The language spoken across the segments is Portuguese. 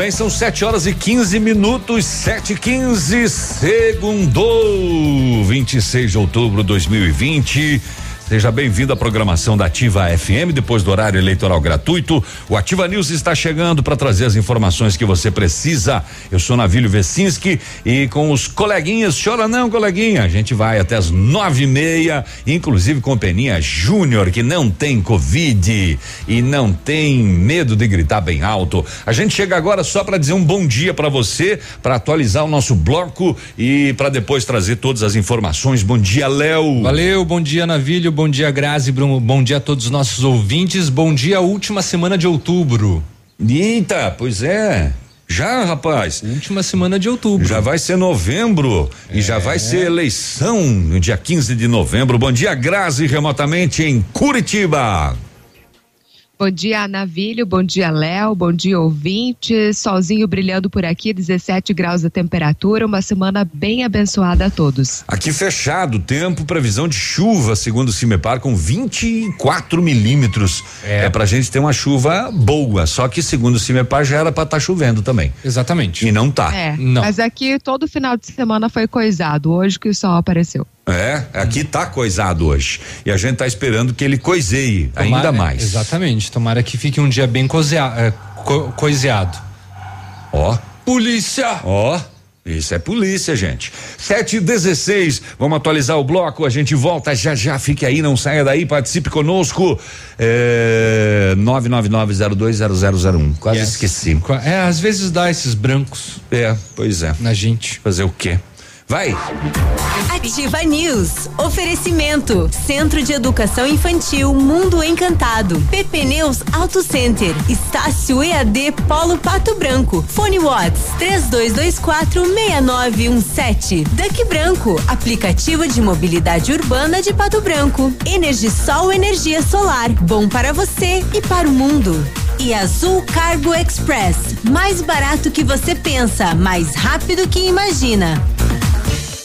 Bem, são 7 horas e 15 minutos, 7 e 15, segundo 26 de outubro de 2020. Seja bem-vindo à programação da Ativa FM depois do horário eleitoral gratuito. O Ativa News está chegando para trazer as informações que você precisa. Eu sou Navílio Vecinski e com os coleguinhas, chora não, coleguinha. A gente vai até as nove e meia, inclusive com Peninha Júnior, que não tem Covid e não tem medo de gritar bem alto. A gente chega agora só para dizer um bom dia para você, para atualizar o nosso bloco e para depois trazer todas as informações. Bom dia, Léo. Valeu, bom dia, Navílio bom dia, Grazi, Bruno, bom dia a todos os nossos ouvintes, bom dia, última semana de outubro. Eita, pois é. Já, rapaz. Última semana de outubro. Já vai ser novembro é. e já vai ser eleição no dia 15 de novembro. Bom dia, Grazi, remotamente em Curitiba. Bom dia, Navilho. Bom dia, Léo. Bom dia, ouvinte. Solzinho brilhando por aqui, 17 graus a temperatura. Uma semana bem abençoada a todos. Aqui fechado, tempo, previsão de chuva, segundo o Cimepar, com 24 milímetros. É. é pra gente ter uma chuva boa. Só que, segundo o Cimepar, já era pra estar tá chovendo também. Exatamente. E não tá. É. Não. Mas aqui todo final de semana foi coisado. Hoje que o sol apareceu. É, aqui tá coisado hoje. E a gente tá esperando que ele coiseie Tomara, ainda mais. Exatamente. Tomara que fique um dia bem coisea, é, co, coiseado. Ó. Polícia! Ó. Isso é polícia, gente. 7 e 16 vamos atualizar o bloco. A gente volta já já. Fique aí, não saia daí, participe conosco. É, 999020001. Quase yes. esqueci. É, às vezes dá esses brancos. É, pois é. Na gente. Fazer o quê? Vai! Ativa News. Oferecimento. Centro de Educação Infantil Mundo Encantado. PP Neus Auto Center. Estácio EAD Polo Pato Branco. Fone Watts 3224 6917. Duck Branco. Aplicativo de mobilidade urbana de Pato Branco. Energisol Energia Solar. Bom para você e para o mundo. E Azul Cargo Express. Mais barato que você pensa, mais rápido que imagina.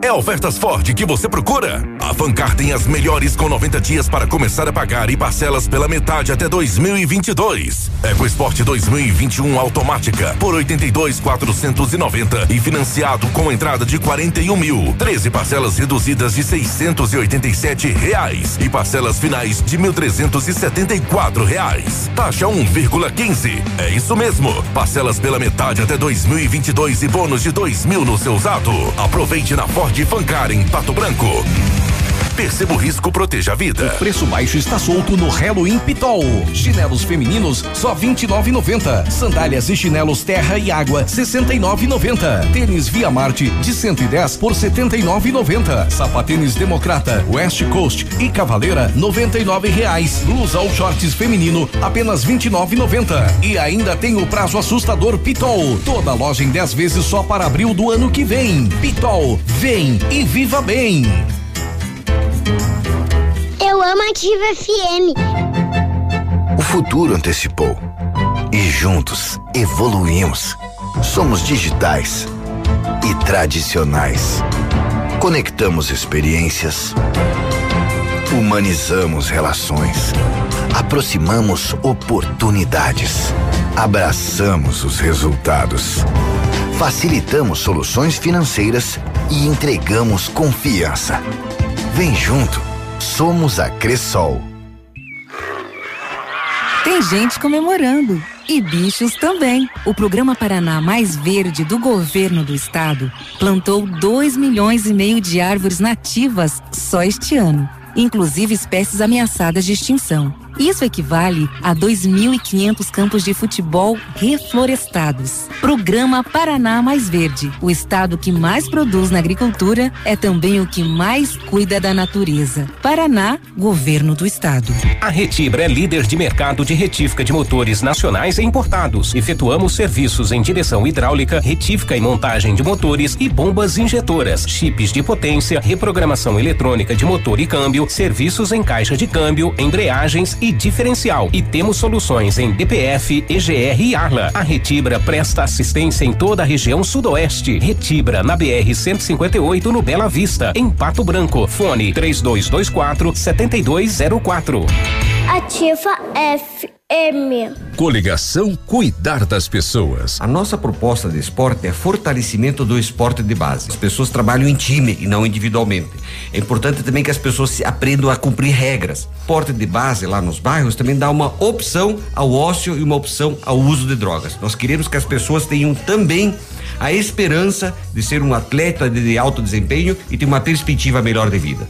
É ofertas Ford que você procura? A Fancar tem as melhores com 90 dias para começar a pagar e parcelas pela metade até 2022. EcoSport 2021 automática por 82,490 e financiado com entrada de 41 mil. 13 parcelas reduzidas de 687 reais e parcelas finais de 1.374 reais. Taxa 1,15. É isso mesmo. Parcelas pela metade até 2022 e bônus de 2 mil no seu usado. Aproveite na Ford Ford Fancar em Pato Branco. Perceba o risco, proteja a vida. O preço baixo está solto no Halloween Pitol. Chinelos femininos só 29,90. Sandálias e chinelos terra e água 69,90. Tênis Via Marte de 110 por 79,90. Sapatênis Democrata, West Coast e Cavaleira 99 reais. Blusa ou shorts feminino apenas 29,90. E ainda tem o prazo assustador Pitol. Toda loja em 10 vezes só para abril do ano que vem. Pitol, vem e viva bem. Eu amo Ativa FM. O futuro antecipou. E juntos evoluímos. Somos digitais e tradicionais. Conectamos experiências. Humanizamos relações. Aproximamos oportunidades. Abraçamos os resultados. Facilitamos soluções financeiras e entregamos confiança. Vem junto Somos a Cressol. Tem gente comemorando e bichos também. O programa Paraná Mais Verde do governo do estado plantou 2 milhões e meio de árvores nativas só este ano, inclusive espécies ameaçadas de extinção. Isso equivale a 2.500 campos de futebol reflorestados. Programa Paraná Mais Verde. O estado que mais produz na agricultura é também o que mais cuida da natureza. Paraná, governo do estado. A Retibra é líder de mercado de retífica de motores nacionais e importados. Efetuamos serviços em direção hidráulica, retífica e montagem de motores e bombas injetoras, chips de potência, reprogramação eletrônica de motor e câmbio, serviços em caixa de câmbio, embreagens e e diferencial. E temos soluções em DPF, EGR e Arla. A Retibra presta assistência em toda a região sudoeste. Retibra na BR 158 no Bela Vista, em Pato Branco. Fone 3224 7204. Ativa FM. Coligação Cuidar das Pessoas. A nossa proposta de esporte é fortalecimento do esporte de base. As pessoas trabalham em time e não individualmente. É importante também que as pessoas aprendam a cumprir regras. Esporte de base lá nos bairros também dá uma opção ao ócio e uma opção ao uso de drogas. Nós queremos que as pessoas tenham também a esperança de ser um atleta de alto desempenho e ter uma perspectiva melhor de vida.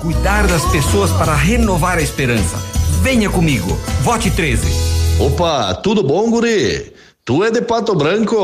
Cuidar das pessoas para renovar a esperança. Venha comigo. Vote 13. Opa, tudo bom, guri? Tu é de Pato Branco?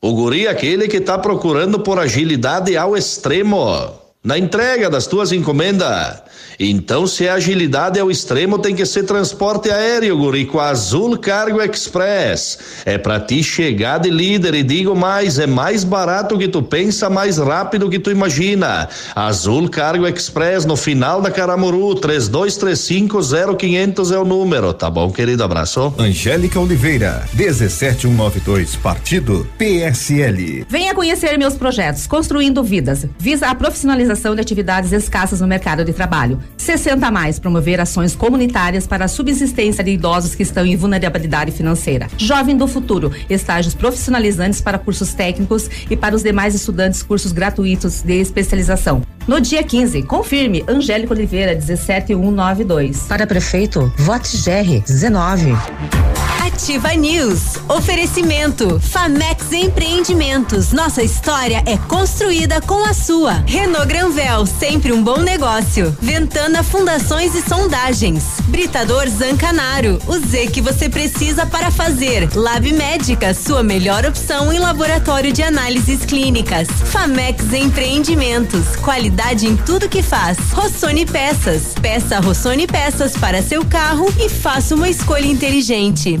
O guri é aquele que tá procurando por agilidade ao extremo na entrega das tuas encomendas. Então, se a agilidade é o extremo, tem que ser transporte aéreo, guri, com a Azul Cargo Express. É para ti chegar de líder e digo mais, é mais barato que tu pensa, mais rápido que tu imagina. Azul Cargo Express no final da Caramuru, 32350500 é o número, tá bom, querido? Abraço. Angélica Oliveira, 17192, Partido PSL. Venha conhecer meus projetos Construindo Vidas. Visa a profissionalização de atividades escassas no mercado de trabalho 60 a mais promover ações comunitárias para a subsistência de idosos que estão em vulnerabilidade financeira. Jovem do Futuro, estágios profissionalizantes para cursos técnicos e para os demais estudantes cursos gratuitos de especialização. No dia 15, confirme Angélica Oliveira 17192. Para prefeito, vote GR 19. Ativa News. Oferecimento. Famex Empreendimentos. Nossa história é construída com a sua. Renault Granvel, sempre um bom negócio. Ventana Fundações e Sondagens. Britador Zancanaro. O Z que você precisa para fazer. Lab Médica, sua melhor opção em laboratório de análises clínicas. Famex Empreendimentos. Qualidade em tudo que faz. Rossoni Peças. Peça Rossoni Peças para seu carro e faça uma escolha inteligente.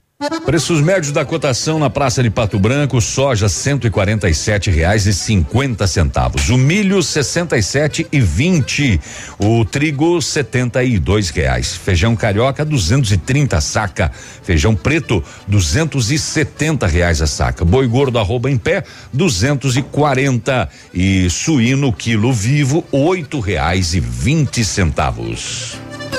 Preços médios da cotação na Praça de Pato Branco, soja cento e quarenta e sete reais e cinquenta centavos, o milho sessenta e sete e vinte, o trigo setenta e dois reais, feijão carioca duzentos e trinta saca, feijão preto duzentos e setenta reais a saca, boi gordo arroba em pé duzentos e quarenta e suíno quilo vivo oito reais e vinte centavos.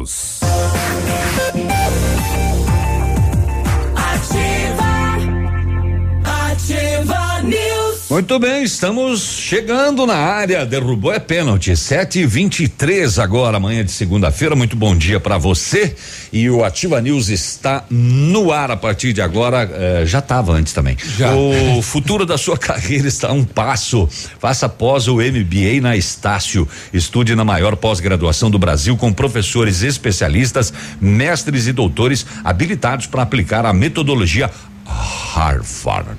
Ativa Muito bem, estamos chegando na área. Derrubou é pênalti. 7 e 23 agora, amanhã de segunda-feira. Muito bom dia para você. E o Ativa News está no ar a partir de agora. Eh, já estava antes também. Já. O futuro da sua carreira está a um passo. Faça pós o MBA na Estácio. Estude na maior pós-graduação do Brasil com professores especialistas, mestres e doutores habilitados para aplicar a metodologia Harvard.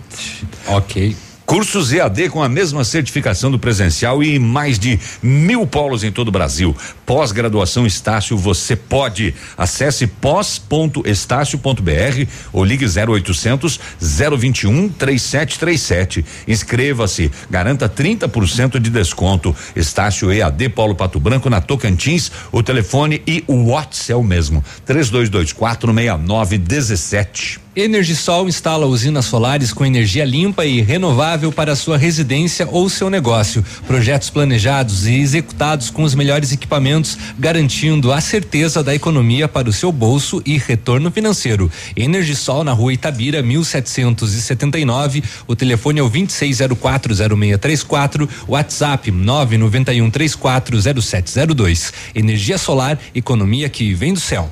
Ok. Cursos EAD com a mesma certificação do presencial e mais de mil polos em todo o Brasil. Pós-graduação Estácio, você pode. Acesse pós.estácio.br ou ligue 0800 021 3737. Inscreva-se, garanta 30% de desconto. Estácio EAD Polo Pato Branco na Tocantins. O telefone e o WhatsApp é o mesmo: 3224 6917. Energisol instala usinas solares com energia limpa e renovável para sua residência ou seu negócio. Projetos planejados e executados com os melhores equipamentos, garantindo a certeza da economia para o seu bolso e retorno financeiro. Energisol na rua Itabira, 1779. O telefone é o 26040634, WhatsApp 991340702. Energia solar, economia que vem do céu.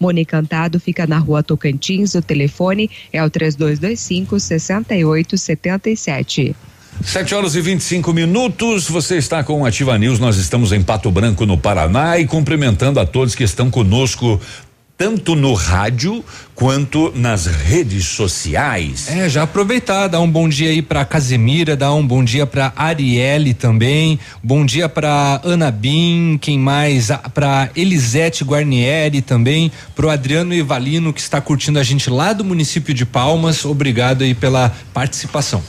Mone Cantado fica na rua Tocantins. O telefone é o 3225 6877. 7 horas e 25 minutos. Você está com o Ativa News. Nós estamos em Pato Branco, no Paraná, e cumprimentando a todos que estão conosco tanto no rádio quanto nas redes sociais. É, já aproveitar, dar um bom dia aí para Casemira, dar um bom dia para Arielle também, bom dia para Ana Bin, quem mais? Para Elisete Guarnieri também, pro Adriano Evalino que está curtindo a gente lá do município de Palmas. Obrigado aí pela participação.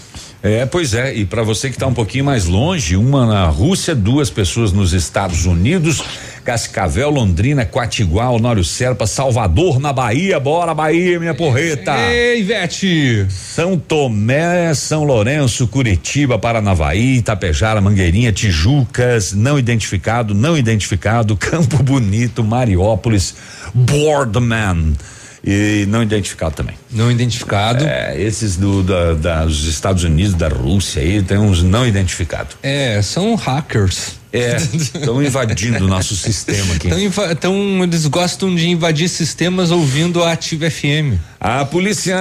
É, pois é, e para você que está um pouquinho mais longe, uma na Rússia, duas pessoas nos Estados Unidos, Cascavel, Londrina, Quatiguá, Honório Serpa, Salvador, na Bahia, bora Bahia, minha porreta. Ei, Ivete! São Tomé, São Lourenço, Curitiba, Paranavaí, Itapejara, Mangueirinha, Tijucas, não identificado, não identificado, Campo Bonito, Mariópolis, Boardman e não identificado também. Não identificado. É, esses do, da, da, dos Estados Unidos, da Rússia aí, tem uns não identificados. É, são hackers. É, estão invadindo o nosso sistema aqui. Então, eles gostam de invadir sistemas ouvindo a Ativa FM. A polícia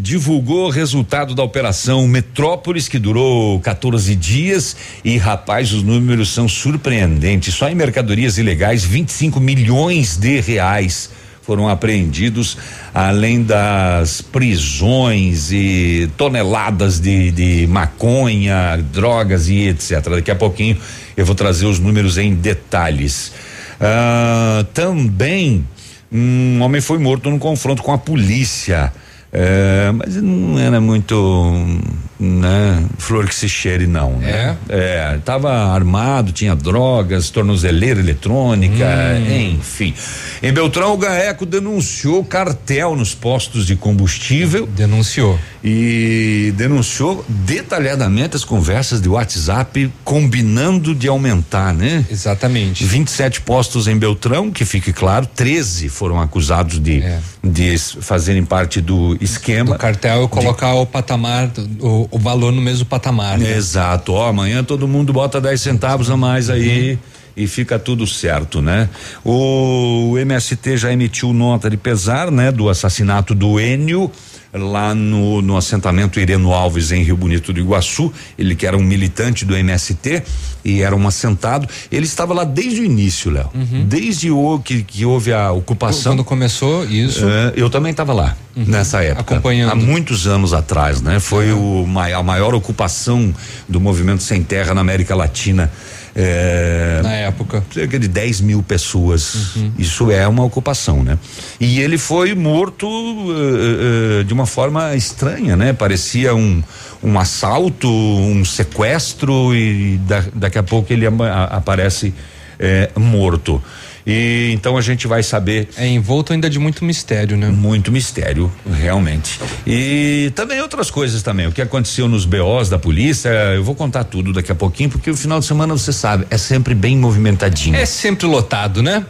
divulgou o resultado da operação Metrópolis, que durou 14 dias. E, rapaz, os números são surpreendentes. Só em mercadorias ilegais, 25 milhões de reais foram apreendidos, além das prisões e toneladas de, de maconha, drogas e etc. Daqui a pouquinho eu vou trazer os números em detalhes. Ah, também um homem foi morto num confronto com a polícia. É, mas não era muito né, flor que se cheire não, né? É? é tava armado, tinha drogas, tornozeleira eletrônica, hum. enfim. Em Beltrão, o Gaeco denunciou cartel nos postos de combustível. Denunciou. E denunciou detalhadamente as conversas de WhatsApp combinando de aumentar, né? Exatamente. 27 postos em Beltrão, que fique claro, 13 foram acusados de, é. de fazerem parte do esquema. Do cartel colocar de, o patamar, o, o, valor no mesmo patamar. Né? Exato. Ó, amanhã todo mundo bota 10 centavos a mais aí. Uhum e fica tudo certo, né? O MST já emitiu nota de pesar, né, do assassinato do Enio lá no, no assentamento Ireno Alves em Rio Bonito do Iguaçu, ele que era um militante do MST e era um assentado, ele estava lá desde o início, Léo, uhum. desde o que, que houve a ocupação. Quando começou isso? É, eu também estava lá uhum. nessa época, acompanhando há muitos anos atrás, né? Foi uhum. o a maior ocupação do movimento sem terra na América Latina. É, Na época. Cerca de 10 mil pessoas. Uhum. Isso é uma ocupação, né? E ele foi morto uh, uh, de uma forma estranha, né? Parecia um, um assalto, um sequestro e da, daqui a pouco ele aparece eh, morto. E então a gente vai saber. É envolto ainda de muito mistério, né? Muito mistério, realmente. E também outras coisas também. O que aconteceu nos BOs da polícia, eu vou contar tudo daqui a pouquinho, porque o final de semana você sabe, é sempre bem movimentadinho. É sempre lotado, né?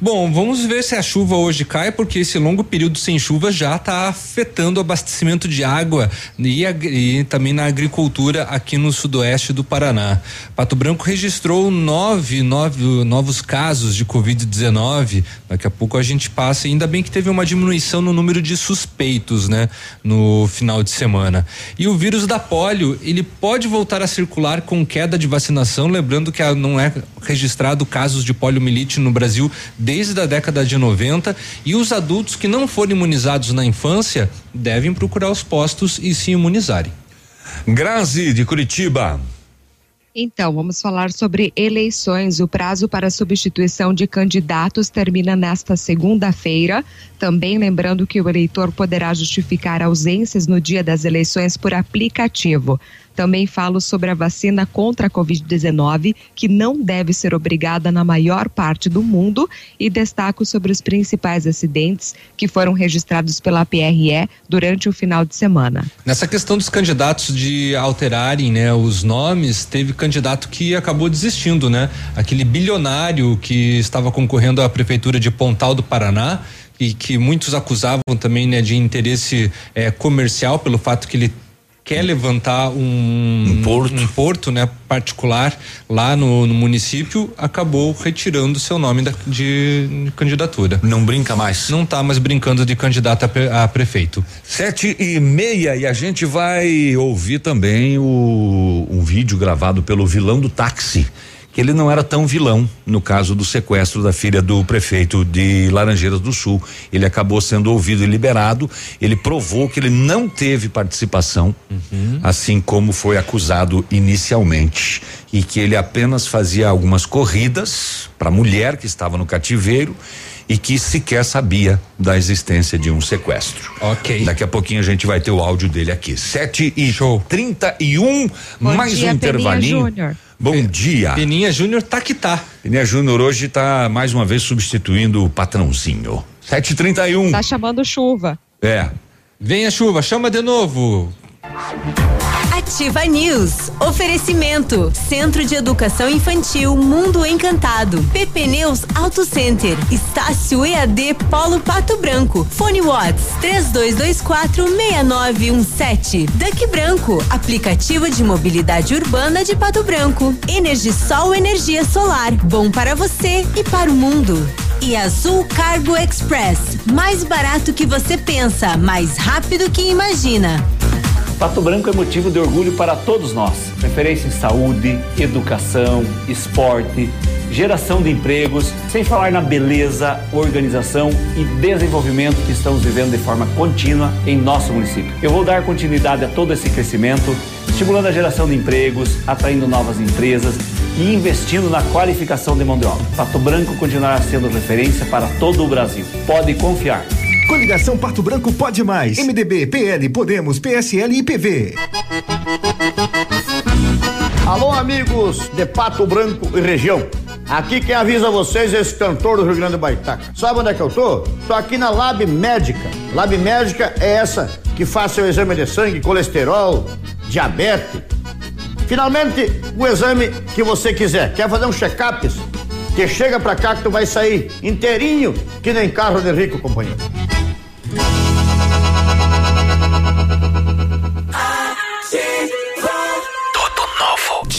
Bom, vamos ver se a chuva hoje cai, porque esse longo período sem chuva já está afetando o abastecimento de água e, e também na agricultura aqui no sudoeste do Paraná. Pato Branco registrou nove, nove novos casos de Covid Covid-19. Daqui a pouco a gente passa. Ainda bem que teve uma diminuição no número de suspeitos, né? No final de semana. E o vírus da polio, ele pode voltar a circular com queda de vacinação. Lembrando que não é registrado casos de poliomielite no Brasil desde a década de 90. E os adultos que não forem imunizados na infância devem procurar os postos e se imunizarem. Grazi de Curitiba. Então, vamos falar sobre eleições. O prazo para substituição de candidatos termina nesta segunda-feira. Também lembrando que o eleitor poderá justificar ausências no dia das eleições por aplicativo. Também falo sobre a vacina contra a Covid-19, que não deve ser obrigada na maior parte do mundo, e destaco sobre os principais acidentes que foram registrados pela PRE durante o final de semana. Nessa questão dos candidatos de alterarem né, os nomes, teve candidato que acabou desistindo, né? Aquele bilionário que estava concorrendo à prefeitura de Pontal do Paraná e que muitos acusavam também né, de interesse eh, comercial pelo fato que ele quer levantar um, um porto, um porto né, particular lá no, no município, acabou retirando seu nome da, de candidatura. Não brinca mais. Não está mais brincando de candidato a, pre, a, prefeito. Sete e meia e a gente vai ouvir também o, um vídeo gravado pelo vilão do táxi que ele não era tão vilão no caso do sequestro da filha do prefeito de Laranjeiras do Sul. Ele acabou sendo ouvido e liberado. Ele provou que ele não teve participação, uhum. assim como foi acusado inicialmente, e que ele apenas fazia algumas corridas para a mulher que estava no cativeiro e que sequer sabia da existência de um sequestro. Ok. Daqui a pouquinho a gente vai ter o áudio dele aqui. Sete e Show. trinta e um, Bom mais dia, um intervalinho. Júnior. Bom dia. Peninha Júnior tá que tá. Peninha Júnior hoje tá mais uma vez substituindo o patrãozinho. Sete e trinta e um. Tá chamando chuva. É. Venha chuva, chama de novo. Ativa News. Oferecimento. Centro de Educação Infantil Mundo Encantado. PP Neus Auto Center. Estácio EAD Polo Pato Branco. Fone Watts 32246917. Duck Branco. Aplicativo de mobilidade urbana de Pato Branco. Energisol Energia Solar. Bom para você e para o mundo. E Azul Cargo Express. Mais barato que você pensa, mais rápido que imagina. Pato Branco é motivo de orgulho para todos nós. Referência em saúde, educação, esporte, geração de empregos, sem falar na beleza, organização e desenvolvimento que estamos vivendo de forma contínua em nosso município. Eu vou dar continuidade a todo esse crescimento, estimulando a geração de empregos, atraindo novas empresas e investindo na qualificação de mão de obra. Pato Branco continuará sendo referência para todo o Brasil. Pode confiar. Coligação Pato Branco pode mais. MDB, PL, Podemos, PSL e PV. Alô, amigos de Pato Branco e região. Aqui quem avisa vocês é esse cantor do Rio Grande do Baitaca. Sabe onde é que eu tô? Tô aqui na Lab Médica. Lab Médica é essa que faz seu exame de sangue, colesterol, diabetes. Finalmente, o exame que você quiser. Quer fazer um check-up? Que chega pra cá que tu vai sair inteirinho, que nem carro de rico, companheiro.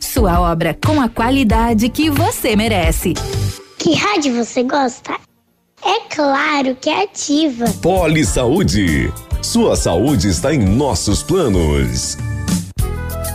Sua obra com a qualidade que você merece. Que rádio você gosta? É claro que é ativa. Poli Saúde. Sua saúde está em nossos planos.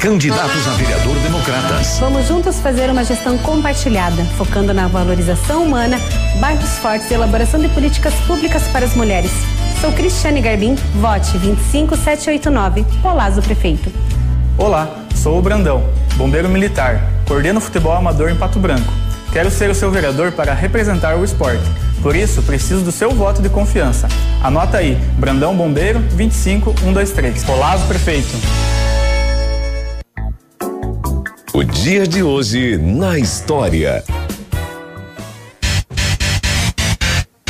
Candidatos a vereador Democratas. Vamos juntos fazer uma gestão compartilhada, focando na valorização humana, bairros fortes e elaboração de políticas públicas para as mulheres. Sou Cristiane Garbim, vote 25789, Polazo Prefeito. Olá, sou o Brandão, bombeiro militar, coordeno futebol amador em Pato Branco. Quero ser o seu vereador para representar o esporte. Por isso, preciso do seu voto de confiança. Anota aí, Brandão Bombeiro 25123. Polazo Prefeito. O dia de hoje na história.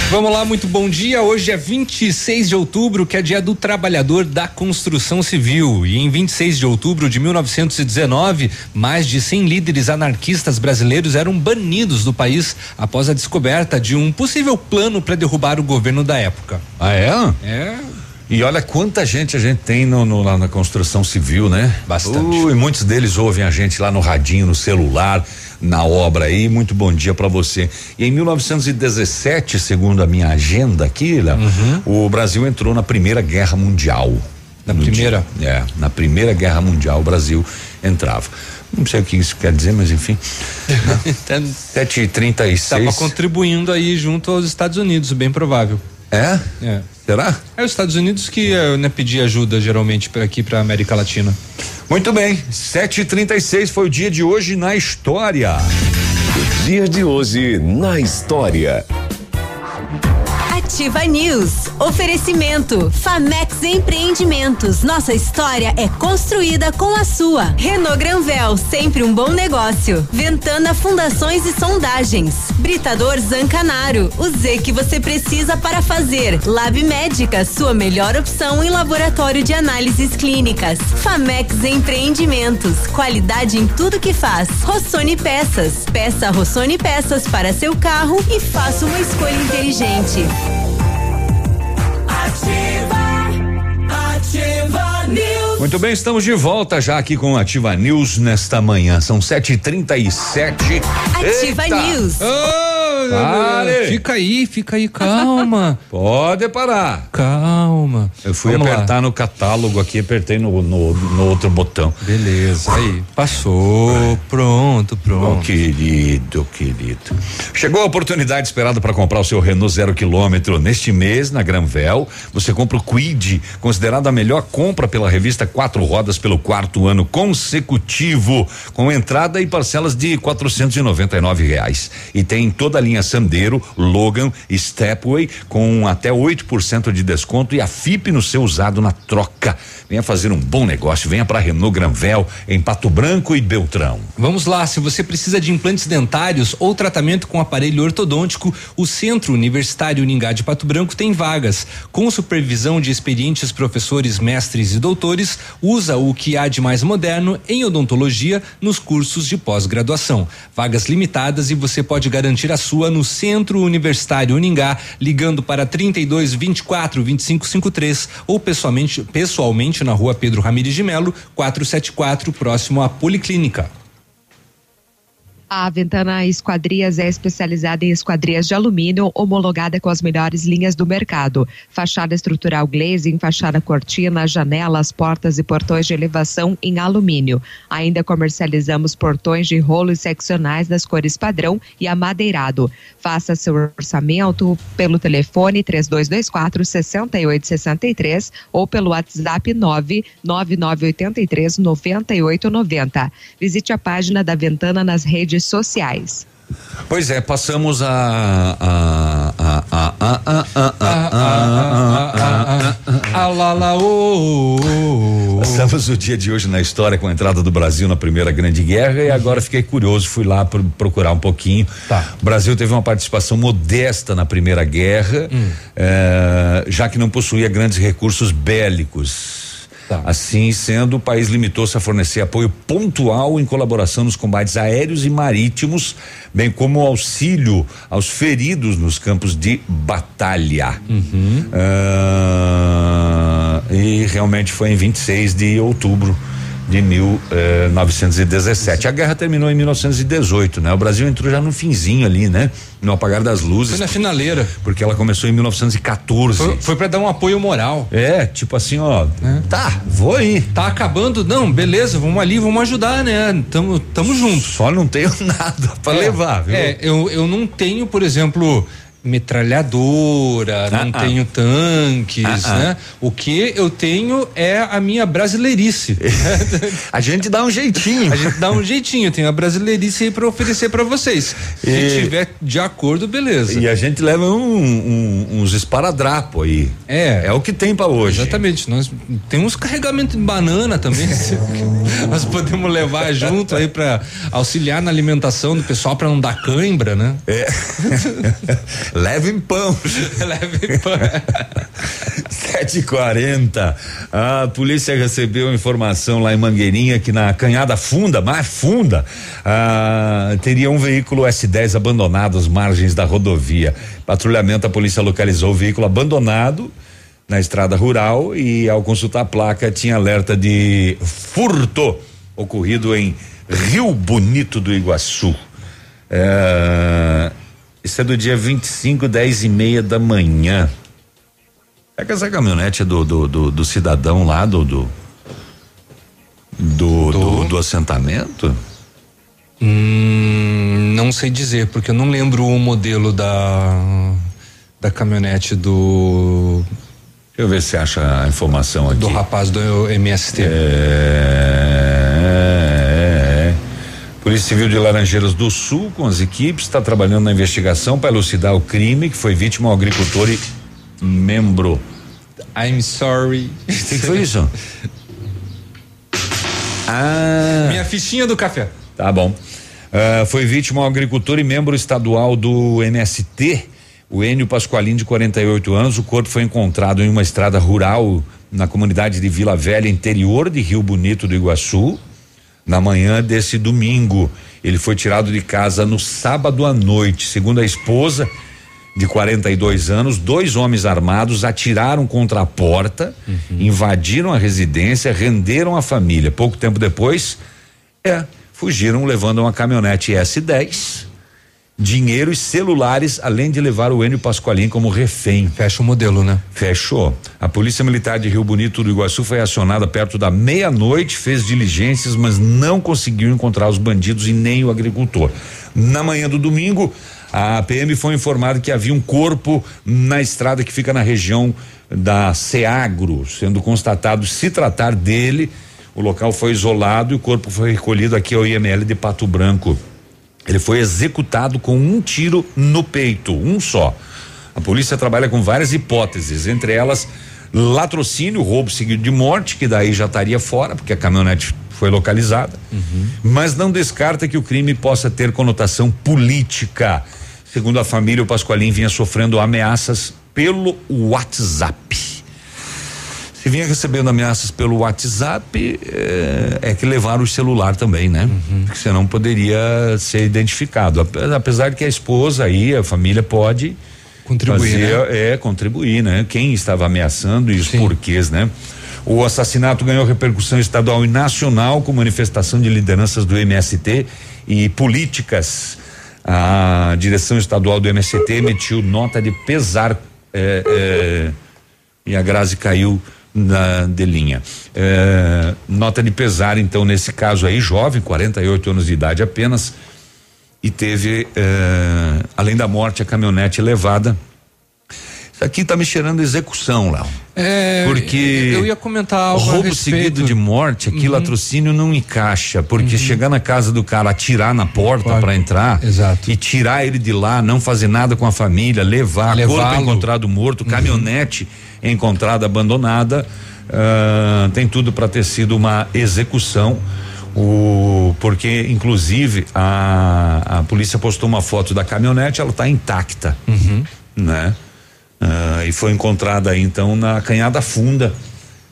Vamos lá, muito bom dia. Hoje é 26 de outubro, que é dia do trabalhador da construção civil. E em 26 de outubro de 1919, mais de 100 líderes anarquistas brasileiros eram banidos do país após a descoberta de um possível plano para derrubar o governo da época. Ah, é? É. E olha quanta gente a gente tem no, no, lá na construção civil, né? Bastante. Uh, e muitos deles ouvem a gente lá no radinho, no celular, na obra aí. Muito bom dia para você. E em 1917, segundo a minha agenda aqui, Léo, o Brasil entrou na Primeira Guerra Mundial. Na primeira? dia- é, na Primeira Guerra Mundial o Brasil entrava. Não sei o que isso quer dizer, mas enfim. Sete e trinta e Estava contribuindo aí junto aos Estados Unidos, bem provável. É? É. Será? É os Estados Unidos que eh, né, pedia ajuda geralmente para aqui para América Latina. Muito bem, sete e trinta e seis foi o dia de hoje na história. O dia de hoje na história. Ativa News. Oferecimento. Famex Empreendimentos. Nossa história é construída com a sua. Renault Granvel, sempre um bom negócio. Ventana Fundações e Sondagens. Britador Zancanaro. O Z que você precisa para fazer. Lab Médica, sua melhor opção em laboratório de análises clínicas. Famex Empreendimentos. Qualidade em tudo que faz. Rossoni Peças. Peça Rossoni Peças para seu carro e faça uma escolha inteligente. Ativa News. Muito bem, estamos de volta já aqui com Ativa News nesta manhã. São sete e trinta e sete. Ativa Eita! News. Pare. Fica aí, fica aí, calma. Pode parar. Calma. Eu fui Vamos lá. apertar no catálogo aqui, apertei no, no, no outro botão. Beleza, aí. Passou, pronto, pronto. querido, querido. Chegou a oportunidade esperada para comprar o seu Renault zero quilômetro. Neste mês, na Granvel, você compra o Quid, considerado a melhor compra pela revista Quatro Rodas pelo quarto ano consecutivo, com entrada e parcelas de quatrocentos e noventa e nove reais. E tem toda a linha Sandero, Logan, Stepway, com até 8% de desconto e a FIP no seu usado na troca. Venha fazer um bom negócio, venha para Renault Granvel, em Pato Branco e Beltrão. Vamos lá, se você precisa de implantes dentários ou tratamento com aparelho ortodôntico, o Centro Universitário Uningá de Pato Branco tem vagas. Com supervisão de experientes professores, mestres e doutores, usa o que há de mais moderno em odontologia nos cursos de pós-graduação. Vagas limitadas e você pode garantir a sua no Centro Universitário Uningá, ligando para 32 24 25 53 ou pessoalmente, pessoalmente na rua Pedro Ramires de Melo, 474, próximo à Policlínica. A Ventana Esquadrias é especializada em esquadrias de alumínio, homologada com as melhores linhas do mercado. Fachada estrutural glazing, fachada cortina, janelas, portas e portões de elevação em alumínio. Ainda comercializamos portões de rolos seccionais das cores padrão e amadeirado. Faça seu orçamento pelo telefone 3224 6863 ou pelo WhatsApp 99983 9890. Visite a página da Ventana nas redes sociais. Pois é, passamos a. a, a, a, a, a, a, a, a, Ah ô, ô, ô. Passamos o dia de hoje na história com a entrada do Brasil na Primeira Grande Guerra e agora fiquei curioso, fui lá pro- procurar um pouquinho. O Brasil teve uma participação modesta na Primeira Guerra, eh, já que não possuía grandes recursos bélicos. Assim sendo, o país limitou-se a fornecer apoio pontual em colaboração nos combates aéreos e marítimos, bem como auxílio aos feridos nos campos de batalha. Ah, e realmente foi em 26 de outubro de 1917. A guerra terminou em 1918, né? O Brasil entrou já no finzinho ali, né? No apagar das luzes. Foi na finaleira. Porque ela começou em 1914. Foi, foi para dar um apoio moral. É, tipo assim, ó, é. tá, vou aí. Tá acabando, não, beleza, vamos ali, vamos ajudar, né? Tamo, tamo junto. Só não tenho nada para é, levar, viu? É, eu, eu não tenho, por exemplo, metralhadora, ah, não ah. tenho tanques, ah, ah, né? O que eu tenho é a minha brasileirice. a gente dá um jeitinho. A gente dá um jeitinho, tem a brasileirice aí para oferecer para vocês. Se e... tiver de acordo, beleza. E a gente leva um, um, uns esparadrapo aí. É. É o que tem para hoje. Exatamente. Nós temos carregamento de banana também. nós podemos levar junto aí para auxiliar na alimentação do pessoal para não dar cãibra, né? É. Leve pão. Leve pão. 7h40. A polícia recebeu informação lá em Mangueirinha que na canhada funda, mais funda, ah, teria um veículo S10 abandonado às margens da rodovia. Patrulhamento, a polícia localizou o veículo abandonado na estrada rural e ao consultar a placa tinha alerta de furto ocorrido em Rio Bonito do Iguaçu. É, isso é do dia 25, 10 e meia da manhã. É que essa caminhonete é do, do, do, do cidadão lá do do, do, do, do assentamento? Hum, não sei dizer, porque eu não lembro o modelo da da caminhonete do. Deixa eu ver se acha a informação aqui. Do rapaz do MST. É. Polícia Civil de Laranjeiras do Sul, com as equipes, está trabalhando na investigação para elucidar o crime que foi vítima um agricultor e membro. I'm sorry. O que, que foi isso? ah. Minha fichinha do café. Tá bom. Uh, foi vítima um agricultor e membro estadual do MST, o Enio Pasqualin, de 48 anos. O corpo foi encontrado em uma estrada rural na comunidade de Vila Velha, interior de Rio Bonito do Iguaçu na manhã desse domingo. Ele foi tirado de casa no sábado à noite. Segundo a esposa, de 42 anos, dois homens armados atiraram contra a porta, uhum. invadiram a residência, renderam a família. Pouco tempo depois, é, fugiram levando uma caminhonete S10 dinheiro e celulares, além de levar o Enio Pascoalim como refém. Fecha o modelo, né? Fechou. A Polícia Militar de Rio Bonito do Iguaçu foi acionada perto da meia-noite, fez diligências, mas não conseguiu encontrar os bandidos e nem o agricultor. Na manhã do domingo, a PM foi informada que havia um corpo na estrada que fica na região da Seagro, sendo constatado se tratar dele. O local foi isolado e o corpo foi recolhido aqui ao IML de Pato Branco. Ele foi executado com um tiro no peito, um só. A polícia trabalha com várias hipóteses, entre elas latrocínio, roubo seguido de morte, que daí já estaria fora, porque a caminhonete foi localizada, uhum. mas não descarta que o crime possa ter conotação política. Segundo a família, o Pascoalim vinha sofrendo ameaças pelo WhatsApp. Se vinha recebendo ameaças pelo WhatsApp, é, é que levaram o celular também, né? Uhum. Porque senão poderia ser identificado. Apesar de que a esposa aí, a família pode contribuir, fazer, né? é contribuir, né? Quem estava ameaçando e os Sim. porquês, né? O assassinato ganhou repercussão estadual e nacional com manifestação de lideranças do MST e políticas. A direção estadual do MST emitiu nota de pesar é, é, e a Grazi caiu na de linha. É, nota de pesar, então, nesse caso aí, jovem, 48 anos de idade apenas, e teve, é, além da morte, a caminhonete levada. Isso aqui tá me cheirando execução, Léo. É, porque eu ia comentar algo roubo seguido de morte, aqui uhum. latrocínio não encaixa, porque uhum. chegar na casa do cara, atirar na porta para entrar, Exato. e tirar ele de lá, não fazer nada com a família, levar, corpo encontrado morto, uhum. Encontrada abandonada. Uh, tem tudo para ter sido uma execução. O, porque inclusive a, a polícia postou uma foto da caminhonete, ela está intacta, uhum. né? Uh, e foi encontrada aí então na canhada funda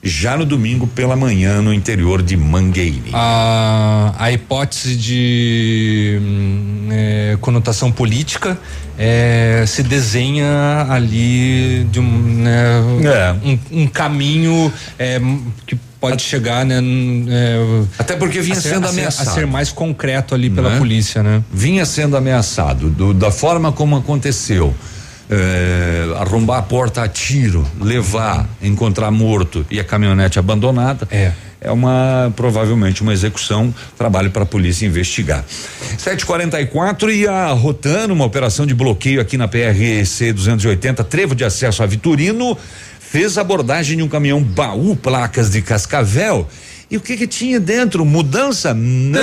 já no domingo pela manhã no interior de Mangueire. A, a hipótese de hum, é, conotação política é, se desenha ali de um, né, É. um, um caminho é, que pode chegar, né? é, Até porque vinha a ser- sendo a ser- ameaçado. A ser mais concreto ali pela Né? polícia, né? Vinha sendo ameaçado do- da forma como aconteceu. É, arrombar a porta a tiro, levar, encontrar morto e a caminhonete abandonada. É. É uma provavelmente uma execução, trabalho para a polícia investigar. 744 e a Rotano, uma operação de bloqueio aqui na PRC 280, trevo de acesso a Vitorino, fez abordagem de um caminhão baú placas de Cascavel. E o que que tinha dentro? Mudança? Não!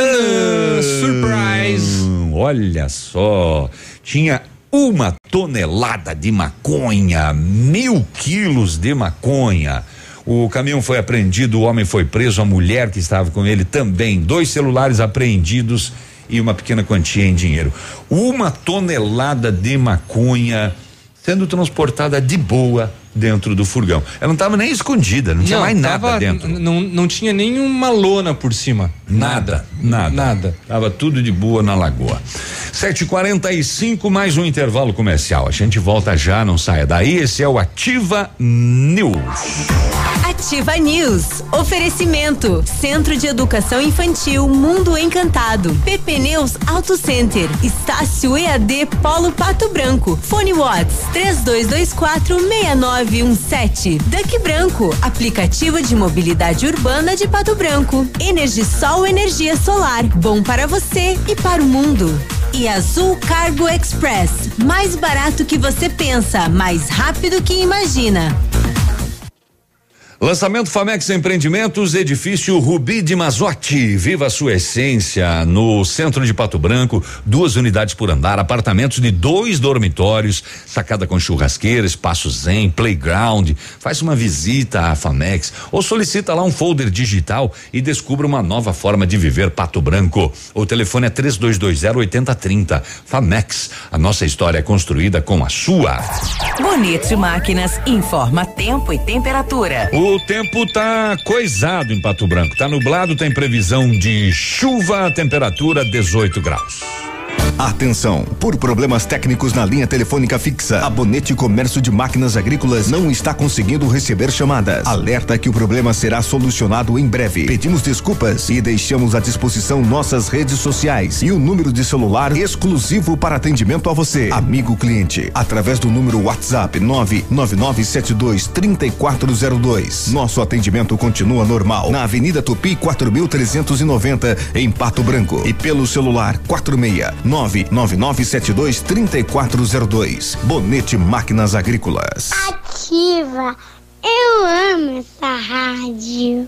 surprise! Olha só, tinha uma tonelada de maconha, mil quilos de maconha. O caminhão foi apreendido, o homem foi preso, a mulher que estava com ele também, dois celulares apreendidos e uma pequena quantia em dinheiro. Uma tonelada de maconha sendo transportada de boa dentro do furgão. Ela não estava nem escondida, não, tinha mais nada tava- dentro. Não, não tinha nenhuma lona por cima. Nada, nada. Nada. Tava tudo de boa na lagoa. 7h45, mais um intervalo comercial. A gente volta já, não saia daí. Esse é o Ativa News. Ativa News. Oferecimento. Centro de Educação Infantil Mundo Encantado. PP Neus Auto Center. Estácio EAD Polo Pato Branco. Fone Watts 32246917. Duck Branco. Aplicativo de mobilidade urbana de Pato Branco. Energisol Energia Solar. Bom para você e para o mundo. E Azul Cargo Express. Mais barato que você pensa, mais rápido que imagina. Lançamento Famex Empreendimentos, edifício Rubi de Mazotti. Viva a sua essência no centro de Pato Branco. Duas unidades por andar, apartamentos de dois dormitórios, sacada com churrasqueira, espaço zen, playground. Faz uma visita à Famex ou solicita lá um folder digital e descubra uma nova forma de viver Pato Branco. O telefone é 3220 8030. Famex, a nossa história é construída com a sua. Bonito Máquinas informa tempo e temperatura. O tempo tá coisado em Pato Branco. Tá nublado, tem previsão de chuva, temperatura 18 graus. Atenção! Por problemas técnicos na linha telefônica fixa, a Bonete Comércio de Máquinas Agrícolas não está conseguindo receber chamadas. Alerta que o problema será solucionado em breve. Pedimos desculpas e deixamos à disposição nossas redes sociais e o número de celular exclusivo para atendimento a você, amigo cliente, através do número WhatsApp 99972 3402. Nosso atendimento continua normal na Avenida Tupi 4390 em Pato Branco e pelo celular 46 99972 3402. Bonete Máquinas Agrícolas. Ativa. Eu amo essa rádio.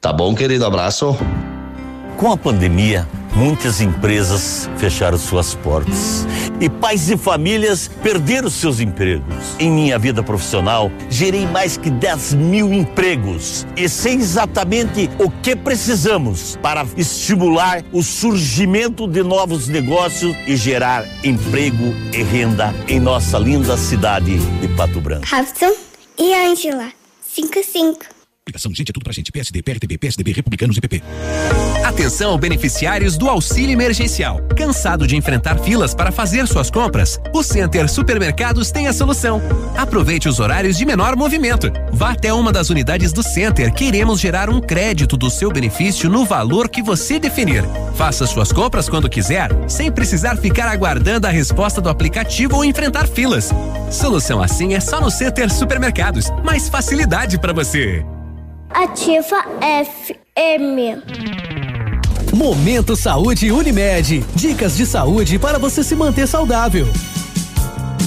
Tá bom, querido? Abraço. Com a pandemia, muitas empresas fecharam suas portas e pais de famílias perderam seus empregos. Em minha vida profissional, gerei mais que 10 mil empregos e sei exatamente o que precisamos para estimular o surgimento de novos negócios e gerar emprego e renda em nossa linda cidade de Pato Branco. Robson e Ângela. 55. Ligação, gente, é tudo pra gente. PSD, PRTB, PSDB, Republicanos e PP. Atenção beneficiários do auxílio emergencial. Cansado de enfrentar filas para fazer suas compras? O Center Supermercados tem a solução. Aproveite os horários de menor movimento. Vá até uma das unidades do Center. Queremos gerar um crédito do seu benefício no valor que você definir. Faça suas compras quando quiser, sem precisar ficar aguardando a resposta do aplicativo ou enfrentar filas. Solução assim é só no Center Supermercados. Mais facilidade para você. Ativa FM. Momento Saúde Unimed. Dicas de saúde para você se manter saudável.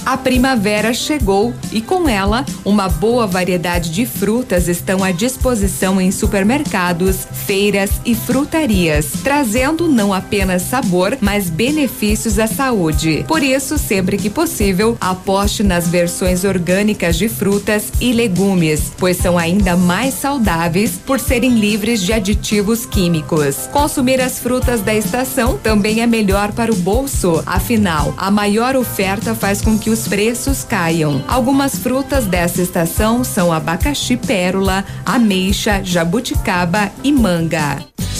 A primavera chegou e com ela uma boa variedade de frutas estão à disposição em supermercados, feiras e frutarias, trazendo não apenas sabor, mas benefícios à saúde. Por isso, sempre que possível, aposte nas versões orgânicas de frutas e legumes, pois são ainda mais saudáveis por serem livres de aditivos químicos. Consumir as frutas da estação também é melhor para o bolso, afinal, a maior oferta faz com que os os preços caiam. Algumas frutas dessa estação são abacaxi pérola, ameixa, jabuticaba e manga.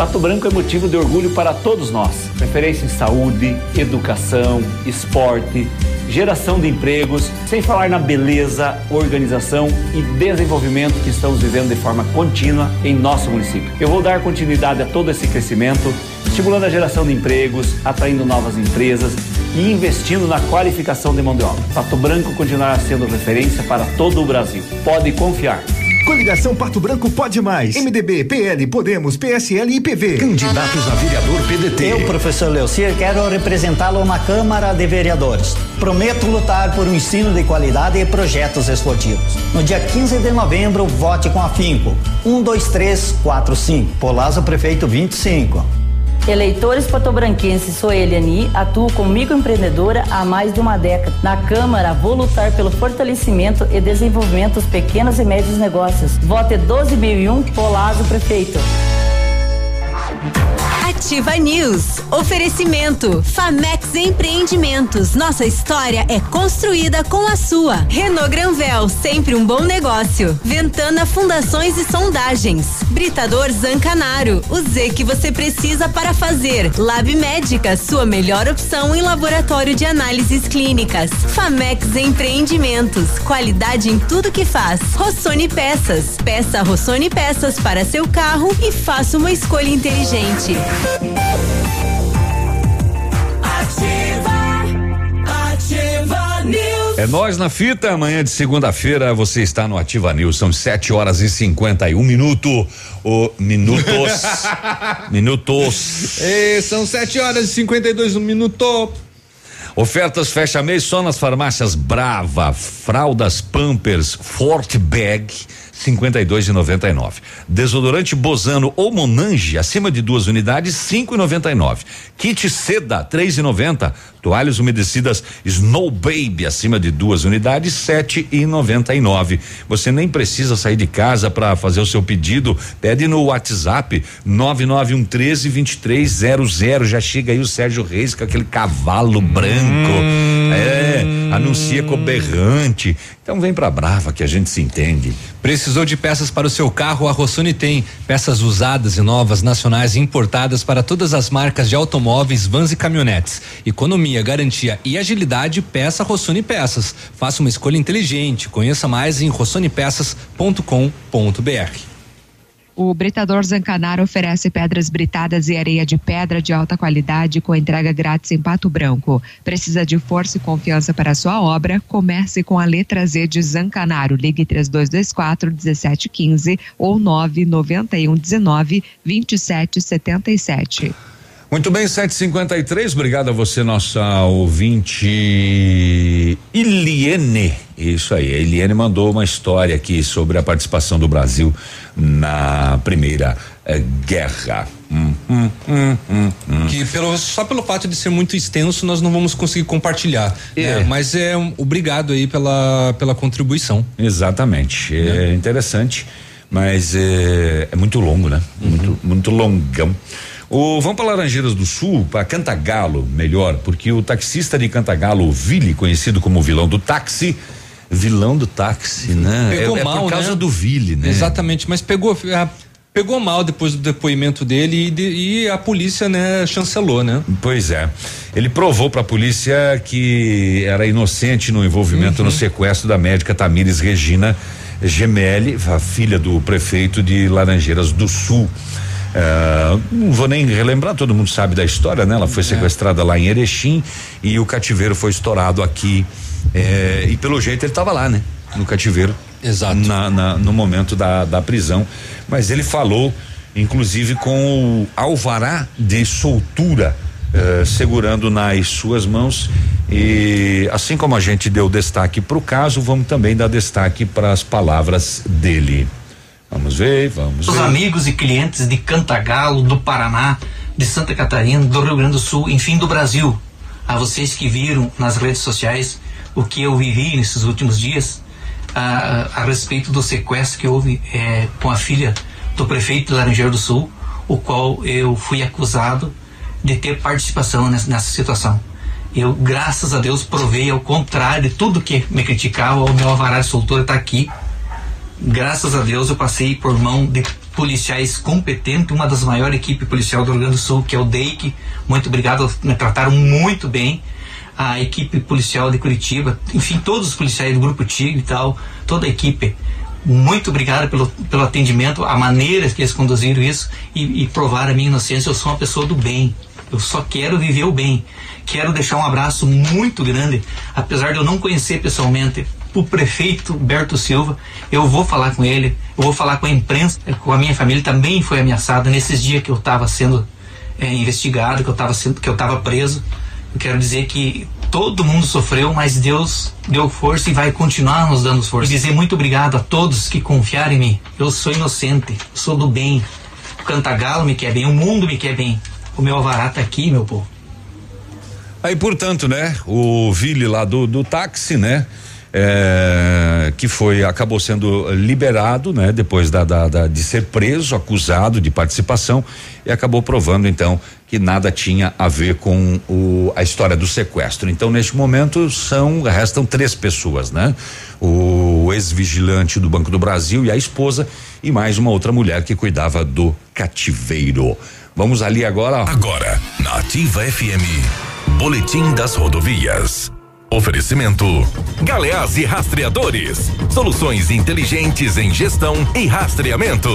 Pato Branco é motivo de orgulho para todos nós. Referência em saúde, educação, esporte, geração de empregos, sem falar na beleza, organização e desenvolvimento que estamos vivendo de forma contínua em nosso município. Eu vou dar continuidade a todo esse crescimento, estimulando a geração de empregos, atraindo novas empresas e investindo na qualificação de mão de obra. Pato Branco continuará sendo referência para todo o Brasil. Pode confiar. Coligação Pato Branco pode mais. MDB, PL, Podemos, PSL e PV. Candidatos a vereador PDT. Eu, professor Leocir, quero representá-lo na Câmara de Vereadores. Prometo lutar por um ensino de qualidade e projetos esportivos. No dia 15 de novembro, vote com afinco. 1, 2, 3, 4, 5. Polazo Prefeito 25. Eleitores patobranquenses, sou Eliani, atuo como microempreendedora há mais de uma década. Na Câmara, vou lutar pelo fortalecimento e desenvolvimento dos pequenos e médios negócios. Vote 12.001, Polazo Prefeito. Ativa News. Oferecimento. Famex Empreendimentos. Nossa história é construída com a sua. Renault Granvel, sempre um bom negócio. Ventana Fundações e Sondagens. Britador Zancanaro. O Z que você precisa para fazer. Lab Médica, sua melhor opção em laboratório de análises clínicas. Famex Empreendimentos. Qualidade em tudo que faz. Rossoni Peças. Peça Rossoni Peças para seu carro e faça uma escolha inteligente. É nós na fita, amanhã de segunda-feira você está no Ativa News, são 7 horas e 51 um minuto. O minutos. minutos. E são 7 horas e 52 um minuto. Ofertas fecha mês só nas farmácias Brava, fraldas Pampers, Fortbag 52,99. Desodorante Bozano ou Monange acima de duas unidades 5,99. Kit Seda 3,90. Toalhas umedecidas Snow Baby acima de duas unidades 7,99. Você nem precisa sair de casa para fazer o seu pedido. Pede no WhatsApp 991132300. Já chega aí o Sérgio Reis com aquele cavalo branco. Hum. É, anuncia coberrante. Então vem pra Brava que a gente se entende. Precisa Precisou de peças para o seu carro? A Rossoni tem peças usadas e novas, nacionais e importadas para todas as marcas de automóveis, vans e caminhonetes. Economia, garantia e agilidade, peça Rossoni Peças. Faça uma escolha inteligente. Conheça mais em rossonipeças.com.br. O Britador Zancanaro oferece pedras britadas e areia de pedra de alta qualidade com entrega grátis em Pato Branco. Precisa de força e confiança para sua obra? Comece com a letra Z de Zancanaro. Ligue 3224 1715 ou 991 19 2777. Muito bem, 753. Obrigado a você, nossa ouvinte Iliene. Isso aí, a Eliane mandou uma história aqui sobre a participação do Brasil na Primeira eh, Guerra. Hum, hum, hum, hum, hum. que pelo, só pelo fato de ser muito extenso nós não vamos conseguir compartilhar. É. Né? Mas é um, obrigado aí pela, pela contribuição. Exatamente, é, é interessante, mas é, é, muito longo, né? Uhum. Muito, muito longão. O, vamos para Laranjeiras do Sul, para Cantagalo, melhor, porque o taxista de Cantagalo, o Vili, conhecido como vilão do táxi, vilão do táxi, né? Pegou é, mal, é por causa né? do Vili, né? Exatamente, mas pegou é, pegou mal depois do depoimento dele e, de, e, a polícia, né, chancelou, né? Pois é. Ele provou para a polícia que era inocente no envolvimento uhum. no sequestro da médica Tamires Regina Gemelli, a filha do prefeito de Laranjeiras do Sul. É, não vou nem relembrar, todo mundo sabe da história, né? Ela foi é. sequestrada lá em Erechim e o cativeiro foi estourado aqui. É, e pelo jeito ele estava lá, né? No cativeiro. Exato. Na, na, no momento da, da prisão. Mas ele falou, inclusive, com o alvará de soltura. Uh, segurando nas suas mãos e assim como a gente deu destaque para o caso, vamos também dar destaque para as palavras dele. Vamos ver, vamos Os ver. amigos e clientes de Cantagalo, do Paraná, de Santa Catarina, do Rio Grande do Sul, enfim, do Brasil. A vocês que viram nas redes sociais o que eu vivi nesses últimos dias a, a respeito do sequestro que houve é, com a filha do prefeito de Laranjeiro do Sul, o qual eu fui acusado de ter participação nessa, nessa situação. Eu, graças a Deus, provei ao contrário de tudo que me criticava, o meu alvará de soltura está aqui graças a Deus eu passei por mão de policiais competentes, uma das maiores equipes policial do Rio Grande do Sul, que é o DEIC. Muito obrigado, me trataram muito bem. A equipe policial de Curitiba, enfim, todos os policiais do Grupo Tigre e tal, toda a equipe. Muito obrigado pelo, pelo atendimento, a maneira que eles conduziram isso e, e provaram a minha inocência. Eu sou uma pessoa do bem. Eu só quero viver o bem. Quero deixar um abraço muito grande, apesar de eu não conhecer pessoalmente o prefeito Berto Silva. Eu vou falar com ele, eu vou falar com a imprensa, com a minha família também foi ameaçada nesses dias que eu estava sendo é, investigado, que eu estava sendo, que eu estava preso. Eu quero dizer que todo mundo sofreu, mas Deus deu força e vai continuar nos dando força. E dizer muito obrigado a todos que confiaram em mim. Eu sou inocente, sou do bem. O Cantagalo me quer bem, o mundo me quer bem. O meu alvará está aqui, meu povo. Aí, portanto, né, o Vili lá do, do táxi, né? É, que foi acabou sendo liberado, né? Depois da, da, da, de ser preso, acusado de participação e acabou provando então que nada tinha a ver com o, a história do sequestro. Então neste momento são restam três pessoas, né? O ex-vigilante do Banco do Brasil e a esposa e mais uma outra mulher que cuidava do cativeiro. Vamos ali agora. Agora na Ativa FM, Boletim das Rodovias. Oferecimento: Galeás e Rastreadores. Soluções inteligentes em gestão e rastreamento.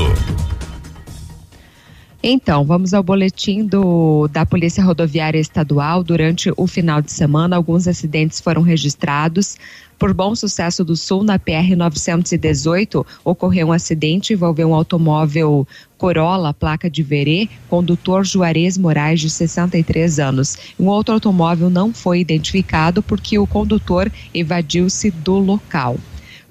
Então, vamos ao boletim do, da Polícia Rodoviária Estadual. Durante o final de semana, alguns acidentes foram registrados. Por Bom Sucesso do Sul, na PR 918, ocorreu um acidente envolveu um automóvel Corolla, placa de Verê, condutor Juarez Moraes, de 63 anos. Um outro automóvel não foi identificado porque o condutor evadiu-se do local.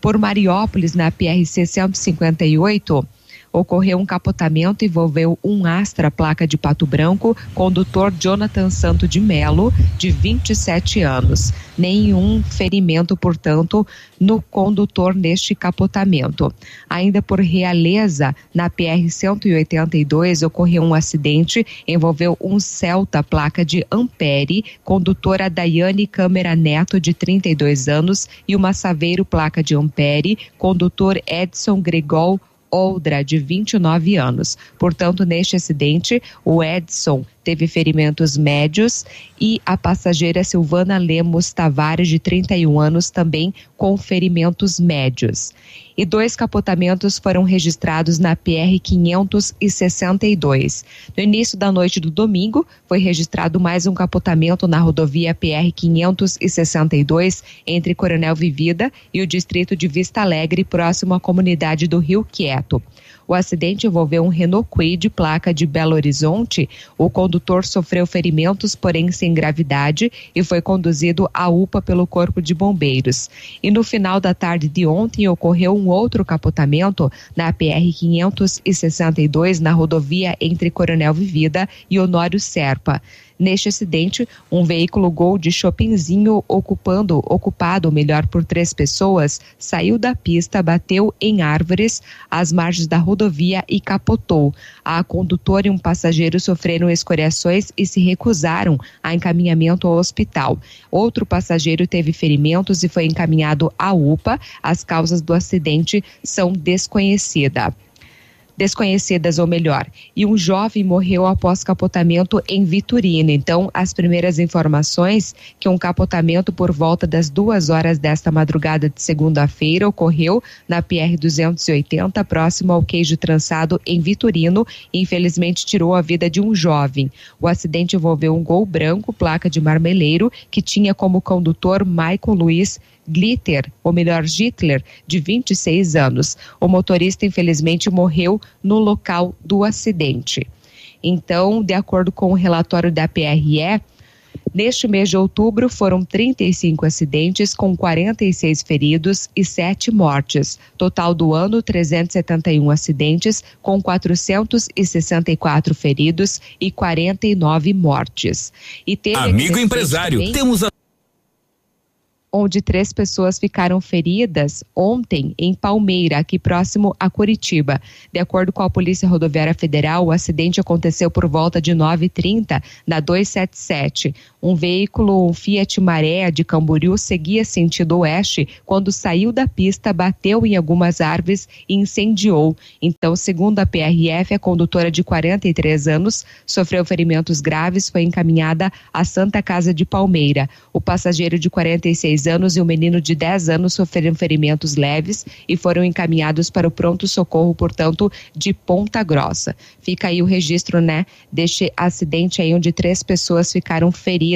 Por Mariópolis, na PRC 158, ocorreu um capotamento envolveu um Astra placa de Pato Branco, condutor Jonathan Santo de Melo, de 27 anos. Nenhum ferimento, portanto, no condutor neste capotamento. Ainda por Realeza, na PR 182, ocorreu um acidente, envolveu um Celta placa de Ampere, condutora Daiane Câmara Neto, de 32 anos, e uma Saveiro placa de Ampere, condutor Edson Gregol Oldra, de 29 anos. Portanto, neste acidente, o Edson teve ferimentos médios e a passageira Silvana Lemos Tavares, de 31 anos, também com ferimentos médios. E dois capotamentos foram registrados na PR 562. No início da noite do domingo, foi registrado mais um capotamento na rodovia PR 562 entre Coronel Vivida e o distrito de Vista Alegre, próximo à comunidade do Rio Quieto. O acidente envolveu um Renault Kwid placa de Belo Horizonte. O condutor sofreu ferimentos, porém sem gravidade, e foi conduzido à UPA pelo Corpo de Bombeiros. E no final da tarde de ontem ocorreu um outro capotamento na PR 562 na rodovia entre Coronel Vivida e Honório Serpa. Neste acidente, um veículo Gol de Chopinzinho ocupando, ocupado melhor por três pessoas, saiu da pista, bateu em árvores às margens da rodovia e capotou. A condutora e um passageiro sofreram escoriações e se recusaram a encaminhamento ao hospital. Outro passageiro teve ferimentos e foi encaminhado à UPA. As causas do acidente são desconhecidas. Desconhecidas ou melhor, e um jovem morreu após capotamento em Vitorino. Então, as primeiras informações que um capotamento por volta das duas horas desta madrugada de segunda-feira ocorreu na PR 280, próximo ao queijo trançado em Vitorino, e infelizmente tirou a vida de um jovem. O acidente envolveu um gol branco, placa de marmeleiro, que tinha como condutor Michael Luiz Glitter, ou melhor, Gittler, de 26 anos. O motorista, infelizmente, morreu no local do acidente. Então, de acordo com o relatório da PRE, Neste mês de outubro, foram 35 acidentes, com 46 feridos e 7 mortes. Total do ano, 371 acidentes, com 464 feridos e 49 mortes. E Amigo empresário, também... temos a onde três pessoas ficaram feridas ontem em Palmeira, aqui próximo a Curitiba. De acordo com a Polícia Rodoviária Federal, o acidente aconteceu por volta de 9h30 na 277. Um veículo, um Fiat Maré de Camboriú, seguia sentido oeste quando saiu da pista, bateu em algumas árvores e incendiou. Então, segundo a PRF, a condutora de 43 anos sofreu ferimentos graves, foi encaminhada à Santa Casa de Palmeira. O passageiro de 46 anos e um menino de 10 anos sofreram ferimentos leves e foram encaminhados para o pronto-socorro, portanto, de Ponta Grossa. Fica aí o registro, né, deste acidente aí onde três pessoas ficaram feridas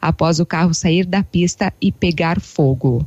após o carro sair da pista e pegar fogo.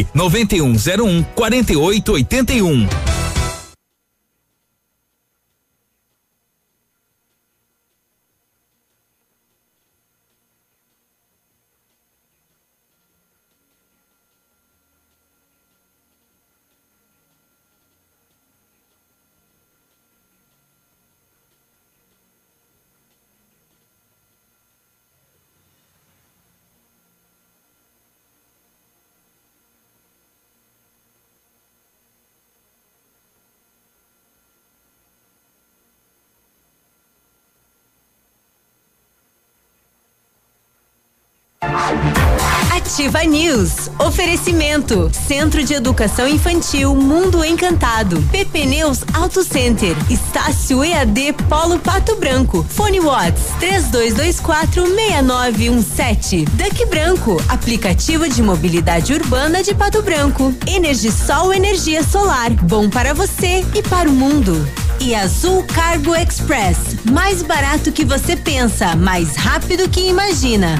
9101 4881. Ativa News. Oferecimento. Centro de Educação Infantil Mundo Encantado. PP Neus Auto Center. Estácio EAD Polo Pato Branco. Fone Watts 3224 6917. Duck Branco. Aplicativo de mobilidade urbana de Pato Branco. Energisol Energia Solar. Bom para você e para o mundo. E Azul Cargo Express. Mais barato que você pensa, mais rápido que imagina.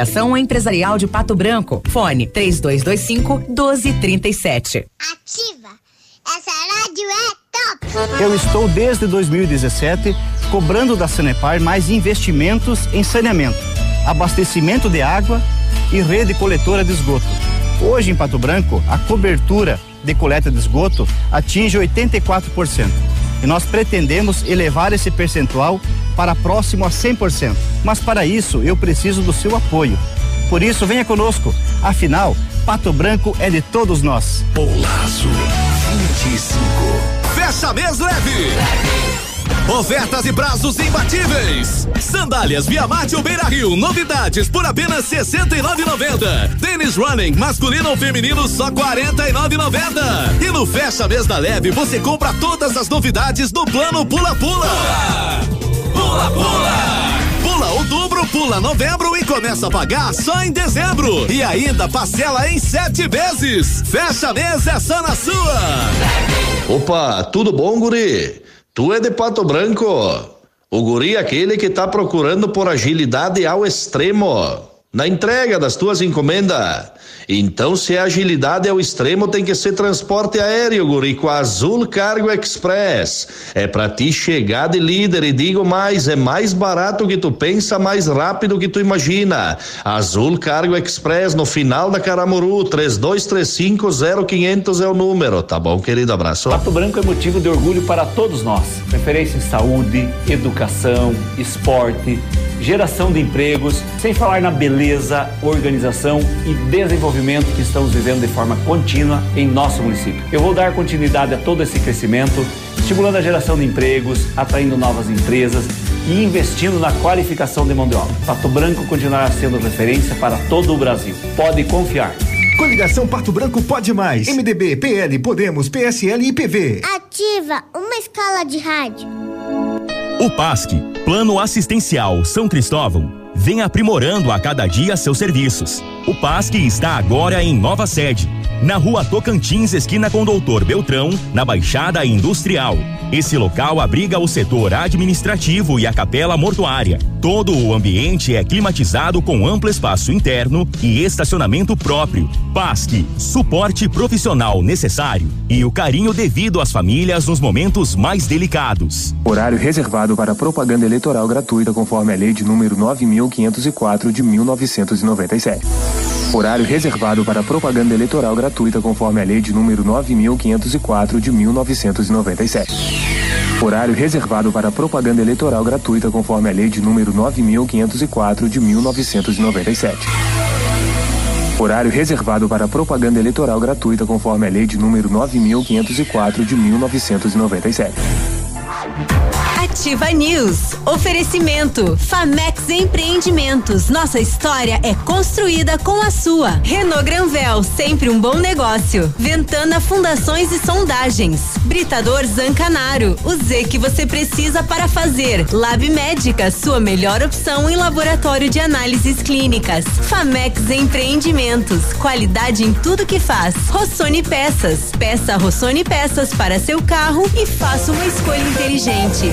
Associação Empresarial de Pato Branco. Fone 3225 1237. Ativa! Essa rádio é top! Eu estou desde 2017 cobrando da Sanepar mais investimentos em saneamento, abastecimento de água e rede coletora de esgoto. Hoje em Pato Branco, a cobertura de coleta de esgoto atinge 84%. E nós pretendemos elevar esse percentual para próximo a 100%. Mas para isso eu preciso do seu apoio. Por isso, venha conosco. Afinal, Pato Branco é de todos nós. Polazo 25. Fecha mês leve. Ofertas e prazos imbatíveis. Sandálias Via Mate ou Beira Rio, novidades por apenas 69,90. Tênis Running, masculino ou feminino, só 49,90. E no Fecha Mês da Leve, você compra todas as novidades do plano Pula Pula. Pula Pula! Pula! Pula outubro, pula novembro e começa a pagar só em dezembro. E ainda parcela em sete vezes. Fecha mês é só na sua. Opa, tudo bom, guri? Tu é de Pato Branco? O guri é aquele que tá procurando por agilidade ao extremo na entrega das tuas encomendas. Então, se a agilidade é o extremo, tem que ser transporte aéreo, guri, com a Azul Cargo Express. É pra ti chegar de líder e digo mais, é mais barato que tu pensa, mais rápido que tu imagina. Azul Cargo Express no final da Caramuru, 32350500 é o número, tá bom, querido? Abraço. Pato Branco é motivo de orgulho para todos nós. Referência em saúde, educação, esporte, geração de empregos, sem falar na beleza, organização e desenvolvimento que estamos vivendo de forma contínua em nosso município. Eu vou dar continuidade a todo esse crescimento, estimulando a geração de empregos, atraindo novas empresas e investindo na qualificação de mão de obra. Pato Branco continuará sendo referência para todo o Brasil. Pode confiar. Coligação Pato Branco pode mais. MDB, PL, Podemos, PSL e PV. Ativa uma escola de rádio. O PASC, Plano Assistencial São Cristóvão, vem aprimorando a cada dia seus serviços. O PASC está agora em nova sede, na rua Tocantins, esquina com Doutor Beltrão, na Baixada Industrial. Esse local abriga o setor administrativo e a capela mortuária. Todo o ambiente é climatizado com amplo espaço interno e estacionamento próprio. PASC, suporte profissional necessário e o carinho devido às famílias nos momentos mais delicados. Horário reservado para propaganda eleitoral gratuita conforme a lei de número 9504 de 1997. Horário reservado para propaganda eleitoral gratuita conforme a lei de número 9504 de 1997. Horário reservado para propaganda eleitoral gratuita conforme a lei de número 9504 de 1997. Horário reservado para propaganda eleitoral gratuita conforme a lei de número 9504 de 1997. Ativa News. Oferecimento. Famex Empreendimentos. Nossa história é construída com a sua. Renault Granvel, sempre um bom negócio. Ventana Fundações e Sondagens. Britador Zancanaro. O Z que você precisa para fazer. Lab Médica, sua melhor opção em laboratório de análises clínicas. Famex Empreendimentos. Qualidade em tudo que faz. Rossoni Peças. Peça Rossoni Peças para seu carro e faça uma escolha inteligente.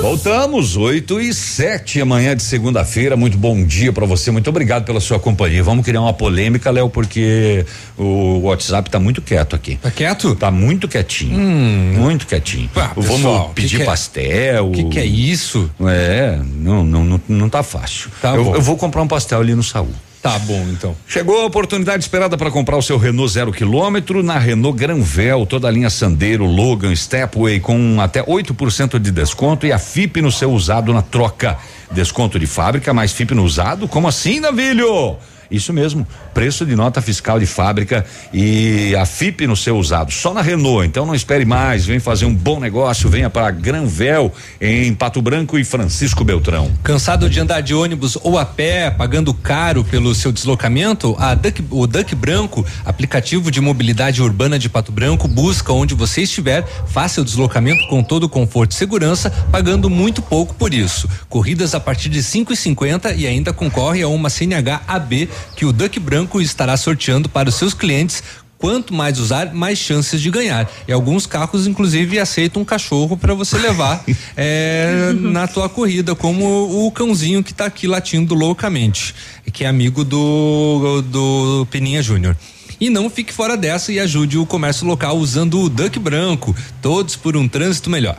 Voltamos, 8 e 7 amanhã de segunda-feira. Muito bom dia para você. Muito obrigado pela sua companhia. Vamos criar uma polêmica, Léo, porque o WhatsApp tá muito quieto aqui. Tá quieto? Tá muito quietinho. Hum. Muito quietinho. Ah, Vamos pessoal, pedir que que é- pastel. O que, que é isso? É, não, não, não, não tá fácil. Tá eu, eu vou comprar um pastel ali no Saúl. Tá bom, então. Chegou a oportunidade esperada para comprar o seu Renault zero quilômetro na Renault Granvel, toda a linha Sandero, Logan, Stepway com até 8% de desconto e a FIP no seu usado na troca. Desconto de fábrica, mais FIP no usado? Como assim, Navilho? Isso mesmo, preço de nota fiscal de fábrica e a FIP no seu usado, só na Renault. Então não espere mais, vem fazer um bom negócio, venha para Granvel em Pato Branco e Francisco Beltrão. Cansado de andar de ônibus ou a pé, pagando caro pelo seu deslocamento? A Duck, o Duck Branco, aplicativo de mobilidade urbana de Pato Branco, busca onde você estiver, faça o deslocamento com todo o conforto e segurança, pagando muito pouco por isso. Corridas a partir de 5,50 e ainda concorre a uma CNH AB que o Duck Branco estará sorteando para os seus clientes Quanto mais usar, mais chances de ganhar. E alguns carros, inclusive, aceitam um cachorro para você levar é, na tua corrida, como o cãozinho que tá aqui latindo loucamente, que é amigo do, do Peninha Júnior. E não fique fora dessa e ajude o comércio local usando o Duck Branco. Todos por um trânsito melhor.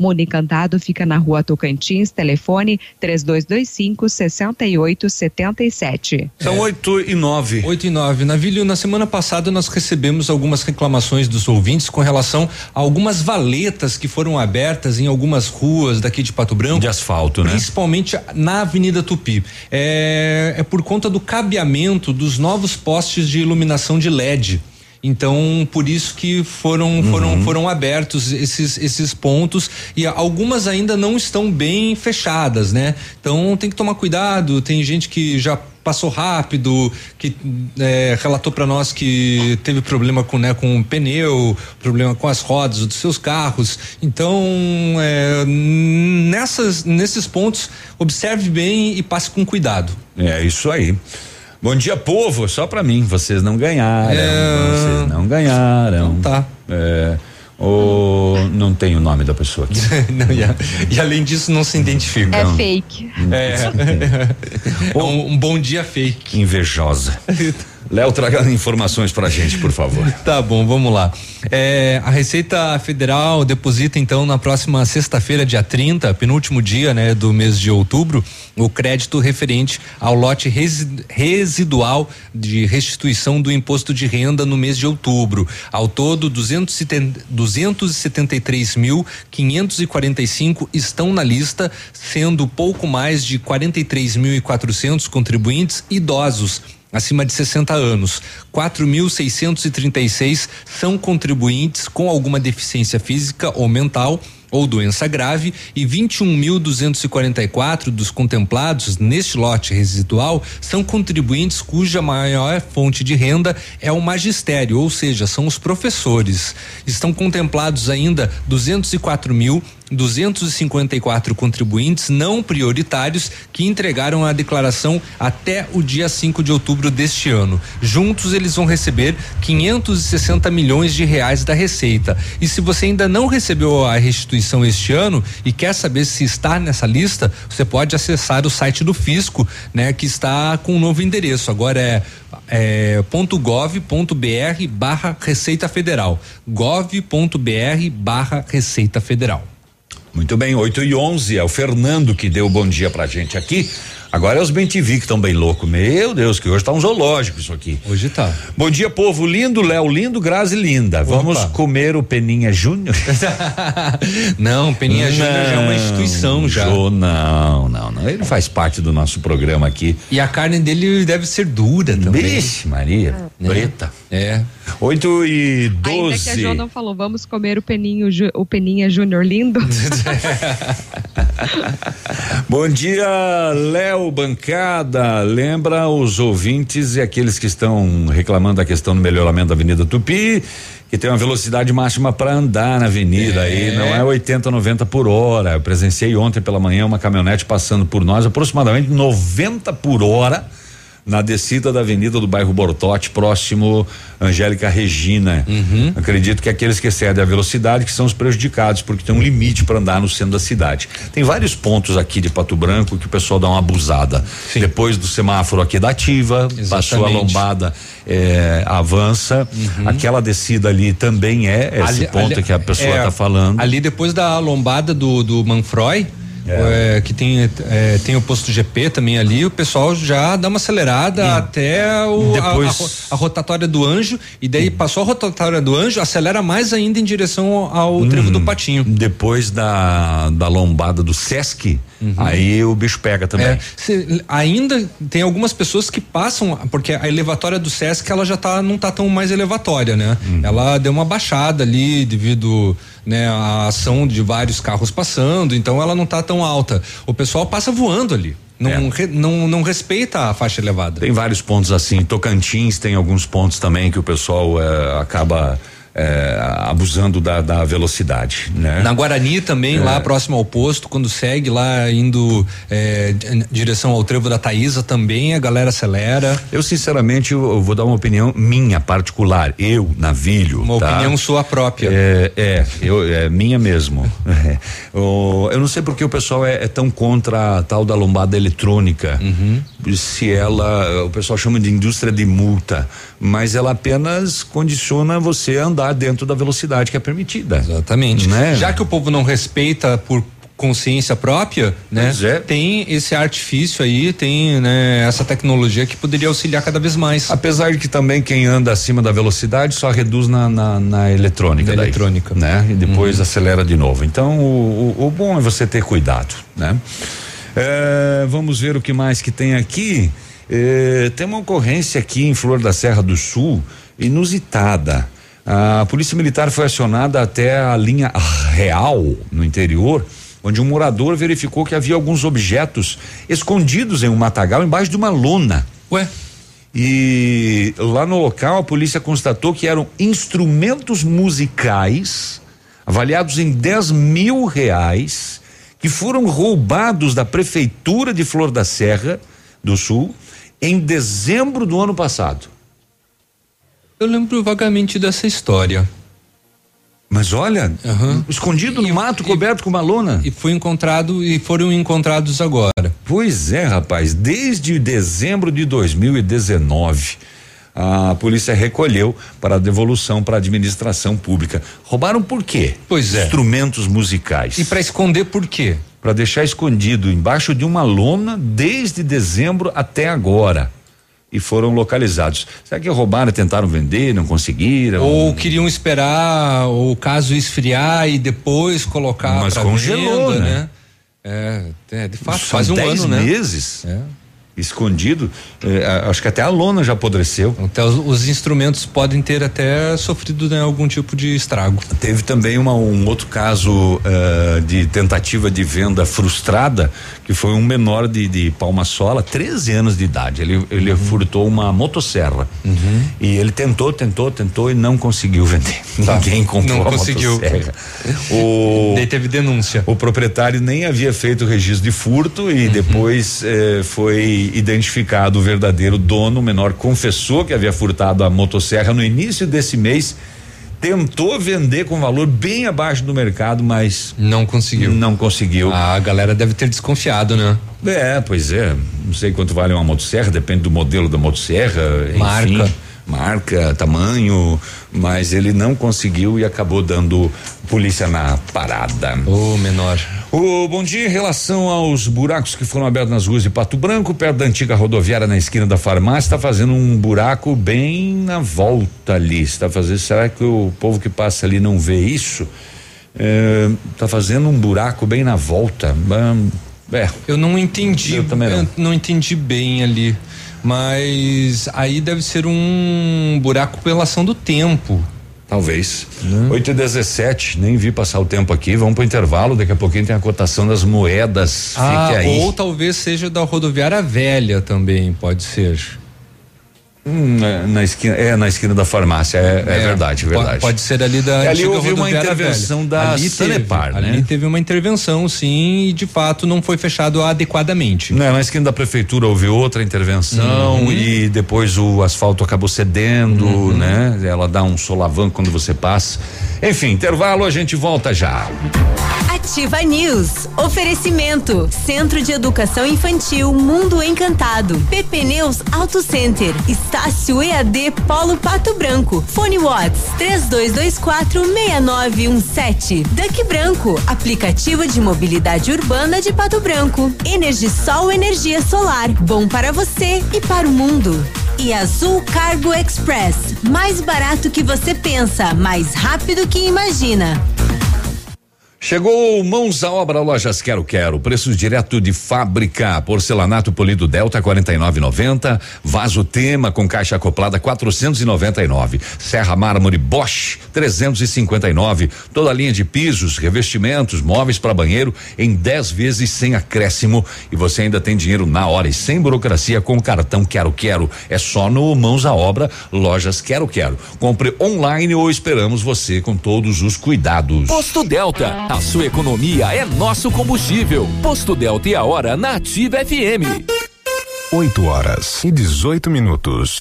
Mundo Encantado fica na rua Tocantins, telefone 3225 6877. São oito e nove. Oito e nove. Navilho, na semana passada nós recebemos algumas reclamações dos ouvintes com relação a algumas valetas que foram abertas em algumas ruas daqui de Pato Branco. De asfalto, né? Principalmente na Avenida Tupi. É, é por conta do cabeamento dos novos postes de iluminação de LED. Então, por isso que foram Uhum. foram foram abertos esses esses pontos e algumas ainda não estão bem fechadas, né? Então, tem que tomar cuidado. Tem gente que já passou rápido, que é, relatou para nós que teve problema com né, com o pneu, problema com as rodas dos seus carros. Então, é, nessas nesses pontos, observe bem e passe com cuidado. É isso aí. Bom dia, povo. Só pra mim, vocês não ganharam. É. Vocês não ganharam. tá. É, ou não tem o nome da pessoa aqui. Não, e, a- e além disso, não se identifica. É Não. fake. É. um, um bom dia fake. Invejosa. Léo, traga informações pra gente, por favor. Tá bom, vamos lá. É, a Receita Federal deposita então na próxima sexta-feira, dia 30, penúltimo dia, né, do mês de outubro, o crédito referente ao lote resi- residual de restituição do imposto de renda no mês de outubro. Ao todo, 270 273.545 estão na lista, sendo pouco mais de 43.400 contribuintes idosos acima de 60 anos. 4.636 são contribuintes com alguma deficiência física ou mental ou doença grave e 21.244 dos contemplados neste lote residual são contribuintes cuja maior fonte de renda é o magistério, ou seja, são os professores. Estão contemplados ainda 204 mil 254 contribuintes não prioritários que entregaram a declaração até o dia 5 de outubro deste ano. Juntos eles vão receber 560 milhões de reais da Receita. E se você ainda não recebeu a restituição este ano e quer saber se está nessa lista, você pode acessar o site do Fisco, né, que está com um novo endereço. Agora é é, .gov.br barra Receita Federal. gov.br barra Receita Federal. Muito bem, 8 e 11 é o Fernando que deu bom dia pra gente aqui. Agora é os BenTV que estão bem loucos. Meu Deus, que hoje tá um zoológico isso aqui. Hoje tá. Bom dia, povo lindo, Léo lindo, Grazi linda. Vamos comer o Peninha Júnior? não, Peninha Júnior já é uma instituição já. Jô, não, não, não. Ele faz parte do nosso programa aqui. E a carne dele deve ser dura também. Vixe, Maria, Né? preta. É. 8 e Ainda que a 12. Jo não falou, vamos comer o peninho, o peninha Júnior lindo. Bom dia, Léo Bancada. Lembra os ouvintes e aqueles que estão reclamando da questão do melhoramento da Avenida Tupi, que tem uma velocidade máxima para andar na avenida aí, não é 80, 90 por hora. Eu presenciei ontem pela manhã uma caminhonete passando por nós, aproximadamente 90 por hora. Na descida da avenida do bairro Bortote, próximo Angélica Regina. Acredito que aqueles que excedem a velocidade que são os prejudicados, porque tem um limite para andar no centro da cidade. Tem vários pontos aqui de Pato Branco que o pessoal dá uma abusada. Depois do semáforo aqui da ativa, passou a Exatamente. lombada, eh, avança. Aquela descida ali também é esse Ali- ponto ali- que a pessoa é, está falando. Ali depois da lombada do, do Manfroy, é, que tem, é, tem o posto GP também ali, o pessoal já dá uma acelerada até o, a- Depois- a, a rotatória do Anjo, e daí passou a rotatória do Anjo, acelera mais ainda em direção ao trevo do Patinho. Depois da, da lombada do Sesc, aí o bicho pega também. É, cê- ainda tem algumas pessoas que passam, porque a elevatória do Sesc ela já tá, não tá tão mais elevatória, né? Uhum. Ela deu uma baixada ali devido né, à ação de vários carros passando, então ela não tá tão alta. O pessoal passa voando ali. Não, re- não, não respeita a faixa elevada. Tem vários pontos assim. Tocantins tem alguns pontos também que o pessoal eh, acaba é, abusando da, da, velocidade, né? Na Guarani também, é. lá próximo ao posto, quando segue lá indo é, em direção ao trevo da Taísa também a galera acelera. Eu sinceramente eu, eu vou dar uma opinião minha particular, eu navilho. Uma tá? opinião sua própria. É, é, eu, é minha mesmo. eu, eu não sei porque o pessoal é, é, tão contra a tal da lombada eletrônica. Uhum. Se ela, o pessoal chama de indústria de multa, mas ela apenas condiciona você a andar dentro da velocidade que é permitida. Exatamente. Né? Já que o povo não respeita por consciência própria, né? É. Tem esse artifício aí, tem né, essa tecnologia que poderia auxiliar cada vez mais. Apesar de que também quem anda acima da velocidade só reduz na, na, na eletrônica. Na daí, eletrônica. Né? E depois uhum. acelera de novo. Então o, o, o, bom é você ter cuidado, né? É, vamos ver o que mais que tem aqui. É, tem uma ocorrência aqui em Flor da Serra do Sul, inusitada. A polícia militar foi acionada até a linha real no interior, onde um morador verificou que havia alguns objetos escondidos em um matagal embaixo de uma lona. Ué? E lá no local a polícia constatou que eram instrumentos musicais avaliados em 10 mil reais que foram roubados da prefeitura de Flor da Serra do Sul em dezembro do ano passado. Eu lembro vagamente dessa história. Mas olha, uhum. escondido no e, mato, e, coberto com uma lona. E foi encontrado e foram encontrados agora. Pois é, rapaz, desde dezembro de 2019 a polícia recolheu para devolução para a administração pública. Roubaram por quê? Pois é. Instrumentos musicais. E para esconder por quê? Para deixar escondido embaixo de uma lona desde dezembro até agora e foram localizados. Será que roubaram, tentaram vender, não conseguiram? Ou queriam esperar o caso esfriar e depois colocar Mas congelou, venda, né? né? É, é, de fato, São faz um dez ano, meses. né? É escondido. Eh, acho que até a lona já apodreceu. Então os, os instrumentos podem ter até sofrido né, algum tipo de estrago. Teve também uma, um outro caso uh, de tentativa de venda frustrada, que foi um menor de, de Palma Sola, 13 anos de idade. Ele, ele uhum. furtou uma motosserra. Uhum. E ele tentou, tentou, tentou e não conseguiu vender. Tá. Ninguém comprou não a conseguiu. motosserra. o, Daí teve denúncia. O proprietário nem havia feito o registro de furto e uhum. depois eh, foi identificado o verdadeiro dono. O menor confessou que havia furtado a motosserra no início desse mês. Tentou vender com valor bem abaixo do mercado, mas não conseguiu. Não conseguiu. a galera deve ter desconfiado, né? É, pois é. Não sei quanto vale uma motosserra, depende do modelo da motosserra. Marca. Enfim marca, tamanho, mas ele não conseguiu e acabou dando polícia na parada. Ô, oh, menor. O bom dia em relação aos buracos que foram abertos nas ruas de Pato Branco, perto da antiga rodoviária na esquina da farmácia, está fazendo um buraco bem na volta ali. Está fazendo, será que o povo que passa ali não vê isso? Está é, fazendo um buraco bem na volta. É. Eu não entendi. Eu também não. não entendi bem ali. Mas aí deve ser um buraco pela ação do tempo. Talvez. Hum. 8 e 17 nem vi passar o tempo aqui. Vamos pro intervalo. Daqui a pouquinho tem a cotação das moedas. Ah, Fique aí. Ou talvez seja da rodoviária velha também, pode ser. Hum, é, na esquina, é na esquina da farmácia, é, é, é verdade, verdade. Pode, pode, ser ali da. Ali houve uma intervenção velha. da ali Sanepar, teve, né? Ali teve uma intervenção, sim, e de fato não foi fechado adequadamente. Não, na esquina da prefeitura houve outra intervenção uhum. e depois o asfalto acabou cedendo, uhum. né? Ela dá um solavanco quando você passa. Enfim, intervalo, a gente volta já. Ativa News. Oferecimento. Centro de Educação Infantil Mundo Encantado. PP Neus Auto Center. Estácio EAD Polo Pato Branco. Fone Watts 3224 6917. Duck Branco. Aplicativo de mobilidade urbana de Pato Branco. Energisol energia solar. Bom para você e para o mundo. E Azul Cargo Express. Mais barato que você pensa, mais rápido que imagina. Chegou mãos à obra lojas Quero Quero, preço direto de fábrica, porcelanato polido Delta 49,90, vaso tema com caixa acoplada 499, serra mármore Bosch 359, toda a linha de pisos, revestimentos, móveis para banheiro em 10 vezes sem acréscimo. E você ainda tem dinheiro na hora e sem burocracia com o cartão Quero Quero. É só no mãos à obra lojas Quero Quero. Compre online ou esperamos você com todos os cuidados. Posto Delta a sua economia é nosso combustível. Posto Delta e a hora na Ativa FM. 8 horas e 18 minutos.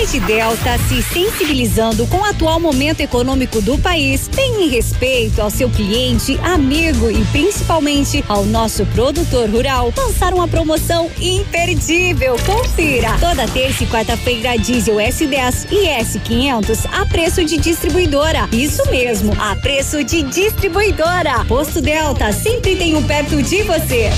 Rede Delta, se sensibilizando com o atual momento econômico do país, tem em respeito ao seu cliente, amigo e principalmente ao nosso produtor rural, lançar uma promoção imperdível. Confira! Toda terça e quarta-feira, diesel S10 e S500 a preço de distribuidora. Isso mesmo, a preço de distribuidora. Posto Delta sempre tem um perto de você.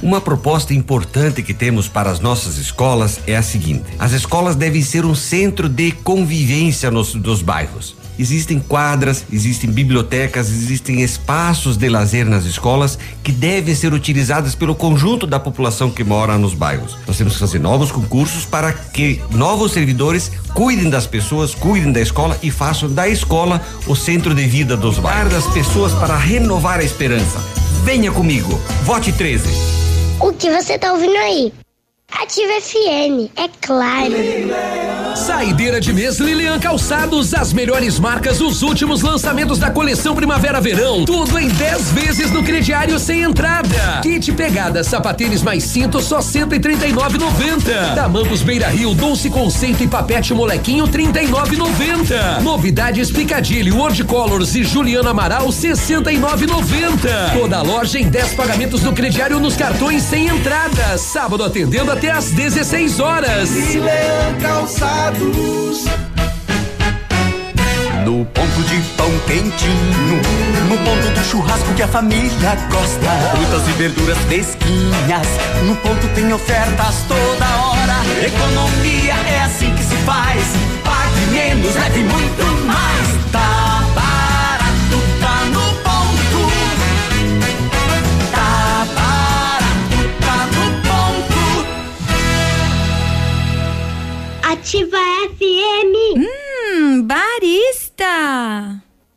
Uma proposta importante que temos para as nossas escolas é a seguinte: as escolas devem ser um centro de convivência nos dos bairros. Existem quadras, existem bibliotecas, existem espaços de lazer nas escolas que devem ser utilizados pelo conjunto da população que mora nos bairros. Nós temos que fazer novos concursos para que novos servidores cuidem das pessoas, cuidem da escola e façam da escola o centro de vida dos bairros. das pessoas para renovar a esperança. Venha comigo. Vote 13. O que você tá ouvindo aí? Ativa FM, é claro. Saideira de mês Lilian Calçados, as melhores marcas, os últimos lançamentos da coleção Primavera-Verão. Tudo em 10 vezes no crediário sem entrada. Kit pegada, sapatênis mais cinto, só 139,90. Tamancos Beira Rio, Doce Conceito e Papete Molequinho, 39,90. Novidades Picadilly, World Colors e Juliana Amaral, 69,90. Toda loja em 10 pagamentos no crediário nos cartões sem entrada. Sábado atendendo até às 16 horas. Calçados. No ponto de pão quentinho, no ponto do churrasco que a família gosta. Frutas e verduras fresquinhas, no ponto tem ofertas toda hora. Economia é assim que se faz. Pague menos, leve muito mais. Tá Ativa FM. Hum, barista.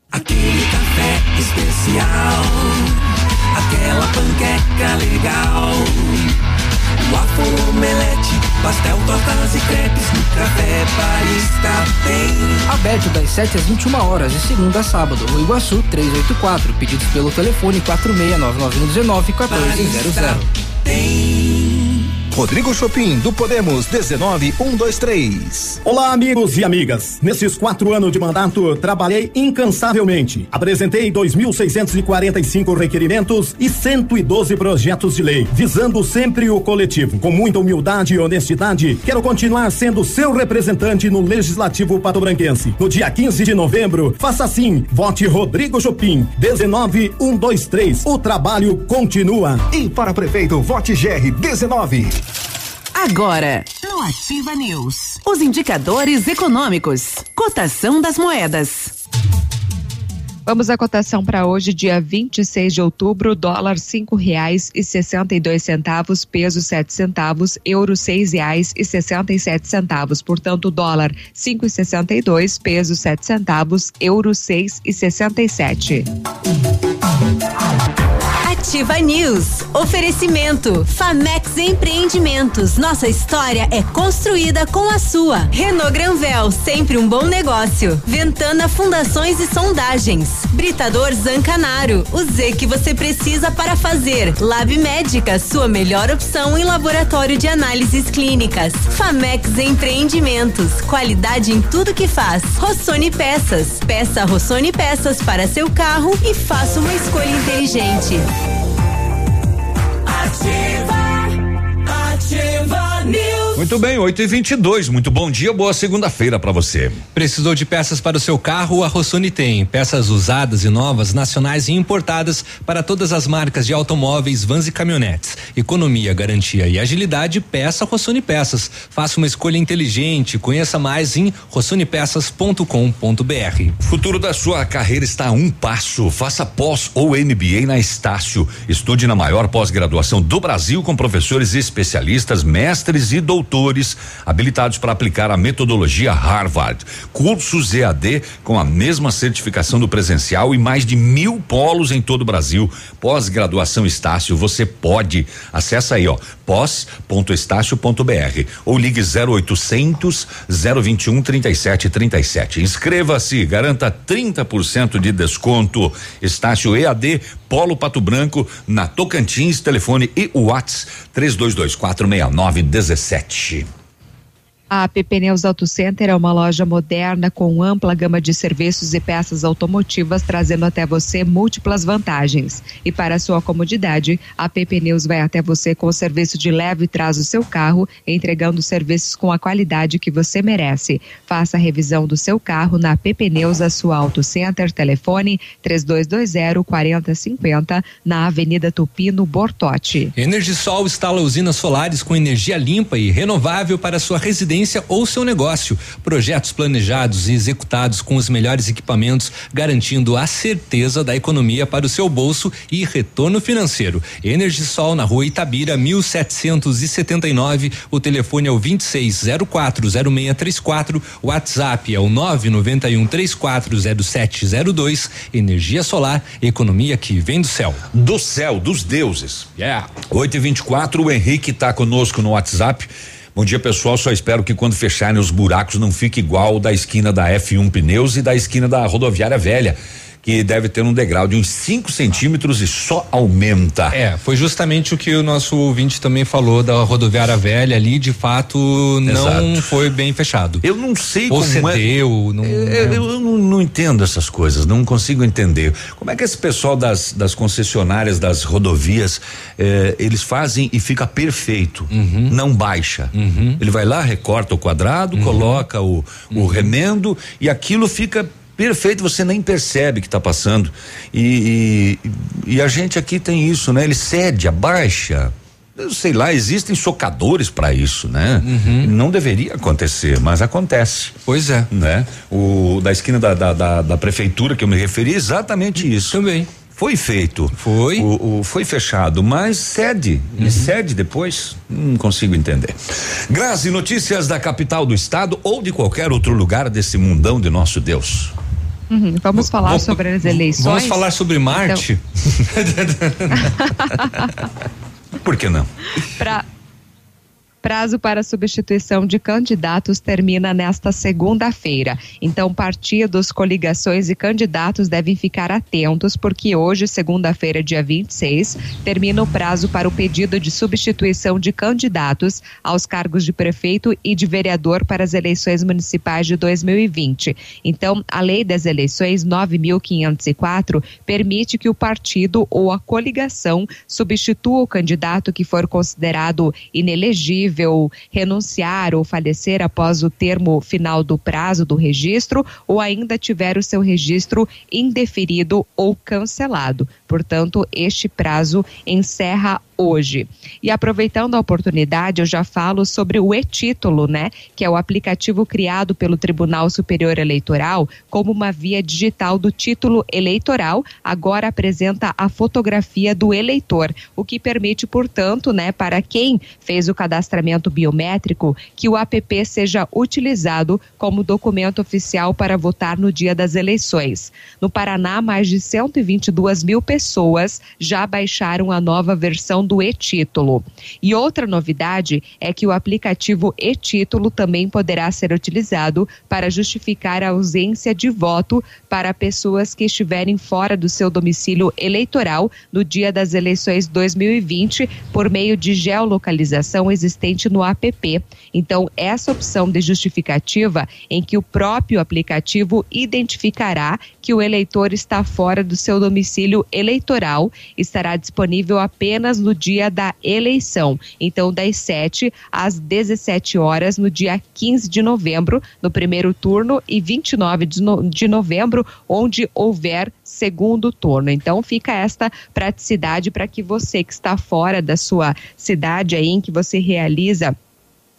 Aquele café especial, aquela panqueca legal. Waffle, omelete, pastel, tortas e crepes, no café barista tem. Aberto das 7 às 21 horas, de segunda a sábado. No Iguaçu 384. Pedidos pelo telefone 469919 1400. Rodrigo Chopin, do Podemos, 19123. Olá, amigos e amigas. Nesses quatro anos de mandato, trabalhei incansavelmente. Apresentei 2.645 requerimentos e 112 projetos de lei, visando sempre o coletivo. Com muita humildade e honestidade, quero continuar sendo seu representante no Legislativo Patobranquense. No dia 15 de novembro, faça assim. Vote Rodrigo Chopin, 19123. O trabalho continua. E para prefeito, vote GR 19. Agora, no Ativa News, os indicadores econômicos, cotação das moedas. Vamos à cotação para hoje, dia 26 de outubro, dólar cinco reais e sessenta e dois centavos, peso sete centavos, euro seis reais e sessenta e sete centavos. Portanto, dólar cinco e sessenta e dois, peso sete centavos, euro seis e sessenta e sete. Ativa News. Oferecimento. Famex Empreendimentos. Nossa história é construída com a sua. Renault Granvel, sempre um bom negócio. Ventana Fundações e Sondagens. Britador Zancanaro. O Z que você precisa para fazer. Lab Médica, sua melhor opção em laboratório de análises clínicas. Famex Empreendimentos. Qualidade em tudo que faz. Rossoni Peças. Peça Rossoni Peças para seu carro e faça uma escolha inteligente. Ativa, ativa News. Muito bem, 8 e 22 Muito bom dia, boa segunda-feira para você. Precisou de peças para o seu carro? A Rossoni tem. Peças usadas e novas, nacionais e importadas para todas as marcas de automóveis, vans e caminhonetes. Economia, garantia e agilidade, peça Rossoni Peças. Faça uma escolha inteligente. Conheça mais em rossonipeças.com.br. Futuro da sua carreira está a um passo. Faça pós ou MBA na Estácio. Estude na maior pós-graduação do Brasil com professores especialistas, mestres e doutores habilitados para aplicar a metodologia Harvard. Cursos EAD com a mesma certificação do presencial e mais de mil polos em todo o Brasil. Pós-graduação Estácio, você pode. Acesse aí, ó, pós.estácio.br ou ligue 0800 021 3737. Inscreva-se, garanta 30% de desconto. Estácio EAD Polo Pato Branco, na Tocantins, telefone e o WhatsApp 32246917. A AP Pneus Auto Center é uma loja moderna com ampla gama de serviços e peças automotivas, trazendo até você múltiplas vantagens. E para sua comodidade, a AP Pneus vai até você com o serviço de leve e traz o seu carro, entregando serviços com a qualidade que você merece. Faça a revisão do seu carro na AP Pneus, a sua Auto Center, telefone 3220 4050, na Avenida Tupino Bortote. Energisol instala usinas solares com energia limpa e renovável para sua residência residência ou seu negócio. Projetos planejados e executados com os melhores equipamentos, garantindo a certeza da economia para o seu bolso e retorno financeiro. Energisol na rua Itabira, 1779. O telefone é o 26040634. O WhatsApp é o 991340702. Energia solar, economia que vem do céu. Do céu, dos deuses. Yeah. 8 e 24 o Henrique está conosco no WhatsApp. Bom dia, pessoal. Só espero que quando fecharem os buracos não fique igual da esquina da F1 Pneus e da esquina da rodoviária velha que deve ter um degrau de uns 5 centímetros e só aumenta. É, foi justamente o que o nosso ouvinte também falou da rodoviária velha ali, de fato Exato. não foi bem fechado. Eu não sei Ou como é. cedeu, é. não, eu, eu, eu não, não, entendo essas coisas, não consigo entender. Como é que esse pessoal das, das concessionárias das rodovias eh, eles fazem e fica perfeito, uhum. não baixa. Uhum. Ele vai lá, recorta o quadrado, uhum. coloca o, o uhum. remendo e aquilo fica perfeito, você nem percebe que está passando. E, e, e, a gente aqui tem isso, né? Ele cede, abaixa. Eu sei lá, existem socadores para isso, né? Uhum. Não deveria acontecer, mas acontece. Pois é. Né? O da esquina da, da, da, da prefeitura que eu me referi, exatamente isso. Também foi feito. Foi. O, o, foi fechado, mas cede. Uhum. cede depois? Não consigo entender. Grazi, notícias da capital do estado ou de qualquer outro lugar desse mundão de nosso Deus. Uhum, vamos falar vamos, sobre as eleições. Vamos falar sobre Marte? Então... Por que não? Para Prazo para substituição de candidatos termina nesta segunda-feira. Então, partidos, coligações e candidatos devem ficar atentos, porque hoje, segunda-feira, dia 26, termina o prazo para o pedido de substituição de candidatos aos cargos de prefeito e de vereador para as eleições municipais de 2020. Então, a lei das eleições 9.504 permite que o partido ou a coligação substitua o candidato que for considerado inelegível possível renunciar ou falecer após o termo final do prazo do registro ou ainda tiver o seu registro indeferido ou cancelado. Portanto, este prazo encerra hoje. E aproveitando a oportunidade, eu já falo sobre o e-título, né? Que é o aplicativo criado pelo Tribunal Superior Eleitoral como uma via digital do título eleitoral, agora apresenta a fotografia do eleitor, o que permite, portanto, né, para quem fez o cadastramento biométrico, que o app seja utilizado como documento oficial para votar no dia das eleições. No Paraná, mais de 122 mil pessoas já baixaram a nova versão do e-título. E outra novidade é que o aplicativo e-título também poderá ser utilizado para justificar a ausência de voto para pessoas que estiverem fora do seu domicílio eleitoral no dia das eleições 2020 por meio de geolocalização existente no app. Então, essa opção de justificativa em que o próprio aplicativo identificará que o eleitor está fora do seu domicílio eleitoral estará disponível apenas no dia da eleição. Então, das 7 às 17 horas, no dia 15 de novembro, no primeiro turno, e 29 de, no, de novembro, onde houver segundo turno. Então fica esta praticidade para que você que está fora da sua cidade aí em que você realiza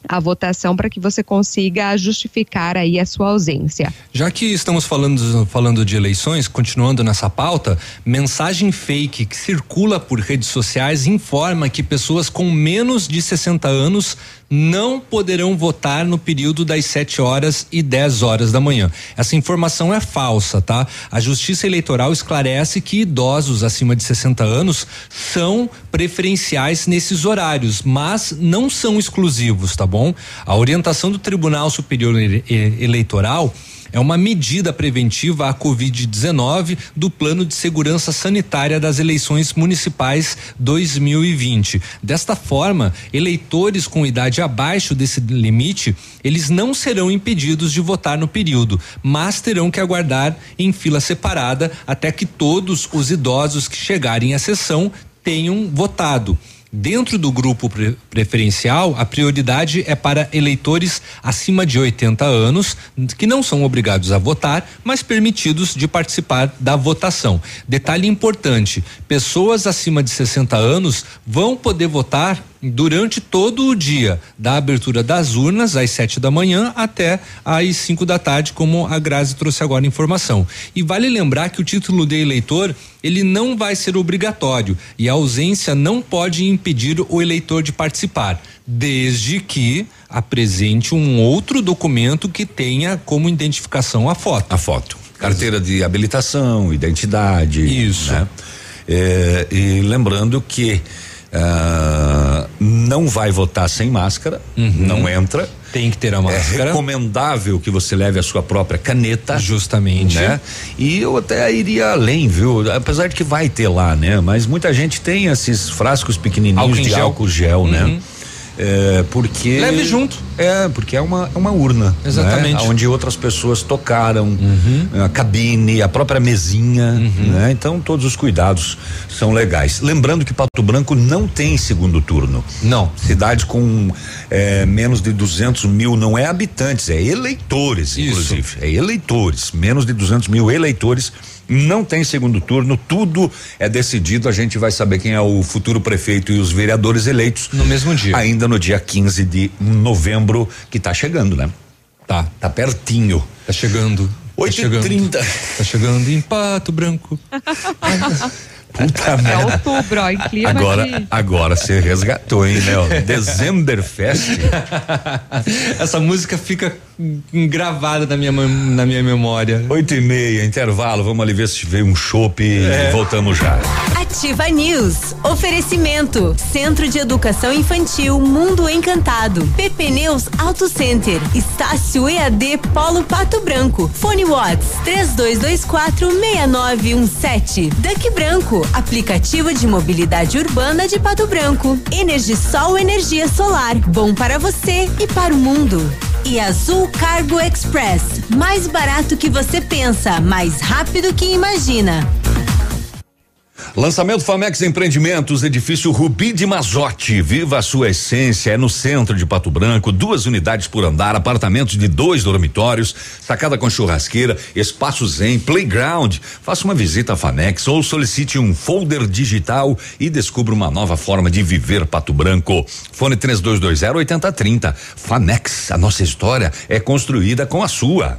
a votação para que você consiga justificar aí a sua ausência. Já que estamos falando, falando de eleições, continuando nessa pauta, mensagem fake que circula por redes sociais informa que pessoas com menos de 60 anos não poderão votar no período das 7 horas e 10 horas da manhã. Essa informação é falsa, tá? A Justiça Eleitoral esclarece que idosos acima de 60 anos são preferenciais nesses horários, mas não são exclusivos, tá bom? A orientação do Tribunal Superior Eleitoral é uma medida preventiva à Covid-19 do Plano de Segurança Sanitária das Eleições Municipais 2020. Desta forma, eleitores com idade abaixo desse limite, eles não serão impedidos de votar no período, mas terão que aguardar em fila separada até que todos os idosos que chegarem à sessão tenham votado. Dentro do grupo pre preferencial, a prioridade é para eleitores acima de 80 anos, que não são obrigados a votar, mas permitidos de participar da votação. Detalhe importante: pessoas acima de 60 anos vão poder votar durante todo o dia, da abertura das urnas às sete da manhã até às cinco da tarde, como a Grazi trouxe agora a informação. E vale lembrar que o título de eleitor ele não vai ser obrigatório e a ausência não pode impedir o eleitor de participar, desde que apresente um outro documento que tenha como identificação a foto. A foto. Carteira de habilitação, identidade. Isso. Né? É, e lembrando que Uh, não vai votar sem máscara, uhum. não entra. Tem que ter a máscara. É recomendável que você leve a sua própria caneta. Justamente. Né? E eu até iria além, viu? Apesar de que vai ter lá, né? Mas muita gente tem esses frascos pequenininhos álcool de gel. álcool gel, né? uhum. né? É, porque. Leve junto. É, porque é uma, é uma urna. Né? Exatamente. Né? Onde outras pessoas tocaram, uhum. a cabine, a própria mesinha, uhum. né? Então todos os cuidados são legais. Lembrando que Pato Branco não tem segundo turno. Não. Cidades com é, menos de 200 mil não é habitantes, é eleitores, inclusive. Isso. É eleitores. Menos de 200 mil eleitores não tem segundo turno, tudo é decidido. A gente vai saber quem é o futuro prefeito e os vereadores eleitos. No mesmo dia. Ainda no dia 15 de novembro, que tá chegando, né? Tá. Tá pertinho. Tá chegando. 8 tá h 30 Tá chegando em Pato Branco. Puta é merda. outubro, ó, em clima agora, de... agora você resgatou, hein, Léo? Decemberfest. Essa música fica gravada na minha, na minha memória. Oito e meia, intervalo, vamos ali ver se veio um chopp é. e voltamos já. Ativa News, oferecimento, Centro de Educação Infantil Mundo Encantado, PP Neus Auto Center, Estácio EAD Polo Pato Branco, Fone Watts, três dois, dois quatro meia nove um sete, Duck Branco, aplicativo de mobilidade urbana de Pato Branco, Energisol Energia Solar, bom para você e para o mundo. E Azul Cargo Express, mais barato que você pensa, mais rápido que imagina. Lançamento Famex Empreendimentos, edifício Rubi de Mazote. Viva a sua essência. É no centro de Pato Branco, duas unidades por andar, apartamentos de dois dormitórios, sacada com churrasqueira, espaço zen, playground. Faça uma visita à Famex ou solicite um folder digital e descubra uma nova forma de viver Pato Branco. Fone 3220 8030. Famex, a nossa história é construída com a sua.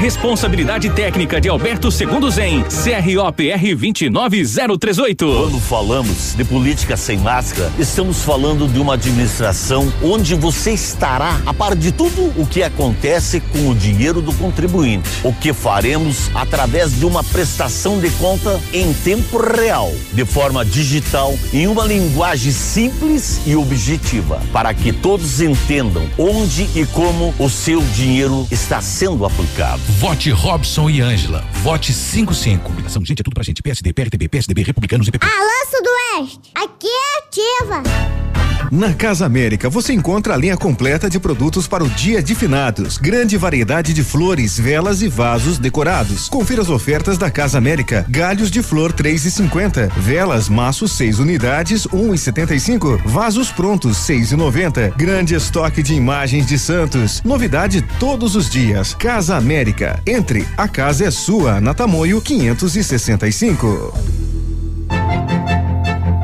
Responsabilidade técnica de Alberto Segundo Zen, CROPR 29038. Quando falamos de política sem máscara, estamos falando de uma administração onde você estará a par de tudo o que acontece com o dinheiro do contribuinte. O que faremos através de uma prestação de conta em tempo real, de forma digital, em uma linguagem simples e objetiva, para que todos entendam onde e como o seu dinheiro está sendo aplicado. Vote Robson e Ângela. Vote 55. Combinação, gente, é tudo pra gente. PSD, PRTB, PSDB, Republicanos e PP. Alô, Aqui é ativa. Na Casa América você encontra a linha completa de produtos para o dia de finados. Grande variedade de flores, velas e vasos decorados. Confira as ofertas da Casa América. Galhos de flor 3,50. Velas maços 6 unidades 1,75. Vasos prontos 6,90. Grande estoque de imagens de santos. Novidade todos os dias. Casa América. Entre, a casa é sua. Na Tamoio 565.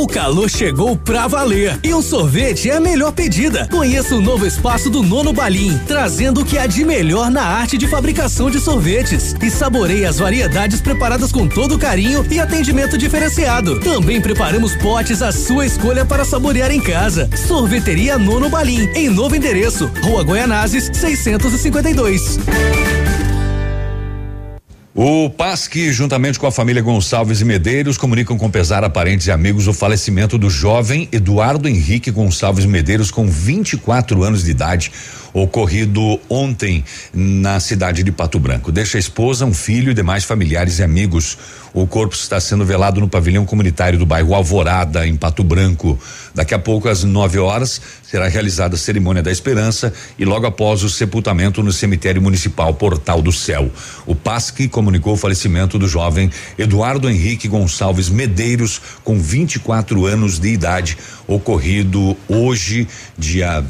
O calor chegou pra valer e o sorvete é a melhor pedida. Conheça o novo espaço do Nono Balim, trazendo o que há de melhor na arte de fabricação de sorvetes. E saboreie as variedades preparadas com todo carinho e atendimento diferenciado. Também preparamos potes à sua escolha para saborear em casa. Sorveteria Nono Balim, em novo endereço, Rua Goianazes, 652. O PASC, juntamente com a família Gonçalves e Medeiros, comunicam com pesar a parentes e amigos o falecimento do jovem Eduardo Henrique Gonçalves Medeiros, com 24 anos de idade, ocorrido ontem na cidade de Pato Branco. Deixa a esposa, um filho e demais familiares e amigos. O corpo está sendo velado no pavilhão comunitário do bairro Alvorada, em Pato Branco. Daqui a pouco, às 9 horas, será realizada a cerimônia da esperança e logo após o sepultamento no cemitério municipal Portal do Céu. O PASC comunicou o falecimento do jovem Eduardo Henrique Gonçalves Medeiros, com 24 anos de idade, ocorrido hoje, dia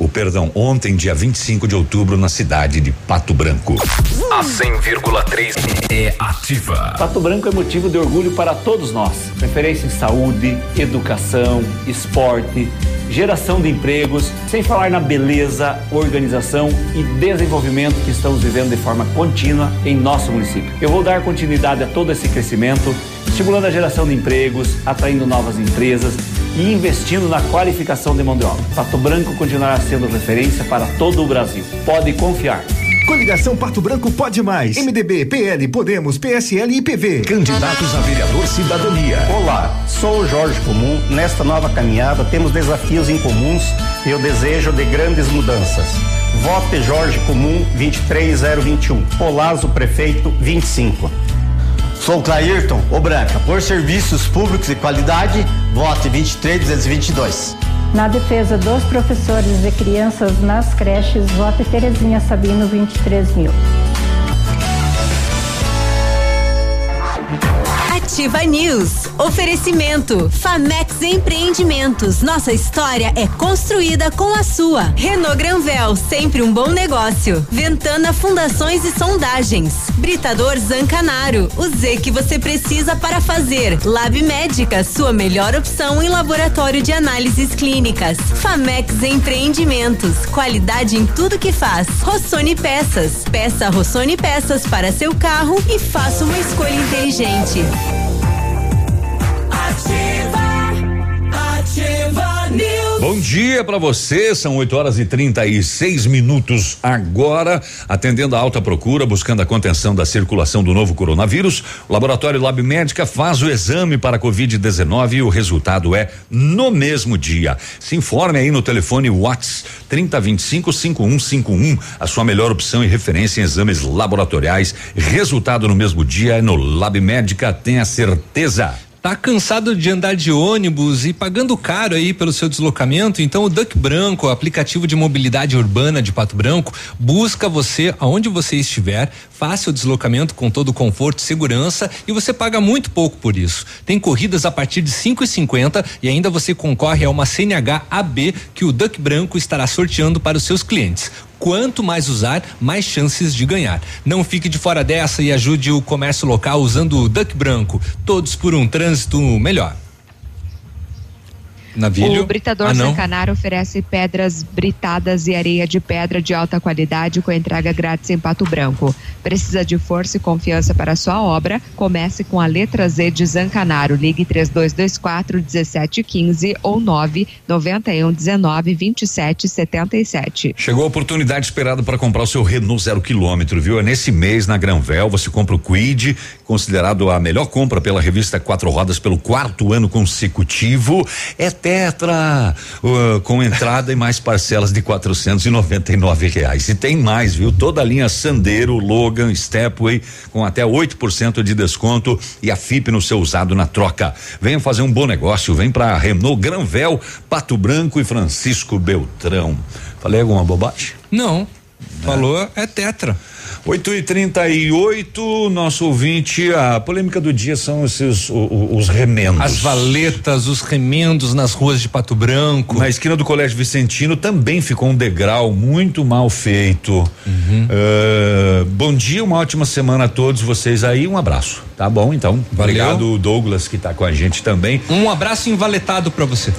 o perdão, ontem, dia 25 de outubro, na cidade de Pato Branco. A 100,3 é ativa. Pato Branco é motivo de orgulho para todos nós. Referência em saúde, educação, esporte, geração de empregos, sem falar na beleza, organização e desenvolvimento que estamos vivendo de forma contínua em nosso município. Eu vou dar continuidade a todo esse crescimento, estimulando a geração de empregos, atraindo novas empresas e investindo na qualificação de mão de obra. Pato Branco continuará sendo referência para todo o Brasil. Pode confiar. Coligação Pato Branco pode mais. MDB, PL, Podemos, PSL e PV. Candidatos a vereador Cidadania. Olá, sou o Jorge Comum. Nesta nova caminhada temos desafios em comuns e o desejo de grandes mudanças. Vote Jorge Comum 23021. Olazo Prefeito 25. Sou Clairton Obranca. Por serviços públicos e qualidade, vote 23222. Na defesa dos professores e crianças nas creches, vote Terezinha Sabino 23 mil. Ativa News. Oferecimento. Famex Empreendimentos. Nossa história é construída com a sua. Renault Granvel, sempre um bom negócio. Ventana Fundações e Sondagens. Britador Zancanaro. O Z que você precisa para fazer. Lab Médica, sua melhor opção em laboratório de análises clínicas. Famex Empreendimentos. Qualidade em tudo que faz. Rossoni Peças. Peça Rossoni Peças para seu carro e faça uma escolha inteligente. Bom dia para você, são 8 horas e 36 minutos agora, atendendo a alta procura, buscando a contenção da circulação do novo coronavírus. O laboratório Lab Médica faz o exame para Covid-19 e o resultado é no mesmo dia. Se informe aí no telefone Whats 3025 5151, a sua melhor opção e referência em exames laboratoriais. Resultado no mesmo dia é no Lab Médica, tenha certeza. Tá cansado de andar de ônibus e pagando caro aí pelo seu deslocamento? Então o Duck Branco, aplicativo de mobilidade urbana de Pato Branco, busca você aonde você estiver, faça o deslocamento com todo conforto e segurança e você paga muito pouco por isso. Tem corridas a partir de cinco e cinquenta e ainda você concorre a uma CNH AB que o Duck Branco estará sorteando para os seus clientes. Quanto mais usar, mais chances de ganhar. Não fique de fora dessa e ajude o comércio local usando o Duck Branco. Todos por um trânsito melhor. Navilho. O Britador ah. Zancanaro oferece pedras britadas e areia de pedra de alta qualidade com entrega grátis em Pato Branco. Precisa de força e confiança para sua obra? Comece com a letra Z de Zancanaro. Ligue 3224 1715 ou 991 19 27 77. Chegou a oportunidade esperada para comprar o seu Renault zero quilômetro, viu? É nesse mês na Granvel você compra o Quid, considerado a melhor compra pela revista Quatro Rodas pelo quarto ano consecutivo. É Tetra, uh, com entrada e mais parcelas de quatrocentos e noventa e nove reais. E tem mais, viu? Toda a linha Sandero, Logan, Stepway, com até 8% de desconto e a FIP no seu usado na troca. Venha fazer um bom negócio, vem para Renault Granvel, Pato Branco e Francisco Beltrão. Falei alguma bobagem? Não. Falou é Tetra. 8 e 38 nosso ouvinte, a polêmica do dia são esses o, os remendos. As valetas, os remendos nas ruas de Pato Branco. Na esquina do Colégio Vicentino também ficou um degrau muito mal feito. Uhum. Uh, bom dia, uma ótima semana a todos vocês aí, um abraço. Tá bom, então. Valeu. Obrigado, Douglas, que tá com a gente também. Um abraço invaletado para você.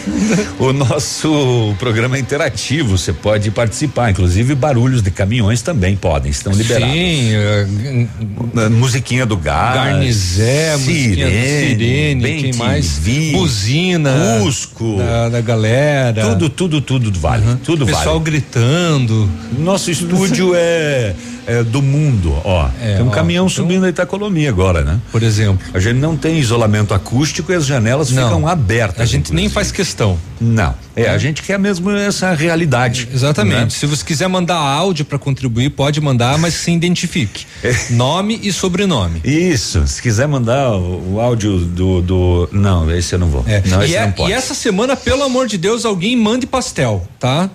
o nosso programa é interativo, você pode participar, inclusive barulhos de caminhões também podem, estão liberados. Sim, uh, musiquinha do gás. Garnizé, do Sirene, Bem quem mais? vi. Buzina. Cusco. Da, da galera. Tudo, tudo, tudo vale. Tudo Pessoal vale. gritando. Nosso estúdio é, é do mundo, ó. É, tem um ó, caminhão então- subindo a Itacolomi agora, né? Por exemplo. A gente não tem isolamento acústico e as janelas Não. ficam abertas. A gente nem inclusive. faz questão. Não. É, a gente quer mesmo essa realidade. Exatamente. né? Se você quiser mandar áudio para contribuir, pode mandar, mas se identifique. Nome e sobrenome. Isso. Se quiser mandar o, o áudio do, do. Não, esse eu não vou. É. Não, e, esse é- não pode. e essa semana, pelo amor de Deus, alguém mande pastel, tá?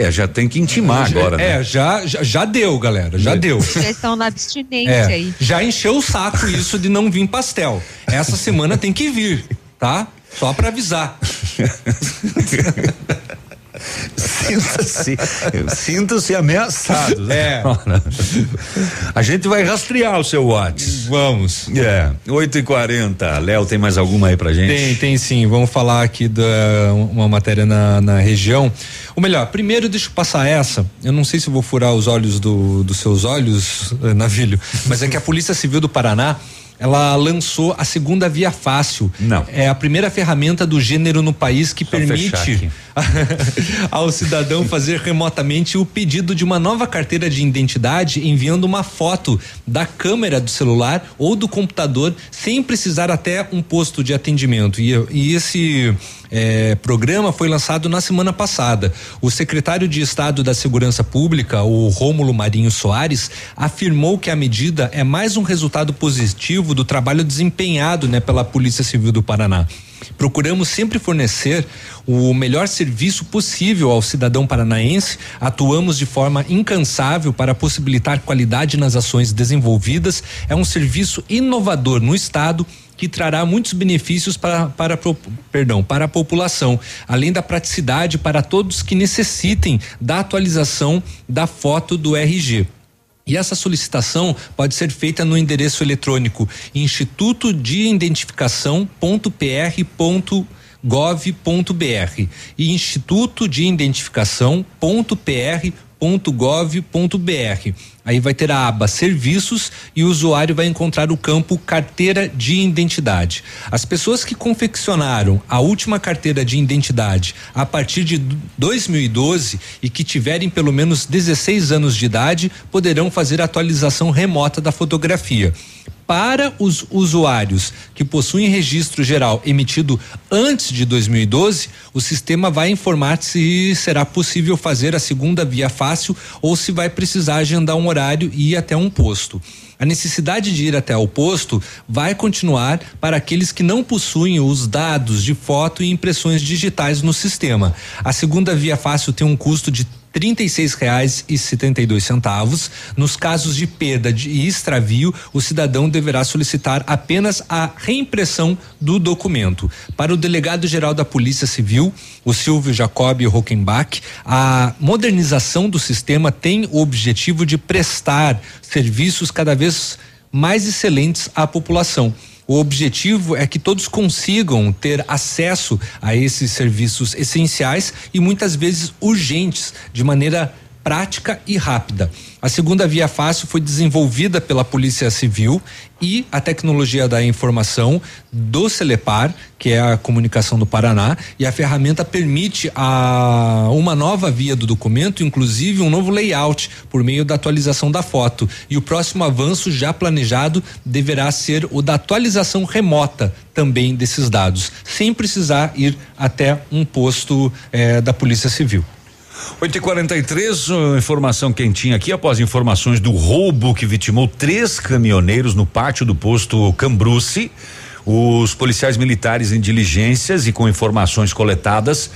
É, já tem que intimar agora, né? É, já, já, já deu, galera, já É. deu. Já estão na abstinência É, aí. já encheu o saco isso de não vir pastel. Essa semana tem que vir, tá? Só pra avisar. Sinta-se, sinta-se ameaçado. É. A gente vai rastrear o seu WhatsApp. Vamos. É, 8 e 40 Léo, tem mais alguma aí pra gente? Tem, tem sim. Vamos falar aqui da uma matéria na, na região. Ou melhor, primeiro deixa eu passar essa. Eu não sei se vou furar os olhos do, dos seus olhos, eh, Navilho, mas é que a Polícia Civil do Paraná ela lançou a segunda via fácil. Não. É a primeira ferramenta do gênero no país que fechar permite ao cidadão fazer remotamente o pedido de uma nova carteira de identidade enviando uma foto da câmera do celular ou do computador sem precisar até um posto de atendimento. E, e esse eh, programa foi lançado na semana passada. O secretário de Estado da Segurança Pública, o Rômulo Marinho Soares, afirmou que a medida é mais um resultado positivo do trabalho desempenhado né, pela Polícia Civil do Paraná. Procuramos sempre fornecer o melhor serviço possível ao cidadão paranaense, atuamos de forma incansável para possibilitar qualidade nas ações desenvolvidas. É um serviço inovador no Estado que trará muitos benefícios para, para, perdão, para a população, além da praticidade para todos que necessitem da atualização da foto do RG. E essa solicitação pode ser feita no endereço eletrônico instituto de identificação.pr.gov.br e instituto de identificação.pr.gov.br. Aí vai ter a aba serviços e o usuário vai encontrar o campo carteira de identidade. As pessoas que confeccionaram a última carteira de identidade a partir de 2012 e que tiverem pelo menos 16 anos de idade poderão fazer atualização remota da fotografia. para os usuários que possuem registro geral emitido antes de 2012, o sistema vai informar se será possível fazer a segunda via fácil ou se vai precisar agendar um horário e ir até um posto. A necessidade de ir até o posto vai continuar para aqueles que não possuem os dados de foto e impressões digitais no sistema. A segunda via fácil tem um custo de dois centavos. Nos casos de perda e extravio, o cidadão deverá solicitar apenas a reimpressão do documento. Para o delegado-geral da Polícia Civil, o Silvio Jacob Rockenbach, a modernização do sistema tem o objetivo de prestar serviços cada vez mais excelentes à população. O objetivo é que todos consigam ter acesso a esses serviços essenciais e muitas vezes urgentes, de maneira prática e rápida. A segunda via fácil foi desenvolvida pela Polícia Civil e a tecnologia da informação do Celepar, que é a comunicação do Paraná, e a ferramenta permite a uma nova via do documento, inclusive um novo layout por meio da atualização da foto. E o próximo avanço já planejado deverá ser o da atualização remota também desses dados, sem precisar ir até um posto eh, da Polícia Civil. 8 e 43 informação quentinha aqui após informações do roubo que vitimou três caminhoneiros no pátio do posto Cambruce. Os policiais militares em diligências e com informações coletadas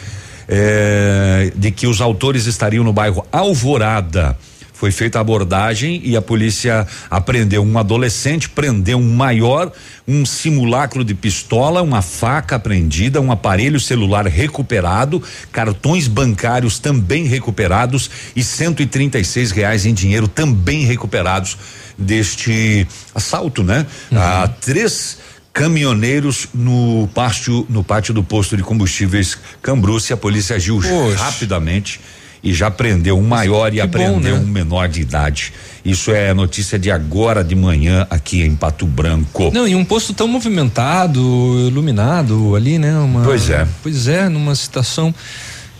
eh, de que os autores estariam no bairro Alvorada. Foi feita a abordagem e a polícia apreendeu um adolescente, prendeu um maior, um simulacro de pistola, uma faca apreendida, um aparelho celular recuperado, cartões bancários também recuperados e 136 reais em dinheiro também recuperados deste assalto, né? Uhum. A três caminhoneiros no pátio no pátio do posto de combustíveis Cambruce, a polícia agiu Poxa. rapidamente e já prendeu um maior e aprendeu né? um menor de idade. Isso é notícia de agora de manhã aqui em Pato Branco. Não, e um posto tão movimentado, iluminado ali, né? Uma, pois é. Pois é, numa situação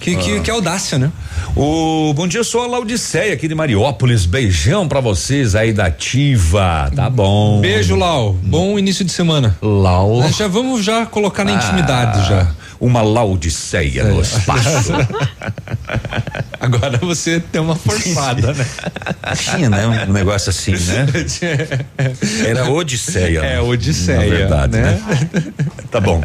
que, que, ah. que audácia, né? O bom dia, sou a Laudiceia aqui de Mariópolis. Beijão para vocês aí da Ativa. Tá bom. Beijo, Lau. Bom início de semana. Lau. Nós já vamos já colocar na ah, intimidade já. Uma Laudiceia é. no espaço. Agora você tem uma forçada, né? Tinha, né? Um negócio assim, né? Era Odisseia. É, Odisseia. Na verdade, né? né? Tá bom.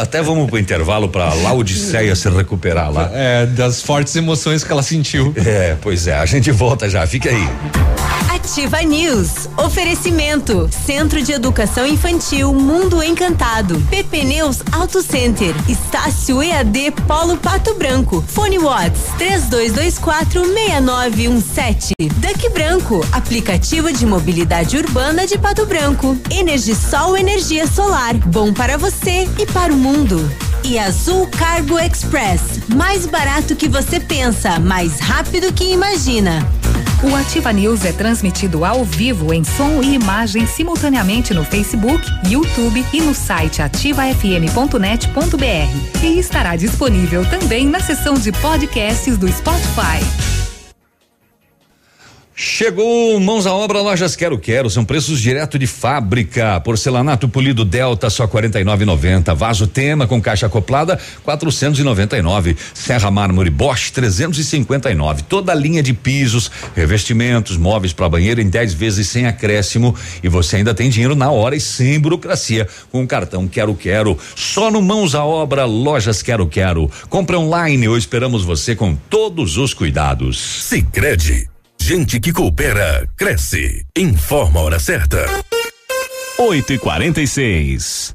Até vamos pro intervalo pra Laodiceia se recuperar lá. É, das fortes emoções que ela sentiu. É, pois é. A gente volta já. Fica aí. Ativa News. Oferecimento. Centro de Educação Infantil Mundo Encantado. PP Neus Auto Center. Estácio EAD Polo Pato Branco. Fone Watts 3224 6917. Duck Branco. Aplicativo de mobilidade urbana de Pato Branco. Energisol Energia Solar. Bom para você e para o mundo. E Azul Cargo Express. Mais barato que você pensa, mais rápido que imagina. O Ativa News é transmitido ao vivo em som e imagem simultaneamente no Facebook, YouTube e no site ativafm.net.br. E estará disponível também na seção de podcasts do Spotify. Chegou mãos à obra, lojas Quero Quero, são preços direto de fábrica. Porcelanato polido Delta só 49,90. Vaso Tema com caixa acoplada 499. Serra Mármore Bosch 359. Toda a linha de pisos, revestimentos, móveis para banheiro em 10 vezes sem acréscimo e você ainda tem dinheiro na hora e sem burocracia com o cartão Quero Quero. Só no mãos à obra, lojas Quero Quero. Compre online ou esperamos você com todos os cuidados. Sicredi Gente que coopera, cresce. Informa a hora certa. 8 e 46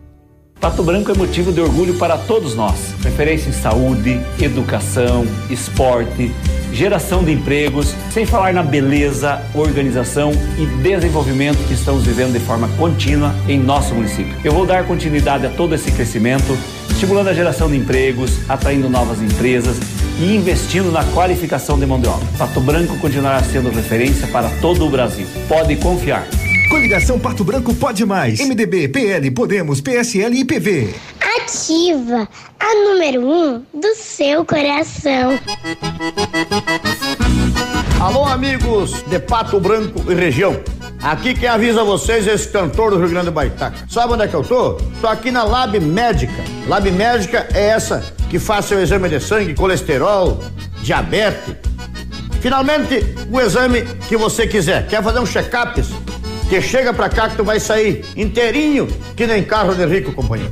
Pato Branco é motivo de orgulho para todos nós. Referência em saúde, educação, esporte, geração de empregos, sem falar na beleza, organização e desenvolvimento que estamos vivendo de forma contínua em nosso município. Eu vou dar continuidade a todo esse crescimento, estimulando a geração de empregos, atraindo novas empresas e investindo na qualificação de mão de obra. Pato Branco continuará sendo referência para todo o Brasil. Pode confiar. Coligação Pato Branco pode mais. MDB, PL, Podemos, PSL e PV. Ativa a número 1 um do seu coração. Alô, amigos de Pato Branco e região. Aqui quem avisa vocês é esse cantor do Rio Grande do Baitaca. Sabe onde é que eu tô? Tô aqui na Lab Médica. Lab Médica é essa que faz seu exame de sangue, colesterol, diabetes. Finalmente, o exame que você quiser. Quer fazer um check-up? Que chega pra cá que tu vai sair inteirinho, que nem carro de rico, companheiro.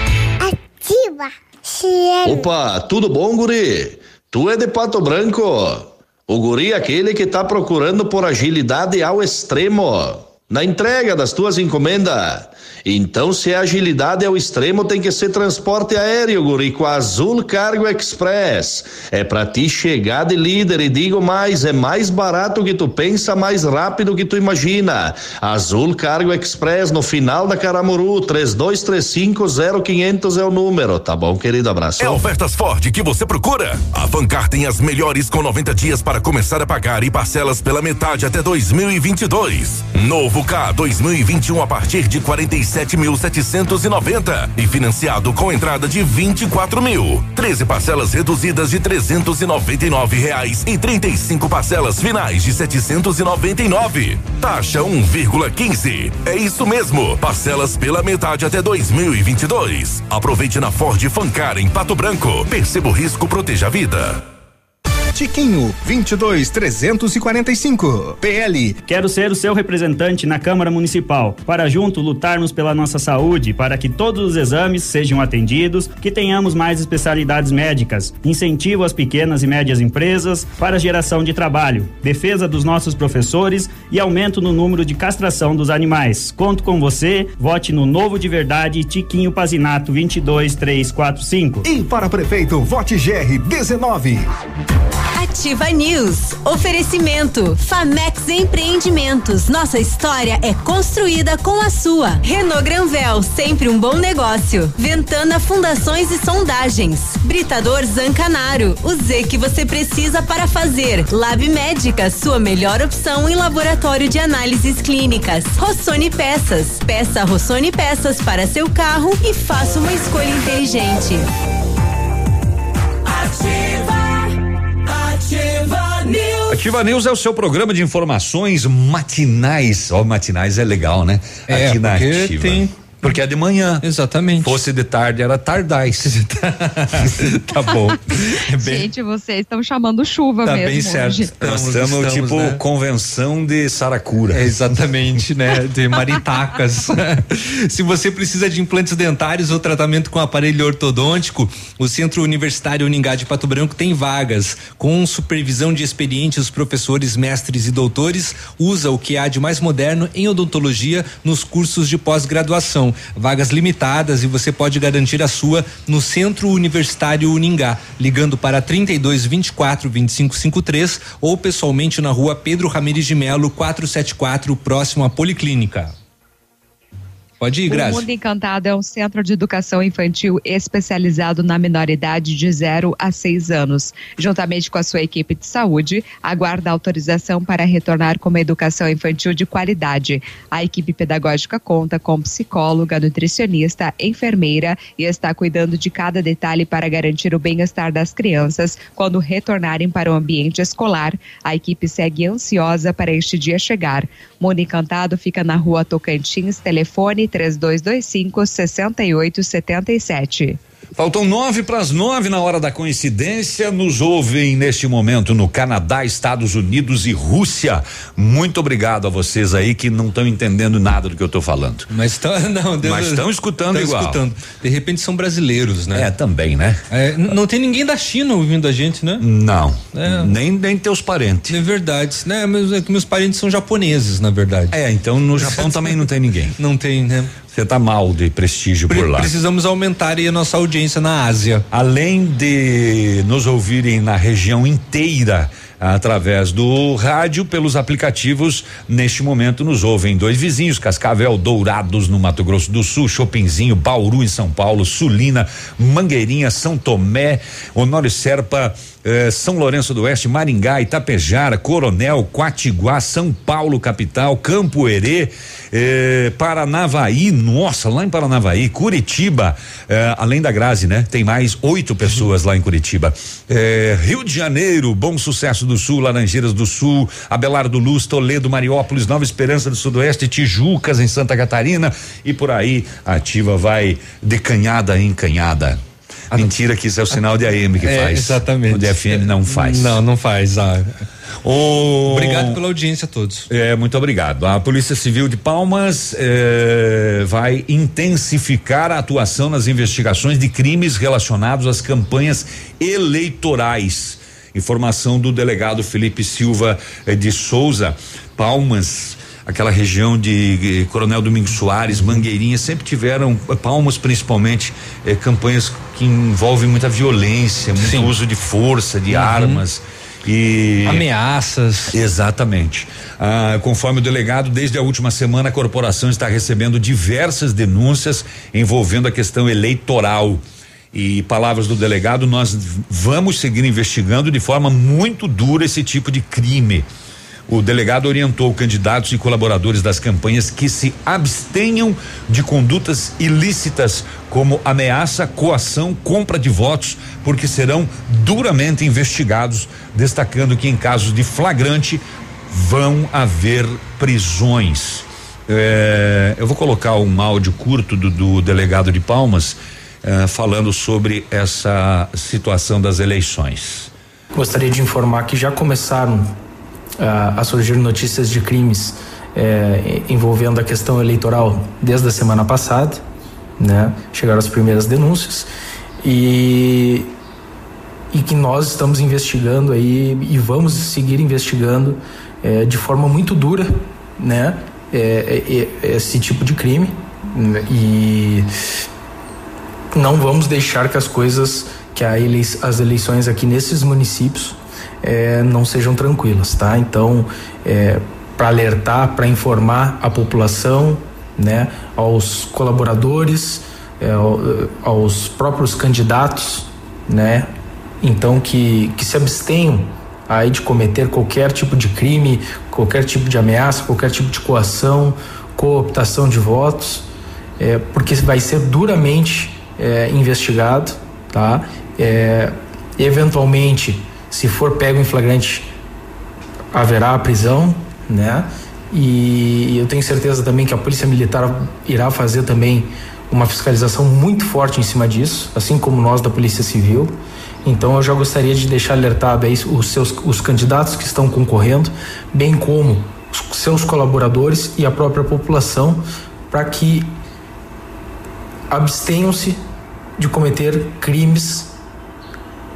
Ativa. Opa, tudo bom, guri? Tu é de Pato Branco? O guri é aquele que tá procurando por agilidade ao extremo na entrega das tuas encomendas. Então, se a agilidade é o extremo, tem que ser transporte aéreo, guri, com a Azul Cargo Express. É pra ti chegar de líder e digo mais, é mais barato que tu pensa, mais rápido que tu imagina. Azul Cargo Express no final da Caramuru, 32350500 é o número, tá bom, querido? Abraço. É ofertas Ford que você procura? A Fancar tem as melhores com 90 dias para começar a pagar e parcelas pela metade até 2022. Novo K 2021 a partir de 47.790 e financiado com entrada de 24 mil. 13 parcelas reduzidas de 399 reais e 35 parcelas finais de 799. Taxa 1,15. É isso mesmo. Parcelas pela metade até 2022. Aproveite na Ford Fancar em Pato Branco. Perceba o risco, proteja a vida. Tiquinho, 22 345. PL. Quero ser o seu representante na Câmara Municipal, para junto lutarmos pela nossa saúde, para que todos os exames sejam atendidos, que tenhamos mais especialidades médicas, incentivo às pequenas e médias empresas para geração de trabalho, defesa dos nossos professores e aumento no número de castração dos animais. Conto com você, vote no Novo de Verdade Tiquinho Pazinato 22345. E para prefeito, vote GR 19. Ativa News. Oferecimento. Famex Empreendimentos. Nossa história é construída com a sua. Renault Granvel, sempre um bom negócio. Ventana Fundações e Sondagens. Britador Zancanaro. O Z que você precisa para fazer. Lab Médica, sua melhor opção em laboratório de análises clínicas. Rossoni Peças. Peça Rossoni Peças para seu carro e faça uma escolha inteligente. Ativa. Ativa News é o seu programa de informações matinais. Ó, matinais é legal, né? É, Aqui na Ativa. tem- Porque é de manhã. Exatamente. Fosse de tarde, era tardais. tá bom. É bem, Gente, vocês estão chamando chuva tá mesmo. bem certo. hoje. Nós Estamos- estamos, estamos, tipo né? convenção de Saracura. É exatamente, né? De maritacas. Se você precisa de implantes dentários ou tratamento com aparelho ortodôntico, o Centro Universitário Uningá de Pato Branco tem vagas. Com supervisão de experientes professores, mestres e doutores, usa o que há de mais moderno em odontologia nos cursos de pós-graduação. Vagas limitadas e você pode garantir a sua no Centro Universitário Uningá, ligando para 32 24 25 53 ou pessoalmente na rua Pedro Ramires de Melo, 474, próximo à Policlínica. Pode ir, Grazi. O Mundo Encantado é um centro de educação infantil especializado na minoridade de 0 a 6 anos. Juntamente com a sua equipe de saúde, aguarda autorização para retornar com uma educação infantil de qualidade. A equipe pedagógica conta com psicóloga, nutricionista, enfermeira e está cuidando de cada detalhe para garantir o bem-estar das crianças quando retornarem para o ambiente escolar. A equipe segue ansiosa para este dia chegar. Mundo Encantado fica na rua Tocantins, telefone 3225 6877. Faltam nove para as nove na hora da coincidência. Nos ouvem neste momento no Canadá, Estados Unidos e Rússia. Muito obrigado a vocês aí que não estão entendendo nada do que eu estou falando. Mas estão não, Mas estão escutando tão igual. escutando. De repente são brasileiros, né? É também, né? É, não tem ninguém da China ouvindo a gente, né? Não. É. Nem nem teus parentes. É verdade, né? Mas é meus parentes são japoneses, na verdade. É, então no Japão também não tem ninguém. Não tem, né? Você tá mal de prestígio Pre- por lá. Precisamos aumentar aí a nossa audiência na Ásia. Além de nos ouvirem na região inteira através do rádio, pelos aplicativos, neste momento nos ouvem dois vizinhos, Cascavel, Dourados no Mato Grosso do Sul, Chopinzinho, Bauru em São Paulo, Sulina, Mangueirinha, São Tomé, Honório Serpa, eh, São Lourenço do Oeste, Maringá, Itapejara, Coronel, Quatiguá, São Paulo capital, Campo Herê, eh, Paranavaí, nossa, lá em Paranavaí, Curitiba, eh, além da Grazi, né? Tem mais oito pessoas lá em Curitiba. Rio de Janeiro, Bom Sucesso do Sul, Laranjeiras do Sul, Abelardo Luz, Toledo, Mariópolis, Nova Esperança do Sudoeste, Tijucas em Santa Catarina e por aí a ativa vai de canhada em canhada. Mentira que isso é o sinal de AM que É, faz. exatamente. O de FM não faz. Não, não faz. Ah. O... Obrigado pela audiência a todos. É, muito obrigado. A Polícia Civil de Palmas eh, vai intensificar a atuação nas investigações de crimes relacionados às campanhas eleitorais. Informação do delegado Felipe Silva eh, de Souza, Palmas. Aquela região de eh, Coronel Domingos Soares, Mangueirinha, sempre tiveram, eh, Palmas principalmente, eh, campanhas que envolvem muita violência, muito uso de força, de Uhum. armas. E Ameaças. Exatamente. Ah, conforme o delegado, desde a última semana a corporação está recebendo diversas denúncias envolvendo a questão eleitoral. E palavras do delegado, nós vamos seguir investigando de forma muito dura esse tipo de crime. O delegado orientou candidatos e colaboradores das campanhas que se abstenham de condutas ilícitas como ameaça, coação, compra de votos, porque serão duramente investigados, destacando que em casos de flagrante vão haver prisões. É, eu vou colocar um áudio curto do, do delegado de Palmas eh, falando sobre essa situação das eleições. Gostaria de informar que já começaram ah, a surgir notícias de crimes eh, envolvendo a questão eleitoral desde a semana passada, né? Chegaram as primeiras denúncias e e que nós estamos investigando aí e vamos seguir investigando eh, de forma muito dura, né? eh, esse tipo de crime e não vamos deixar que as coisas, que a elei as eleições aqui nesses municípios eh, não sejam tranquilas, tá? Então, para alertar, para informar a população, né, aos colaboradores, ao- aos próprios candidatos, né, então que, que se abstenham aí de cometer qualquer tipo de crime, qualquer tipo de ameaça, qualquer tipo de coação, cooptação de votos, é, porque vai ser duramente é, investigado, tá? É, eventualmente, se for pego em flagrante, haverá a prisão, né? E eu tenho certeza também que a Polícia Militar irá fazer também uma fiscalização muito forte em cima disso, assim como nós da Polícia Civil. Então eu já gostaria de deixar alertado aí os seus os candidatos que estão concorrendo, bem como os seus colaboradores e a própria população, para que abstenham-se de cometer crimes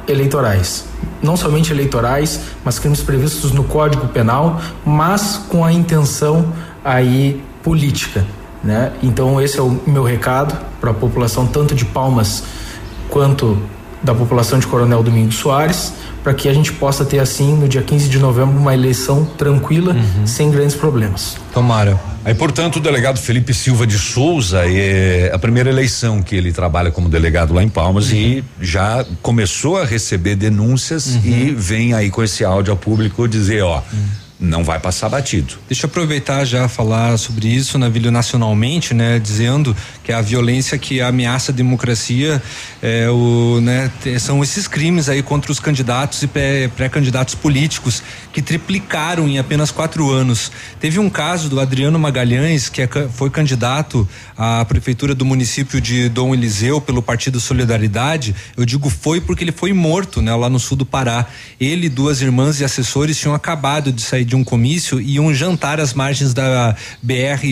eleitorais. Não somente eleitorais, mas crimes previstos no Código Penal, mas com a intenção aí política, né? Então esse é o meu recado para a população tanto de Palmas quanto da população de Coronel Domingos Soares, para que a gente possa ter assim, no dia 15 de novembro, uma eleição tranquila, uhum. sem grandes problemas. Tomara. Aí, portanto, o delegado Felipe Silva de Souza é a primeira eleição que ele trabalha como delegado lá em Palmas uhum. e já começou a receber denúncias uhum. e vem aí com esse áudio ao público dizer, ó, uhum não vai passar batido. Deixa eu aproveitar já falar sobre isso, Navilho, nacionalmente, né? Dizendo que a violência que ameaça a democracia é o, né, são esses crimes aí contra os candidatos e pré-candidatos políticos que triplicaram em apenas quatro anos. Teve um caso do Adriano Magalhães, que é, foi candidato à prefeitura do município de Dom Eliseu pelo Partido Solidariedade. Eu digo foi porque ele foi morto, né? Lá no sul do Pará. Ele, duas irmãs e assessores tinham acabado de sair de um comício e um jantar às margens da BR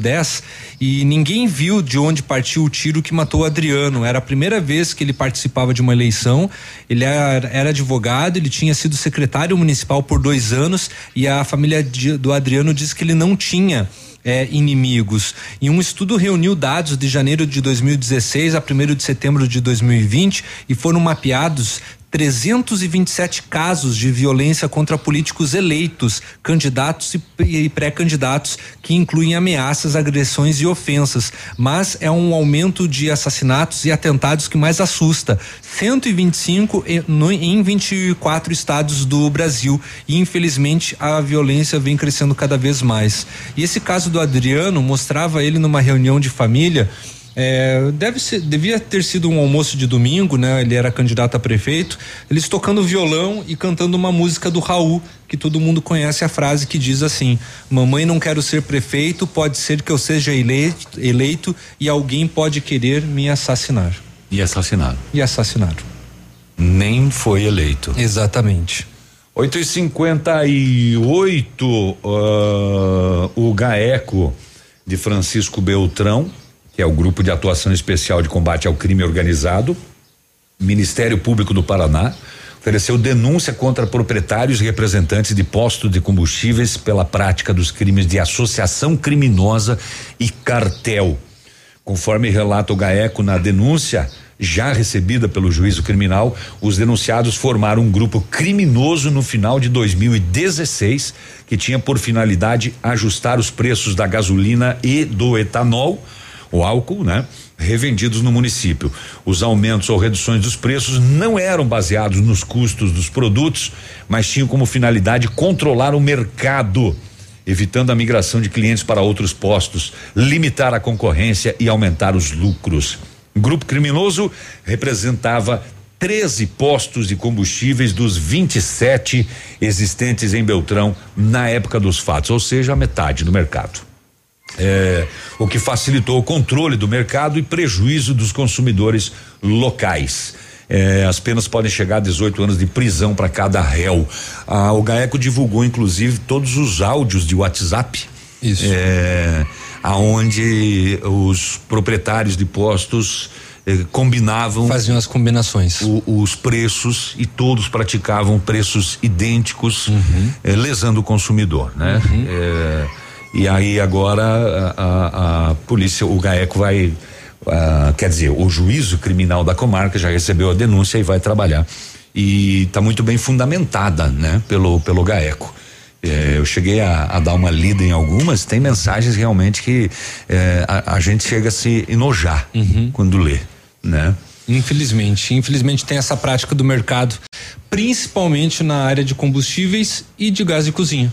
010 e ninguém viu de onde partiu o tiro que matou Adriano. Era a primeira vez que ele participava de uma eleição. Ele era, era advogado, ele tinha sido secretário municipal por dois anos e a família de, do Adriano disse que ele não tinha é, inimigos. E um estudo reuniu dados de janeiro de 2016 a 1 de setembro de 2020 e foram mapeados 327 casos de violência contra políticos eleitos, candidatos e pré-candidatos, que incluem ameaças, agressões e ofensas. Mas é um aumento de assassinatos e atentados que mais assusta. 125 em 24 estados do Brasil. E infelizmente a violência vem crescendo cada vez mais. E esse caso do Adriano mostrava ele numa reunião de família é, deve ser, devia ter sido um almoço de domingo, né? Ele era candidato a prefeito. Eles tocando violão e cantando uma música do Raul, que todo mundo conhece a frase que diz assim: Mamãe, não quero ser prefeito, pode ser que eu seja eleito, eleito e alguém pode querer me assassinar. E assassinaram. E assassinaram. Nem foi eleito. Exatamente. 8 e 58 uh, o GAECO de Francisco Beltrão que é o Grupo de Atuação Especial de Combate ao Crime Organizado, Ministério Público do Paraná, ofereceu denúncia contra proprietários e representantes de postos de combustíveis pela prática dos crimes de associação criminosa e cartel. Conforme relata o GAECO na denúncia, já recebida pelo juízo criminal, os denunciados formaram um grupo criminoso no final de 2016 que tinha por finalidade ajustar os preços da gasolina e do etanol o álcool, né? Revendidos no município. Os aumentos ou reduções dos preços não eram baseados nos custos dos produtos, mas tinham como finalidade controlar o mercado, evitando a migração de clientes para outros postos, limitar a concorrência e aumentar os lucros. O grupo criminoso representava 13 postos de combustíveis dos 27 existentes em Beltrão na época dos fatos, ou seja, a metade do mercado é, o que facilitou o controle do mercado e prejuízo dos consumidores locais. É, as penas podem chegar a 18 anos de prisão para cada réu. Ah, o GAECO divulgou, inclusive, todos os áudios de WhatsApp. Isso. É, aonde os proprietários de postos eh, combinavam. Faziam as combinações. O, os preços e todos praticavam preços idênticos, uhum. eh, lesando o consumidor, né? Uhum. Eh, e aí agora a, a, a polícia, o GAECO vai, quer dizer, o juízo criminal da comarca já recebeu a denúncia e vai trabalhar. E está muito bem fundamentada, né, pelo, pelo GAECO. É, eu cheguei a, a, dar uma lida em algumas, tem mensagens realmente que é, a, a, gente chega a se enojar uhum. quando lê, né? Infelizmente, infelizmente tem essa prática do mercado, principalmente na área de combustíveis e de gás de cozinha.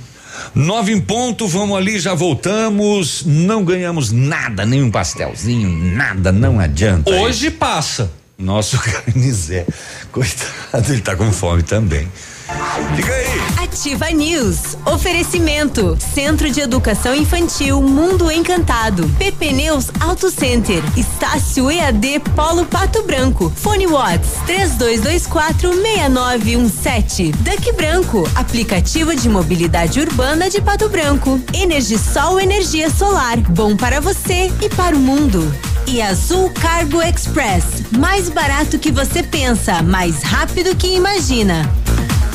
Nove em ponto, vamos ali, já voltamos. Não ganhamos nada, nem um pastelzinho, nada, não adianta. Hoje aí. passa. Nosso carnizé, coitado, ele tá com fome também. Aí. Ativa News. Oferecimento. Centro de Educação Infantil Mundo Encantado. PP Neus Auto Center. Estácio EAD Polo Pato Branco. Fone Watts 3224 6917. Duck Branco. Aplicativo de mobilidade urbana de Pato Branco. Energisol Energia Solar. Bom para você e para o mundo. E Azul Cargo Express. Mais barato que você pensa, mais rápido que imagina.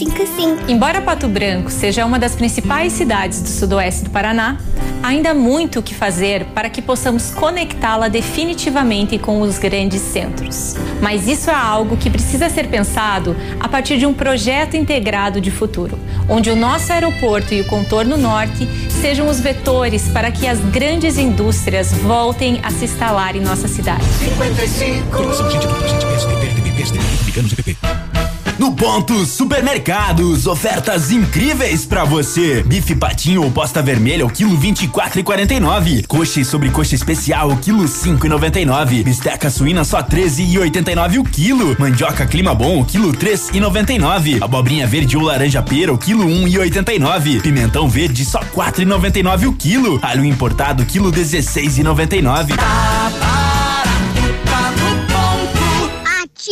Ângela. 55. Embora Pato Branco seja uma das principais cidades do sudoeste do Paraná, ainda há muito o que fazer para que possamos conectá-la definitivamente com os grandes centros. Mas isso é algo que precisa ser pensado a partir de um projeto integrado de futuro, onde o nosso aeroporto e o contorno norte sejam os vetores para que as grandes indústrias voltem a se instalar em nossa cidade. 55. E. No ponto Supermercados, ofertas incríveis para você. Bife patinho ou posta vermelha, o quilo 24,49. Coxa e sobrecoxa especial, o quilo 5,99. Bisteca suína só 13,89 o quilo. Mandioca clima bom, o quilo 3,99. Abobrinha verde ou laranja pera, o quilo 1,89. Pimentão verde só 4,99 o quilo. Alho importado, quilo 16,99.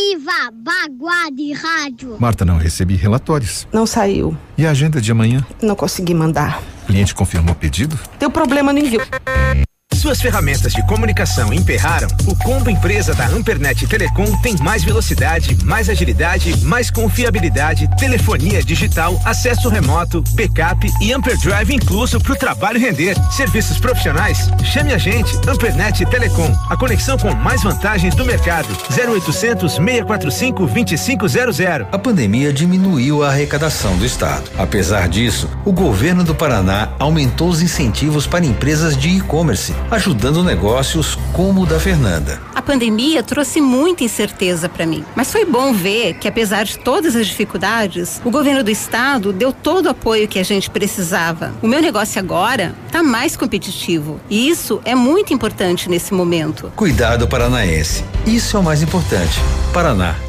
Ativa Baguá de Rádio. Marta, não recebi relatórios. Não saiu. E a agenda de amanhã? Não consegui mandar. O cliente confirmou o pedido? Deu problema no envio. Suas ferramentas de comunicação emperraram? O combo empresa da Ampernet Telecom tem mais velocidade, mais agilidade, mais confiabilidade, telefonia digital, acesso remoto, backup e Amperdrive incluso para o trabalho render. Serviços profissionais? Chame a gente, Ampernet Telecom, a conexão com mais vantagens do mercado. 0800 645 2500. A pandemia diminuiu a arrecadação do estado. Apesar disso, o governo do Paraná aumentou os incentivos para empresas de e-commerce ajudando negócios como o da Fernanda. A pandemia trouxe muita incerteza para mim, mas foi bom ver que apesar de todas as dificuldades, o governo do estado deu todo o apoio que a gente precisava. O meu negócio agora está mais competitivo e isso é muito importante nesse momento. Cuidado paranaense. Isso é o mais importante. Paraná.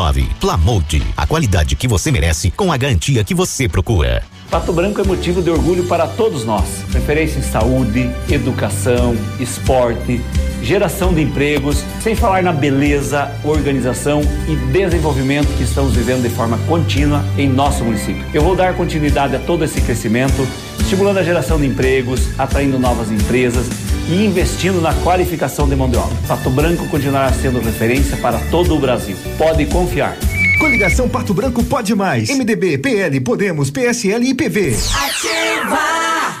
Plamold, a qualidade que você merece com a garantia que você procura. Pato Branco é motivo de orgulho para todos nós. Referência em saúde, educação, esporte, geração de empregos, sem falar na beleza, organização e desenvolvimento que estamos vivendo de forma contínua em nosso município. Eu vou dar continuidade a todo esse crescimento, estimulando a geração de empregos, atraindo novas empresas e investindo na qualificação de mão de obra. Pato Branco continuará sendo referência para todo o Brasil. Pode confiar. Coligação Pato Branco pode mais. MDB, PL, Podemos, PSL e PV. Ativa!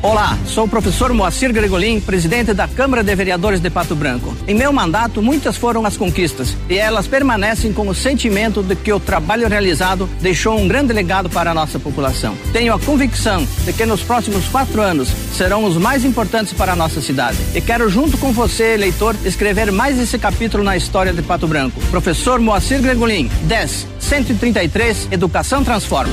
Olá, sou o professor Moacir Gregolin, presidente da Câmara de Vereadores de Pato Branco. Em meu mandato, muitas foram as conquistas e elas permanecem com o sentimento de que o trabalho realizado deixou um grande legado para a nossa população. Tenho a convicção de que nos próximos quatro anos serão os mais importantes para a nossa cidade e quero, junto com você, eleitor, escrever mais esse capítulo na história de Pato Branco. Professor Moacir Gregolin, 10, 133, Educação Transforma.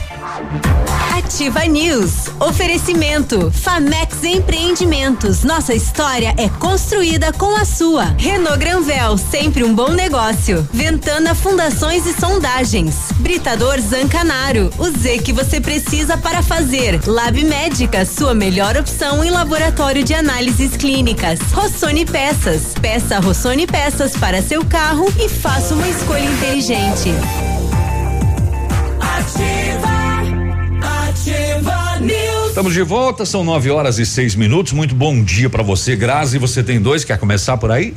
Ativa News. Oferecimento. Famex Empreendimentos. Nossa história é construída com a sua. Renault Granvel, sempre um bom negócio. Ventana Fundações e Sondagens. Britador Zancanaro. O Z que você precisa para fazer. Lab Médica, sua melhor opção em laboratório de análises clínicas. Rossoni Peças. Peça Rossoni Peças para seu carro e faça uma escolha inteligente. Ativa. Estamos de volta, são nove horas e seis minutos. Muito bom dia para você, Grazi. Você tem dois, quer começar por aí?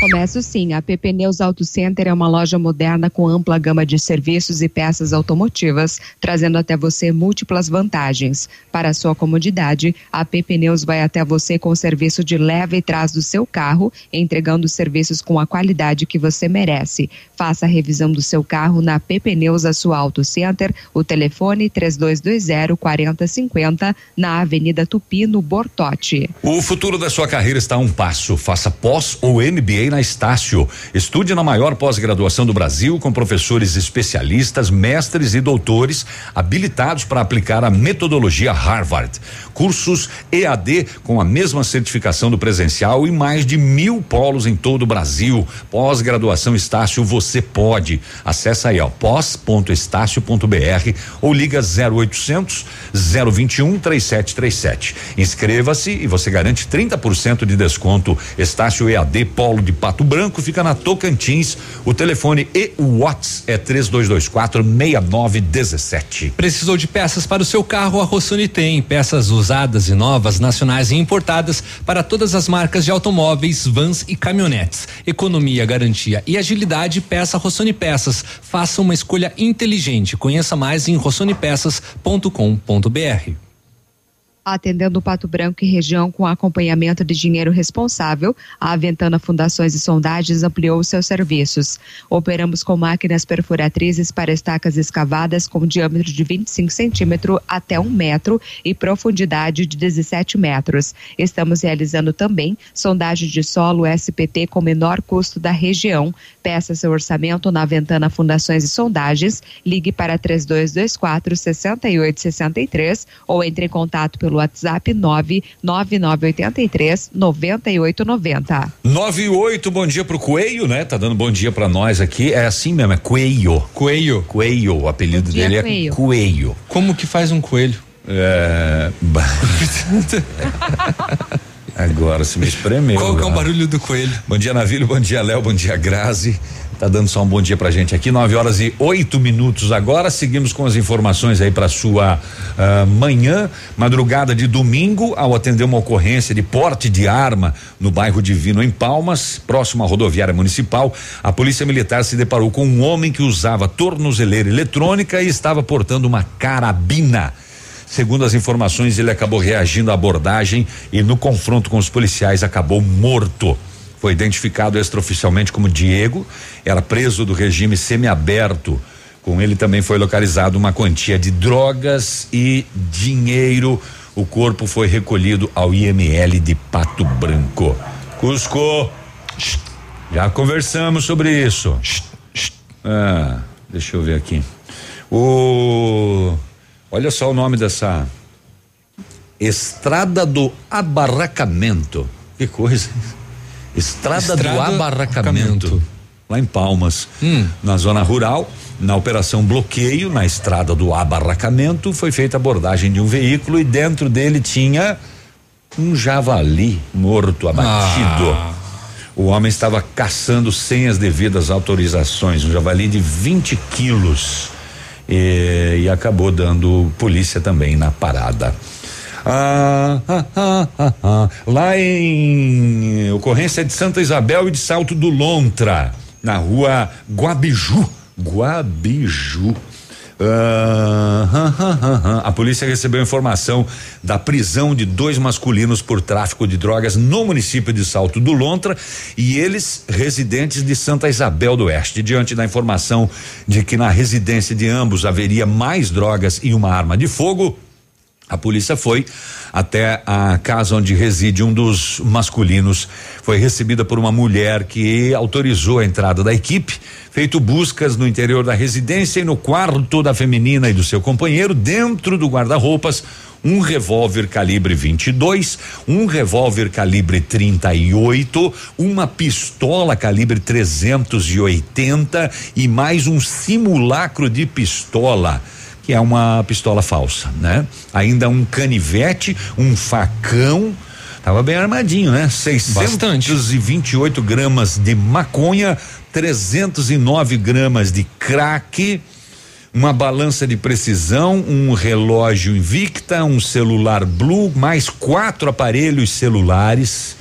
Começo sim. A PP Neus Auto Center é uma loja moderna com ampla gama de serviços e peças automotivas, trazendo até você múltiplas vantagens. Para sua comodidade, a PP Neus vai até você com o serviço de leva e trás do seu carro, entregando serviços com a qualidade que você merece. Faça a revisão do seu carro na PP Neus, a sua Auto Center. O telefone 3220 4050 na Avenida Tupi, no Bortote. O futuro da sua carreira está a um passo. Faça pós ou MBA na Estácio. Estude na maior pós-graduação do Brasil com professores especialistas, mestres e doutores habilitados para aplicar a metodologia Harvard. Cursos EAD com a mesma certificação do presencial e mais de mil polos em todo o Brasil. Pós-graduação Estácio, você pode. Acesse aí, ó, pós.estácio.br ou liga 0800 021 3737. Inscreva-se e você garante 30% de desconto. Estácio EAD Polo de Pato Branco fica na Tocantins. O telefone e o WhatsApp é 3224 6917. Precisou de peças para o seu carro? A Rossoni tem peças usadas e novas, nacionais e importadas para todas as marcas de automóveis, vans e caminhonetes. Economia, garantia e agilidade, peça Rossoni Peças. Faça uma escolha inteligente. Conheça mais em rossonepeças.com.br atendendo o Pato Branco e região com acompanhamento de dinheiro responsável, a Aventana Fundações e Sondagens ampliou seus serviços. Operamos com máquinas perfuratrizes para estacas escavadas com diâmetro de 25 centímetros até um metro e profundidade de 17 metros. Estamos realizando também sondagem de solo SPT com menor custo da região. Peça seu orçamento na Aventana Fundações e Sondagens. Ligue para 3224 6863 ou entre em contato pelo WhatsApp 99983 9890. 98, bom dia pro Coelho, né? Tá dando bom dia para nós aqui. É assim mesmo, é Coelho. Coelho. Coelho, o apelido dia, dele coelho. é Coelho. Como que faz um coelho? É. Agora se me espremeu. Qual que é o né? barulho do coelho? Bom dia, Navilho, bom dia, Léo, bom dia, Grazi. Tá dando só um bom dia pra gente aqui, 9 horas e oito minutos agora. Seguimos com as informações aí para sua ah, manhã, madrugada de domingo, ao atender uma ocorrência de porte de arma no bairro Divino, em Palmas, próximo à rodoviária municipal. A polícia militar se deparou com um homem que usava tornozeleira eletrônica e estava portando uma carabina. Segundo as informações, ele acabou reagindo à abordagem e no confronto com os policiais acabou morto. Foi identificado extraoficialmente como Diego, era preso do regime semiaberto. Com ele também foi localizado uma quantia de drogas e dinheiro. O corpo foi recolhido ao IML de Pato Branco. Cusco, já conversamos sobre isso. Ah, deixa eu ver aqui. O Olha só o nome dessa Estrada do Abarracamento. Que coisa. Estrada, Estrada do Abarracamento. Abarracamento. Lá em Palmas, na zona rural, na operação bloqueio, na estrada do Abarracamento, foi feita a abordagem de um veículo e dentro dele tinha um javali morto, abatido. O homem estava caçando sem as devidas autorizações, um javali de 20 quilos. E, e acabou dando polícia também na parada. Ah, ah, ah, ah, ah. Lá em ocorrência de Santa Isabel e de Salto do Lontra, na rua Guabiju. Guabiju. Ah. A polícia recebeu informação da prisão de dois masculinos por tráfico de drogas no município de Salto do Lontra e eles residentes de Santa Isabel do Oeste. Diante da informação de que na residência de ambos haveria mais drogas e uma arma de fogo, A polícia foi até a casa onde reside um dos masculinos. Foi recebida por uma mulher que autorizou a entrada da equipe. Feito buscas no interior da residência e no quarto da feminina e do seu companheiro, dentro do guarda-roupas, um revólver calibre 22, um revólver calibre 38, uma pistola calibre 380 e mais um simulacro de pistola que é uma pistola falsa, né? Ainda um canivete, um facão, tava bem armadinho, né? 628 gramas de maconha, 309 gramas de crack, uma balança de precisão, um relógio Invicta, um celular Blue, mais quatro aparelhos celulares.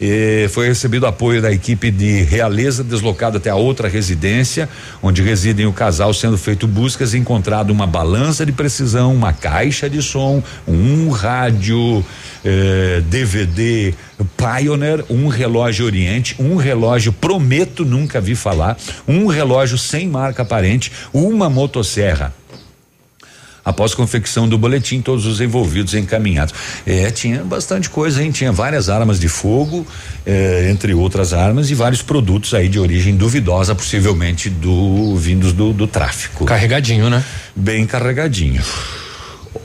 E foi recebido apoio da equipe de Realeza, deslocado até a outra residência, onde residem o casal, sendo feito buscas e encontrado uma balança de precisão, uma caixa de som, um rádio eh, DVD Pioneer, um relógio Oriente, um relógio Prometo, nunca vi falar, um relógio sem marca aparente, uma motosserra. Após confecção do boletim, todos os envolvidos encaminhados. É, tinha bastante coisa, hein? Tinha várias armas de fogo, é, entre outras armas, e vários produtos aí de origem duvidosa, possivelmente do vindos do, do tráfico. Carregadinho, né? Bem carregadinho.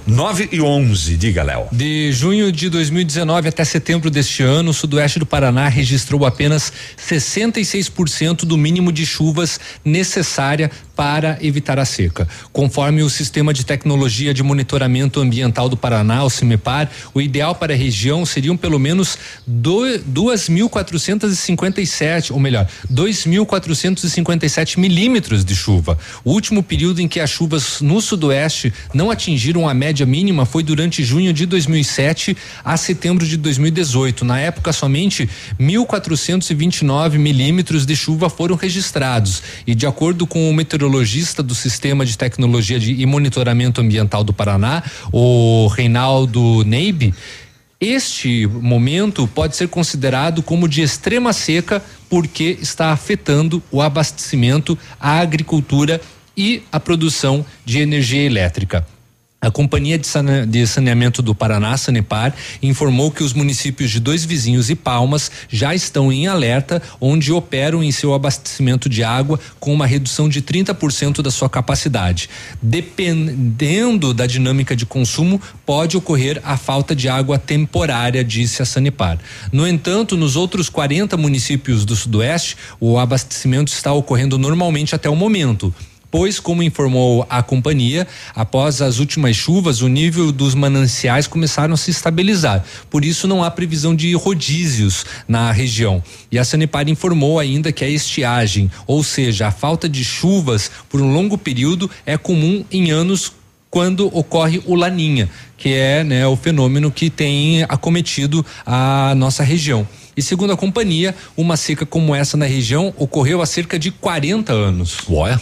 9 e 11, diga, Léo. De junho de 2019 até setembro deste ano, o sudoeste do Paraná registrou apenas 66% do mínimo de chuvas necessária para evitar a seca. Conforme o Sistema de Tecnologia de Monitoramento Ambiental do Paraná, o CIMEPAR, o ideal para a região seriam pelo menos 2.457, ou melhor, 2.457 milímetros de chuva. O último período em que as chuvas no sudoeste não atingiram a média mínima foi durante junho de 2007 a setembro de 2018. Na época, somente 1.429 milímetros de chuva foram registrados. E de acordo com o meteorologista do Sistema de Tecnologia de, e Monitoramento Ambiental do Paraná, o Reinaldo Neib, este momento pode ser considerado como de extrema seca porque está afetando o abastecimento, a agricultura e a produção de energia elétrica. A Companhia de Saneamento do Paraná, Sanepar, informou que os municípios de Dois Vizinhos e Palmas já estão em alerta, onde operam em seu abastecimento de água com uma redução de 30% da sua capacidade. Dependendo da dinâmica de consumo, pode ocorrer a falta de água temporária, disse a Sanepar. No entanto, nos outros 40 municípios do Sudoeste, o abastecimento está ocorrendo normalmente até o momento pois, como informou a companhia, após as últimas chuvas, o nível dos mananciais começaram a se estabilizar. Por isso, não há previsão de rodízios na região. E a Sanepar informou ainda que a estiagem, ou seja, a falta de chuvas por um longo período, é comum em anos quando ocorre o laninha, que é né, o fenômeno que tem acometido a nossa região. E segundo a companhia, uma seca como essa na região ocorreu há cerca de 40 anos. Ué?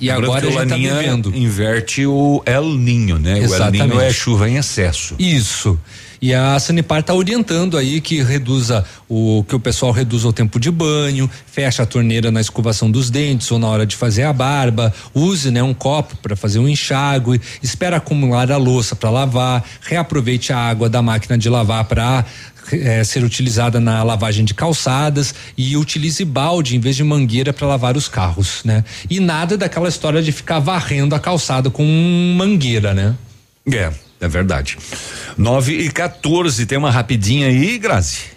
E agora o a gente tá Laninha vivendo. inverte o El Ninho, né? Exatamente. O El Ninho é chuva em excesso. Isso. E a Sanepar está orientando aí que reduza o que o pessoal reduza o tempo de banho, fecha a torneira na escovação dos dentes ou na hora de fazer a barba, use né um copo para fazer um enxágue, espera acumular a louça para lavar, reaproveite a água da máquina de lavar para eh, ser utilizada na lavagem de calçadas e utilize balde em vez de mangueira para lavar os carros, né? E nada daquela história de ficar varrendo a calçada com mangueira, né? É, é verdade. 9 e 14, tem uma rapidinha aí, Grazi.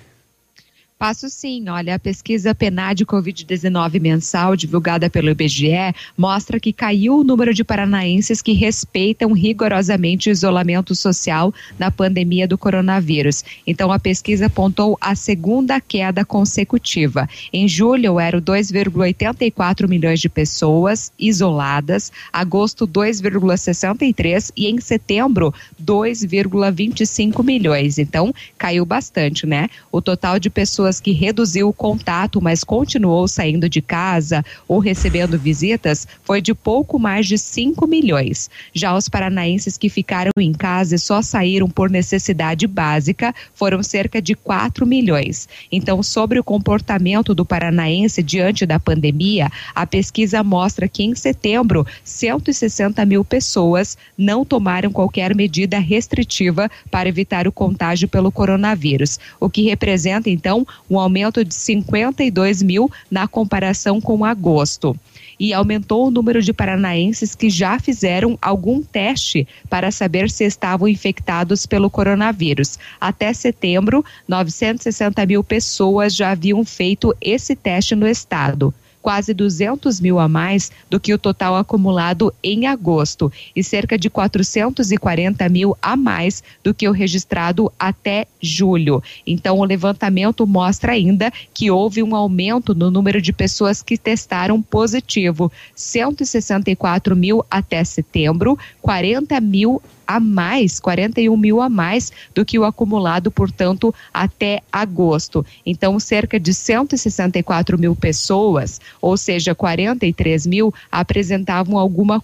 Passo sim, olha, a pesquisa PNAD Covid-19 mensal divulgada pelo IBGE mostra que caiu o número de paranaenses que respeitam rigorosamente o isolamento social na pandemia do coronavírus. Então, a pesquisa apontou a segunda queda consecutiva. Em julho, eram 2,84 milhões de pessoas isoladas, agosto 2,63 e em setembro 2,25 milhões. Então, caiu bastante, né? O total de pessoas pessoas que reduziu o contato, mas continuou saindo de casa ou recebendo visitas, foi de pouco mais de 5 milhões. Já os paranaenses que ficaram em casa e só saíram por necessidade básica foram cerca de 4 milhões. Então, sobre o comportamento do paranaense diante da pandemia, a pesquisa mostra que em setembro, 160 mil pessoas não tomaram qualquer medida restritiva para evitar o contágio pelo coronavírus, o que representa então um aumento de 52 mil na comparação com agosto e aumentou o número de paranaenses que já fizeram algum teste para saber se estavam infectados pelo coronavírus. Até setembro, 960 mil pessoas já haviam feito esse teste no estado quase 200 mil a mais do que o total acumulado em agosto e cerca de 440 mil a mais do que o registrado até julho. Então, o levantamento mostra ainda que houve um aumento no número de pessoas que testaram positivo: 164 mil até setembro, 40 mil a mais, 41 mil a mais do que o acumulado, portanto, até agosto. Então, cerca de 164 mil pessoas, ou seja, 43 mil, apresentavam alguma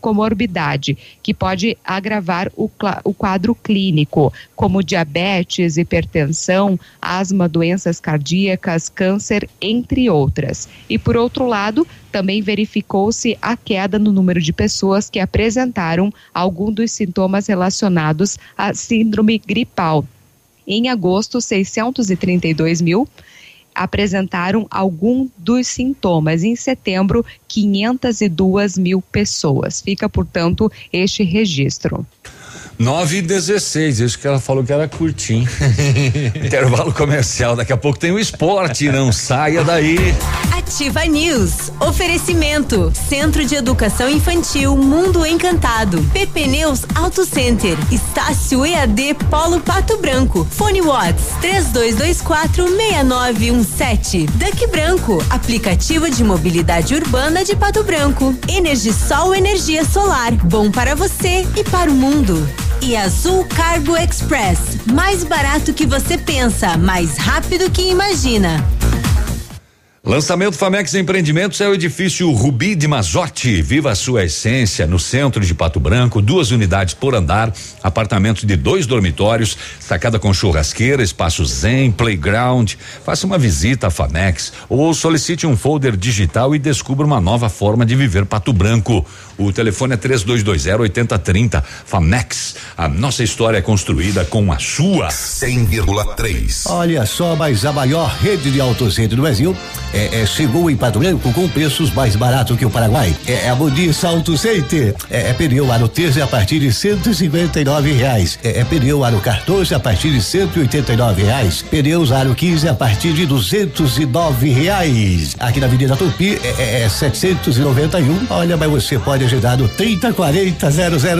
comorbidade que pode agravar o, o quadro clínico, como diabetes, hipertensão, asma, doenças cardíacas, câncer, entre outras. E, por outro lado, também verificou-se a queda no número de pessoas que apresentaram algum dos sintomas relacionados à síndrome gripal. Em agosto, 632 mil apresentaram algum dos sintomas. Em setembro, 502 mil pessoas. Fica, portanto, este registro. 9 e 16, isso que ela falou que era curtinho. Intervalo comercial, daqui a pouco tem o esporte, não saia daí. Ativa News. Oferecimento: Centro de Educação Infantil Mundo Encantado. PP Neus Auto Center. Estácio EAD Polo Pato Branco. Fone Watts 3224 6917. Duck Branco. Aplicativo de mobilidade urbana de Pato Branco. Energisol energia solar. Bom para você e para o mundo e Azul Cargo Express. Mais barato que você pensa, mais rápido que imagina. Lançamento Famex Empreendimentos é o edifício Rubi de Mazotti. Viva a sua essência no centro de Pato Branco, duas unidades por andar, apartamento de dois dormitórios, sacada com churrasqueira, espaço zen, playground. Faça uma visita à Famex ou solicite um folder digital e descubra uma nova forma de viver Pato Branco. O telefone é 3220 8030. Famex, a nossa história é construída com a sua. 100,3. Olha só, mas a maior rede de autocentro do Brasil é, é, chegou em Pato Branco com preços mais baratos que o Paraguai. É, é a Modis Auto Center. É, é pneu aro 13 a partir de 159 reais. É, é pneu aro 14 a partir de 189 reais. Pneus aro 15 a partir de 209 reais. Aqui na Avenida Tupi é, é 791. Olha, mas você pode agendar no 3040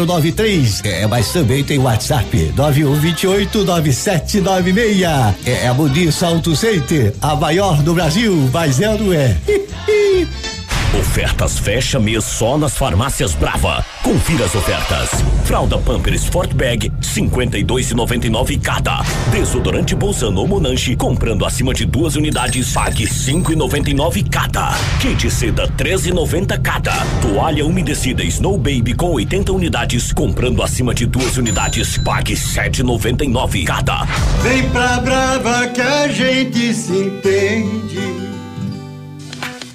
0093. É, mas também tem WhatsApp 9128 9796. É, é a Modis Auto Center, a maior do Brasil mas ou não é? Ofertas fecha mês só nas farmácias Brava. Confira as ofertas. Fralda Pampers Sport Bag 52,99 cada. Desodorante Bolsano ou Monange comprando acima de duas unidades pague 5,99 cada. Kit seda 13,90 cada. Toalha umedecida Snow Baby com 80 unidades comprando acima de duas unidades pague 7,99 cada. Vem pra Brava que a gente se entende.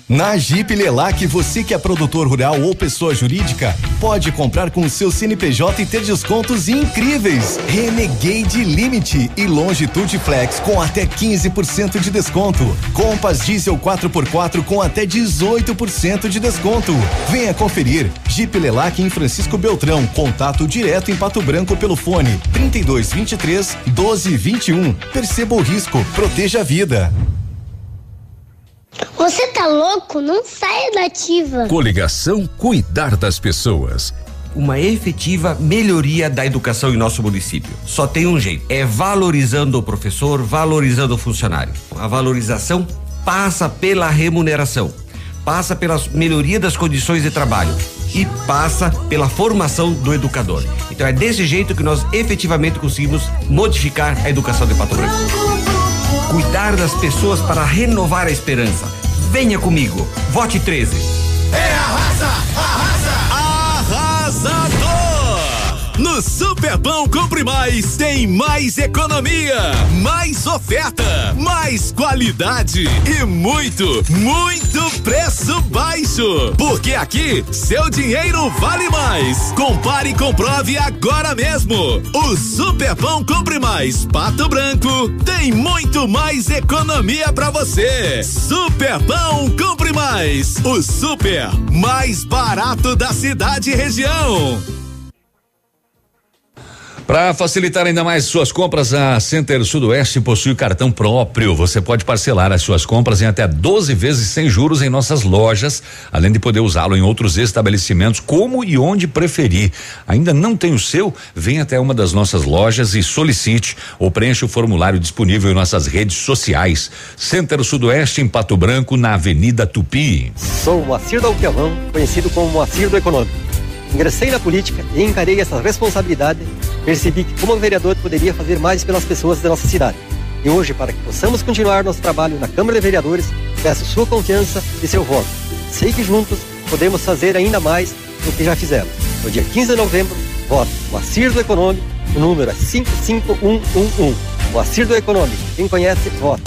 Na Jeep Lelac, você que é produtor rural ou pessoa jurídica, pode comprar com o seu CNPJ e ter descontos incríveis. Renegade Limite e Longitude Flex com até 15% de desconto. Compass Diesel 4x4 com até 18% de desconto. Venha conferir. Jeep Lelac em Francisco Beltrão. Contato direto em Pato Branco pelo fone 3223 1221. Perceba o risco, proteja a vida. Você tá louco? Não saia da ativa. Coligação Cuidar das Pessoas. Uma efetiva melhoria da educação em nosso município. Só tem um jeito: é valorizando o professor, valorizando o funcionário. A valorização passa pela remuneração, passa pela melhoria das condições de trabalho e passa pela formação do educador. Então é desse jeito que nós efetivamente conseguimos modificar a educação de Pato Branco. Cuidar das pessoas para renovar a esperança. Venha comigo. Vote 13. É arrasa, arrasa, arrasador! No Superpão Compre Mais tem mais economia, mais oferta, mais qualidade e muito, muito preço baixo. Porque aqui seu dinheiro vale mais. Compare e comprove agora mesmo. O Superpão Compre Mais Pato Branco tem muito mais economia para você. Superpão Compre Mais, o super mais barato da cidade e região. Para facilitar ainda mais suas compras, a Center Sudoeste possui cartão próprio. Você pode parcelar as suas compras em até 12 vezes sem juros em nossas lojas, além de poder usá-lo em outros estabelecimentos, como e onde preferir. Ainda não tem o seu? Venha até uma das nossas lojas e solicite ou preencha o formulário disponível em nossas redes sociais. Center Sudoeste em Pato Branco, na Avenida Tupi. Sou Moacir do Alquiavão, conhecido como Moacir do Econômico. Ingressei na política e encarei essa responsabilidade. Percebi que, como vereador, poderia fazer mais pelas pessoas da nossa cidade. E hoje, para que possamos continuar nosso trabalho na Câmara de Vereadores, peço sua confiança e seu voto. Sei que juntos podemos fazer ainda mais do que já fizemos. No dia 15 de novembro, voto Moacir do Econômico, o número é 55111. Moacir do Econômico, quem conhece, vota.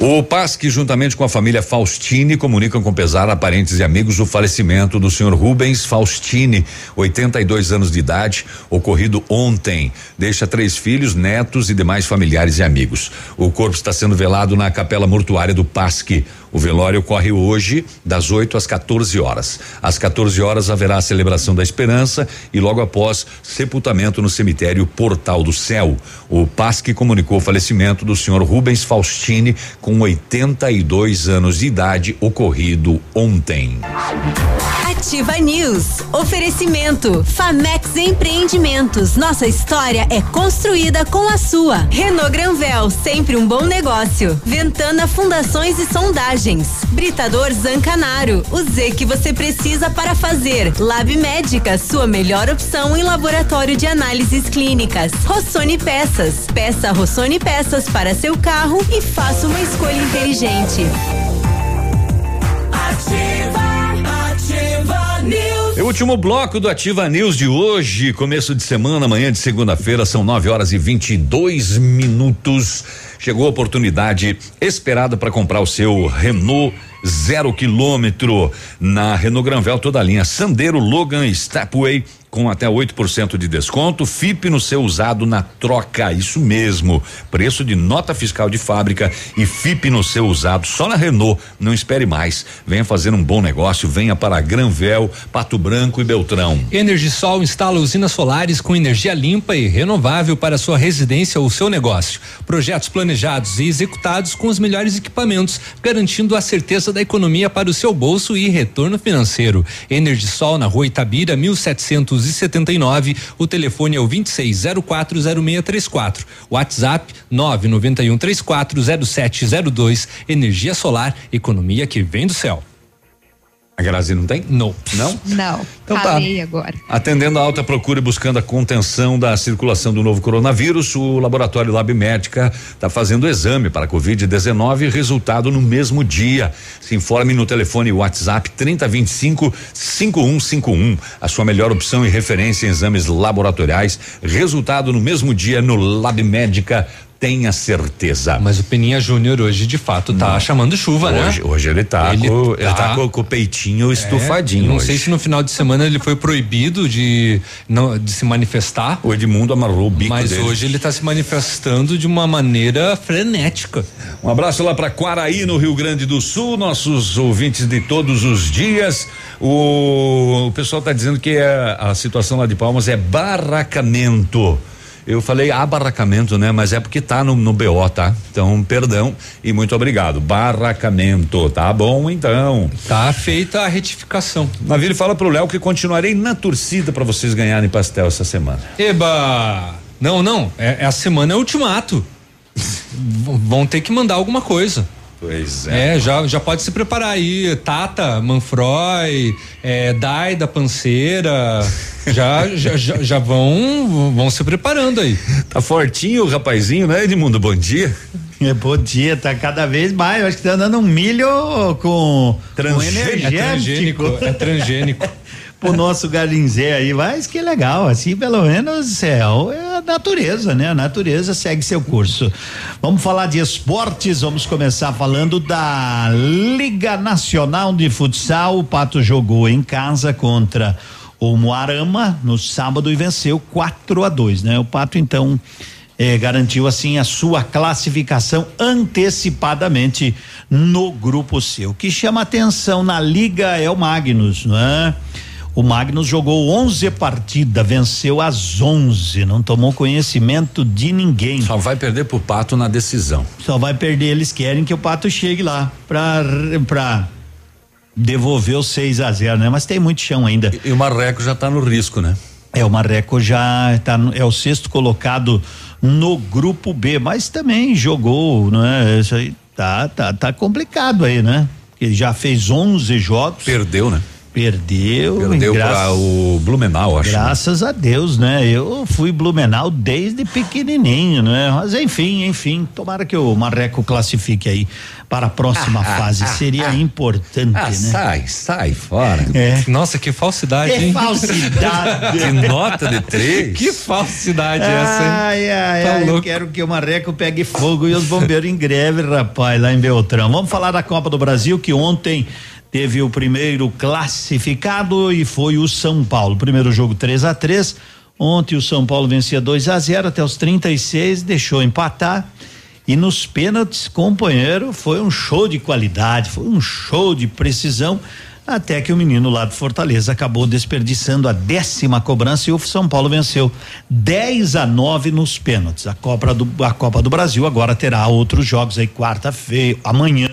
O PASC, juntamente com a família Faustini, comunicam com pesar a parentes e amigos o falecimento do senhor Rubens Faustini, 82 anos de idade, ocorrido ontem. Deixa três filhos, netos e demais familiares e amigos. O corpo está sendo velado na capela mortuária do PASC. O velório ocorre hoje, das 8 às 14 horas. Às 14 horas haverá a celebração da esperança e logo após, sepultamento no cemitério Portal do Céu. O PASC comunicou o falecimento do senhor Rubens Faustini, com 82 anos de idade, ocorrido ontem. Ativa News. Oferecimento. Famex Empreendimentos. Nossa história é construída com a sua. Renault Granvel, sempre um bom negócio. Ventana Fundações e Sondagens. Britador Zancanaro. O Z que você precisa para fazer. Lab Médica, sua melhor opção em laboratório de análises clínicas. Rossoni Peças. Peça Rossoni Peças para seu carro e faça uma escolha inteligente. Ativa, ativa News. O último bloco do Ativa News de hoje, começo de semana, manhã de segunda-feira, são 9 horas e 22 minutos. Chegou a oportunidade esperada para comprar o seu Renault zero quilômetro na Renault Granvel, toda a linha Sandero, Logan, Stepway com até 8% de desconto, FIP no seu usado na troca, isso mesmo. Preço de nota fiscal de fábrica e FIP no seu usado só na Renault. Não espere mais. Venha fazer um bom negócio, venha para Granvel, Pato Branco e Beltrão. Energisol instala usinas solares com energia limpa e renovável para sua residência ou seu negócio. Projetos planejados e executados com os melhores equipamentos, garantindo a certeza da economia para o seu bolso e retorno financeiro. Energisol na rua Itabira, 1700 279. O telefone é o 26040634. WhatsApp 991340702. Energia solar, economia que vem do céu. A Grazi não tem? Não. Não? Não. Então tá. Agora. Atendendo a alta procura e buscando a contenção da circulação do novo coronavírus, o laboratório Lab Médica está fazendo o exame para Covid-19 resultado no mesmo dia. Se informe no telefone WhatsApp 3025 5151. A sua melhor opção e referência em exames laboratoriais. Resultado no mesmo dia no Lab Médica tenha certeza. Mas o Peninha Júnior hoje de fato tá Não. chamando chuva, hoje, né? Hoje ele tá, Ele com, ele tá- tá com, com o peitinho É, estufadinho. não hoje. sei se no final de semana ele foi proibido de, não, de se manifestar. O Edmundo amarrou o bico Mas dele. hoje ele está se manifestando de uma maneira frenética. Um abraço lá para Quaraí, no Rio Grande do Sul, nossos ouvintes de todos os dias. O, o pessoal está dizendo que é- a situação lá de Palmas é barracamento. Eu falei abarracamento, né? Mas é porque tá no, no BO, tá? Então, perdão e muito obrigado. Barracamento, tá bom então. Tá feita a retificação. Navile fala pro Léo que continuarei na torcida para vocês ganharem pastel essa semana. Eba! Não, não. É, a semana é ultimato. Vão ter que mandar alguma coisa. Pois é. É, já, já pode se preparar aí. Tata, Manfroy, é, Dai da Panceira. Já, já, já, já vão, vão se preparando aí. Tá fortinho o rapazinho, né, Edmundo? Bom dia. É, bom dia, tá cada vez mais. Eu acho que tá dando um milho com, com energético. É transgênico. É transgênico. pro nosso galinzé aí, mas que legal, assim pelo menos é, é a natureza, né? A natureza segue seu curso. Vamos falar de esportes, vamos começar falando da Liga Nacional de Futsal. O Pato jogou em casa contra o Moarama no sábado e venceu 4 a 2, né? O Pato então eh, garantiu assim a sua classificação antecipadamente no grupo C. O que chama atenção na liga é o Magnus, não é? O Magnus jogou 11 partidas, venceu as 11, não tomou conhecimento de ninguém. Só vai perder pro Pato na decisão. Só vai perder, eles querem que o Pato chegue lá pra, pra devolver o 6 a 0 né? Mas tem muito chão ainda. E, e o Marreco já tá no risco, né? É, o Marreco já tá no, é o sexto colocado no grupo B, mas também jogou, não é? Isso aí tá, tá, tá complicado aí, né? Ele já fez 11 jogos. Perdeu, né? Perdeu. Perdeu para o Blumenau, acho. Graças né? a Deus, né? Eu fui Blumenau desde pequenininho, né? Mas enfim, enfim, tomara que o Marreco classifique aí para a próxima fase. Seria importante, ah, né? Sai, sai fora. É. Nossa, que falsidade, que hein? falsidade. que nota de três. Que falsidade é essa, hein? Ai, ai, tá ai, eu quero que o Marreco pegue fogo e os bombeiros em greve, rapaz, lá em Beltrão. Vamos falar da Copa do Brasil, que ontem teve o primeiro classificado e foi o São Paulo. Primeiro jogo 3 a 3 Ontem o São Paulo vencia 2 a 0 até os 36, deixou empatar. E nos pênaltis, companheiro, foi um show de qualidade, foi um show de precisão. Até que o menino lá do Fortaleza acabou desperdiçando a décima cobrança e o São Paulo venceu 10 a 9 nos pênaltis. A Copa do, a Copa do Brasil agora terá outros jogos aí quarta-feira, amanhã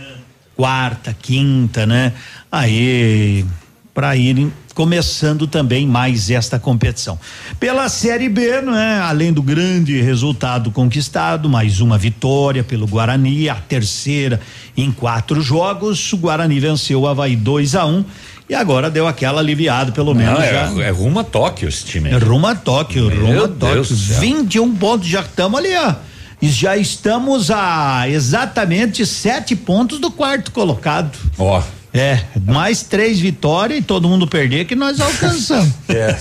quarta, quinta, né? Aí para irem começando também mais esta competição. Pela Série B, não é? Além do grande resultado conquistado, mais uma vitória pelo Guarani, a terceira em quatro jogos, o Guarani venceu o Havaí 2 a 1 um, e agora deu aquela aliviada, pelo Não, menos é, já. é rumo a Tóquio esse time. É rumo a Tóquio, Meu rumo a Tóquio. do céu. 21 pontos, já estamos ali, ó. E já estamos a exatamente sete pontos do quarto colocado. Ó. É, mais três vitórias e todo mundo perder que nós alcançamos. É.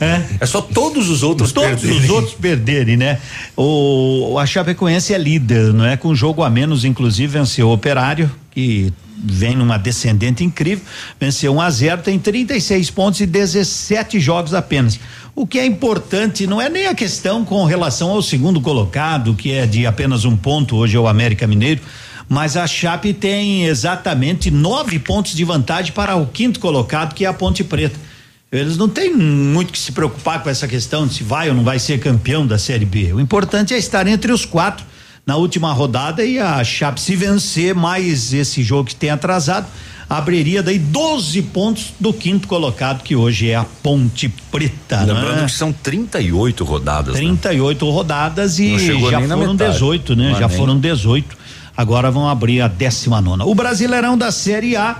é. É só todos os outros Todos perderem. os outros perderem, né? O, a Chapecoense é líder, não é? Com jogo a menos, inclusive, venceu o Operário, que vem numa descendente incrível, venceu 1 a 0 tem 36 pontos e 17 jogos apenas. O que é importante não é nem a questão com relação ao segundo colocado, que é de apenas um ponto, hoje é o América Mineiro, mas a Chape tem exatamente nove pontos de vantagem para o quinto colocado, que é a Ponte Preta. Eles não têm muito que se preocupar com essa questão de se vai ou não vai ser campeão da Série B. O importante é estar entre os quatro na última rodada e a Chape se vencer mais esse jogo que tem atrasado, abriria daí 12 pontos do quinto colocado, que hoje é a Ponte Preta. Lembrando né? que são 38 rodadas. né? 38 rodadas e já foram metade. 18, né? É já nem. foram 18. Agora vão abrir a 19 O Brasileirão da Série A.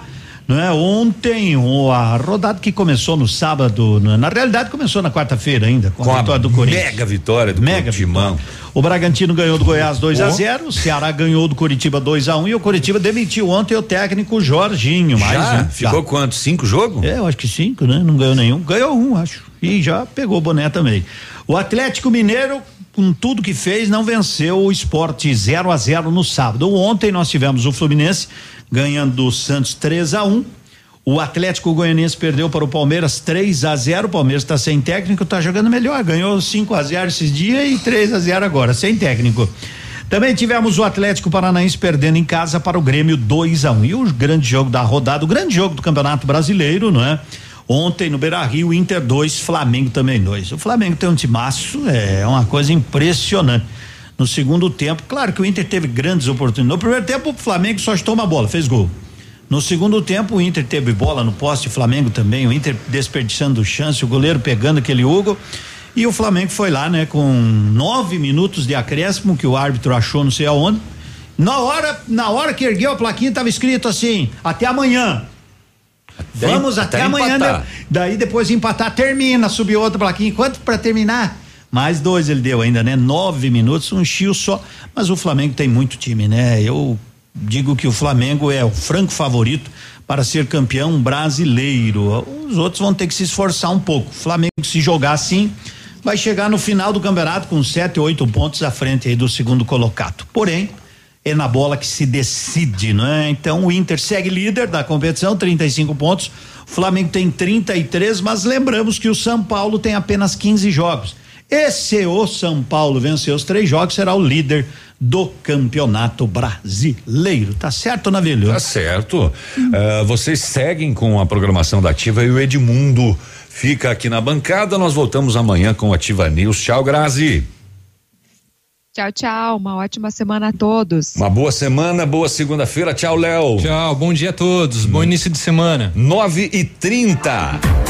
Né? Ontem, a rodada que começou no sábado, né? na realidade começou na quarta-feira ainda, com, Com a vitória do Corinthians. mega vitória do Mega Timão. vitória. O Bragantino ganhou do Goiás 2 a Oh. 0 o Ceará ganhou do Curitiba 2 a 1 e o Curitiba demitiu ontem o técnico Jorginho. Mais Já? um. Ficou quanto? Cinco jogos? É, eu acho que cinco, né? Não ganhou nenhum. Ganhou um, acho. E já pegou o boné também. O Atlético Mineiro, com tudo que fez, não venceu o esporte 0 a 0 no sábado. Ontem nós tivemos o Fluminense ganhando do Santos 3 a 1 O Atlético Goianiense perdeu para o Palmeiras 3 a 0 O Palmeiras está sem técnico, está jogando melhor. Ganhou 5 a 0 esses dias e 3 a 0 agora, sem técnico. Também tivemos o Atlético Paranaense perdendo em casa para o Grêmio 2 a 1 E o grande jogo da rodada, o grande jogo do Campeonato Brasileiro, não é? Ontem no Beira Rio, Inter 2, Flamengo também 2. O Flamengo tem um timaço, é uma coisa impressionante. No segundo tempo, claro que o Inter teve grandes oportunidades. No primeiro tempo, o Flamengo só toma a bola, fez gol. No segundo tempo, o Inter teve bola no poste, o Flamengo também, o Inter desperdiçando chance, o goleiro pegando aquele Hugo. E o Flamengo foi lá, né, com nove minutos de acréscimo que o árbitro achou não sei aonde. Na hora, na hora que ergueu a plaquinha, estava escrito assim: até amanhã. Vamos até, até amanhã. empatar. né? Daí depois de empatar, termina, subiu outra plaquinha. Quanto pra terminar? Mais dois ele deu ainda, né? Nove minutos, um chio só. Mas o Flamengo tem muito time, né? Eu digo que o Flamengo é o franco favorito para ser campeão brasileiro. Os outros vão ter que se esforçar um pouco. O Flamengo, se jogar assim, vai chegar no final do campeonato com sete, oito pontos à frente aí do segundo colocado. Porém, é na bola que se decide, não é? Então o Inter segue líder da competição, 35 pontos. O Flamengo tem 33, mas lembramos que o São Paulo tem apenas 15 jogos. E se o São Paulo vencer os três jogos, será o líder do campeonato brasileiro. Tá certo, Navilho? Tá certo. Eh, vocês seguem com a programação da Ativa e o Edmundo fica aqui na bancada. Nós voltamos amanhã com o Ativa News. Tchau, Grazi. Tchau, tchau. Uma ótima semana a todos. Uma boa semana, boa segunda-feira. Tchau, Léo. Tchau, bom dia a todos. Bom início de semana. 9 e 30.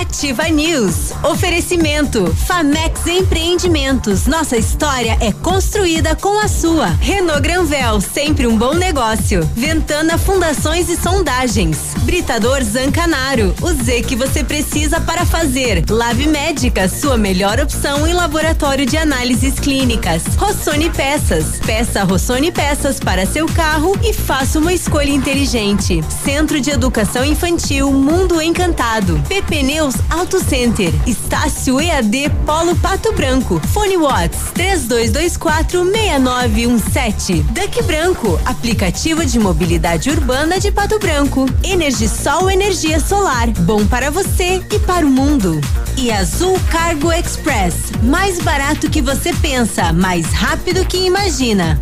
Ativa News. Oferecimento. Famex Empreendimentos. Nossa história é construída com a sua. Renault Granvel, sempre um bom negócio. Ventana Fundações e Sondagens. Britador Zancanaro. O Z que você precisa para fazer. Lab Médica, sua melhor opção em laboratório de análises clínicas. Rossoni Peças. Peça Rossoni Peças para seu carro e faça uma escolha inteligente. Centro de Educação Infantil Mundo Encantado. PP Neus Auto Center. Estácio EAD Polo Pato Branco. Fone Watts 3224 6917. Duck Branco, aplicativo de mobilidade urbana de Pato Branco. Energisol energia solar, bom para você e para o mundo. E Azul Cargo Express, mais barato que você pensa, mais rápido que imagina.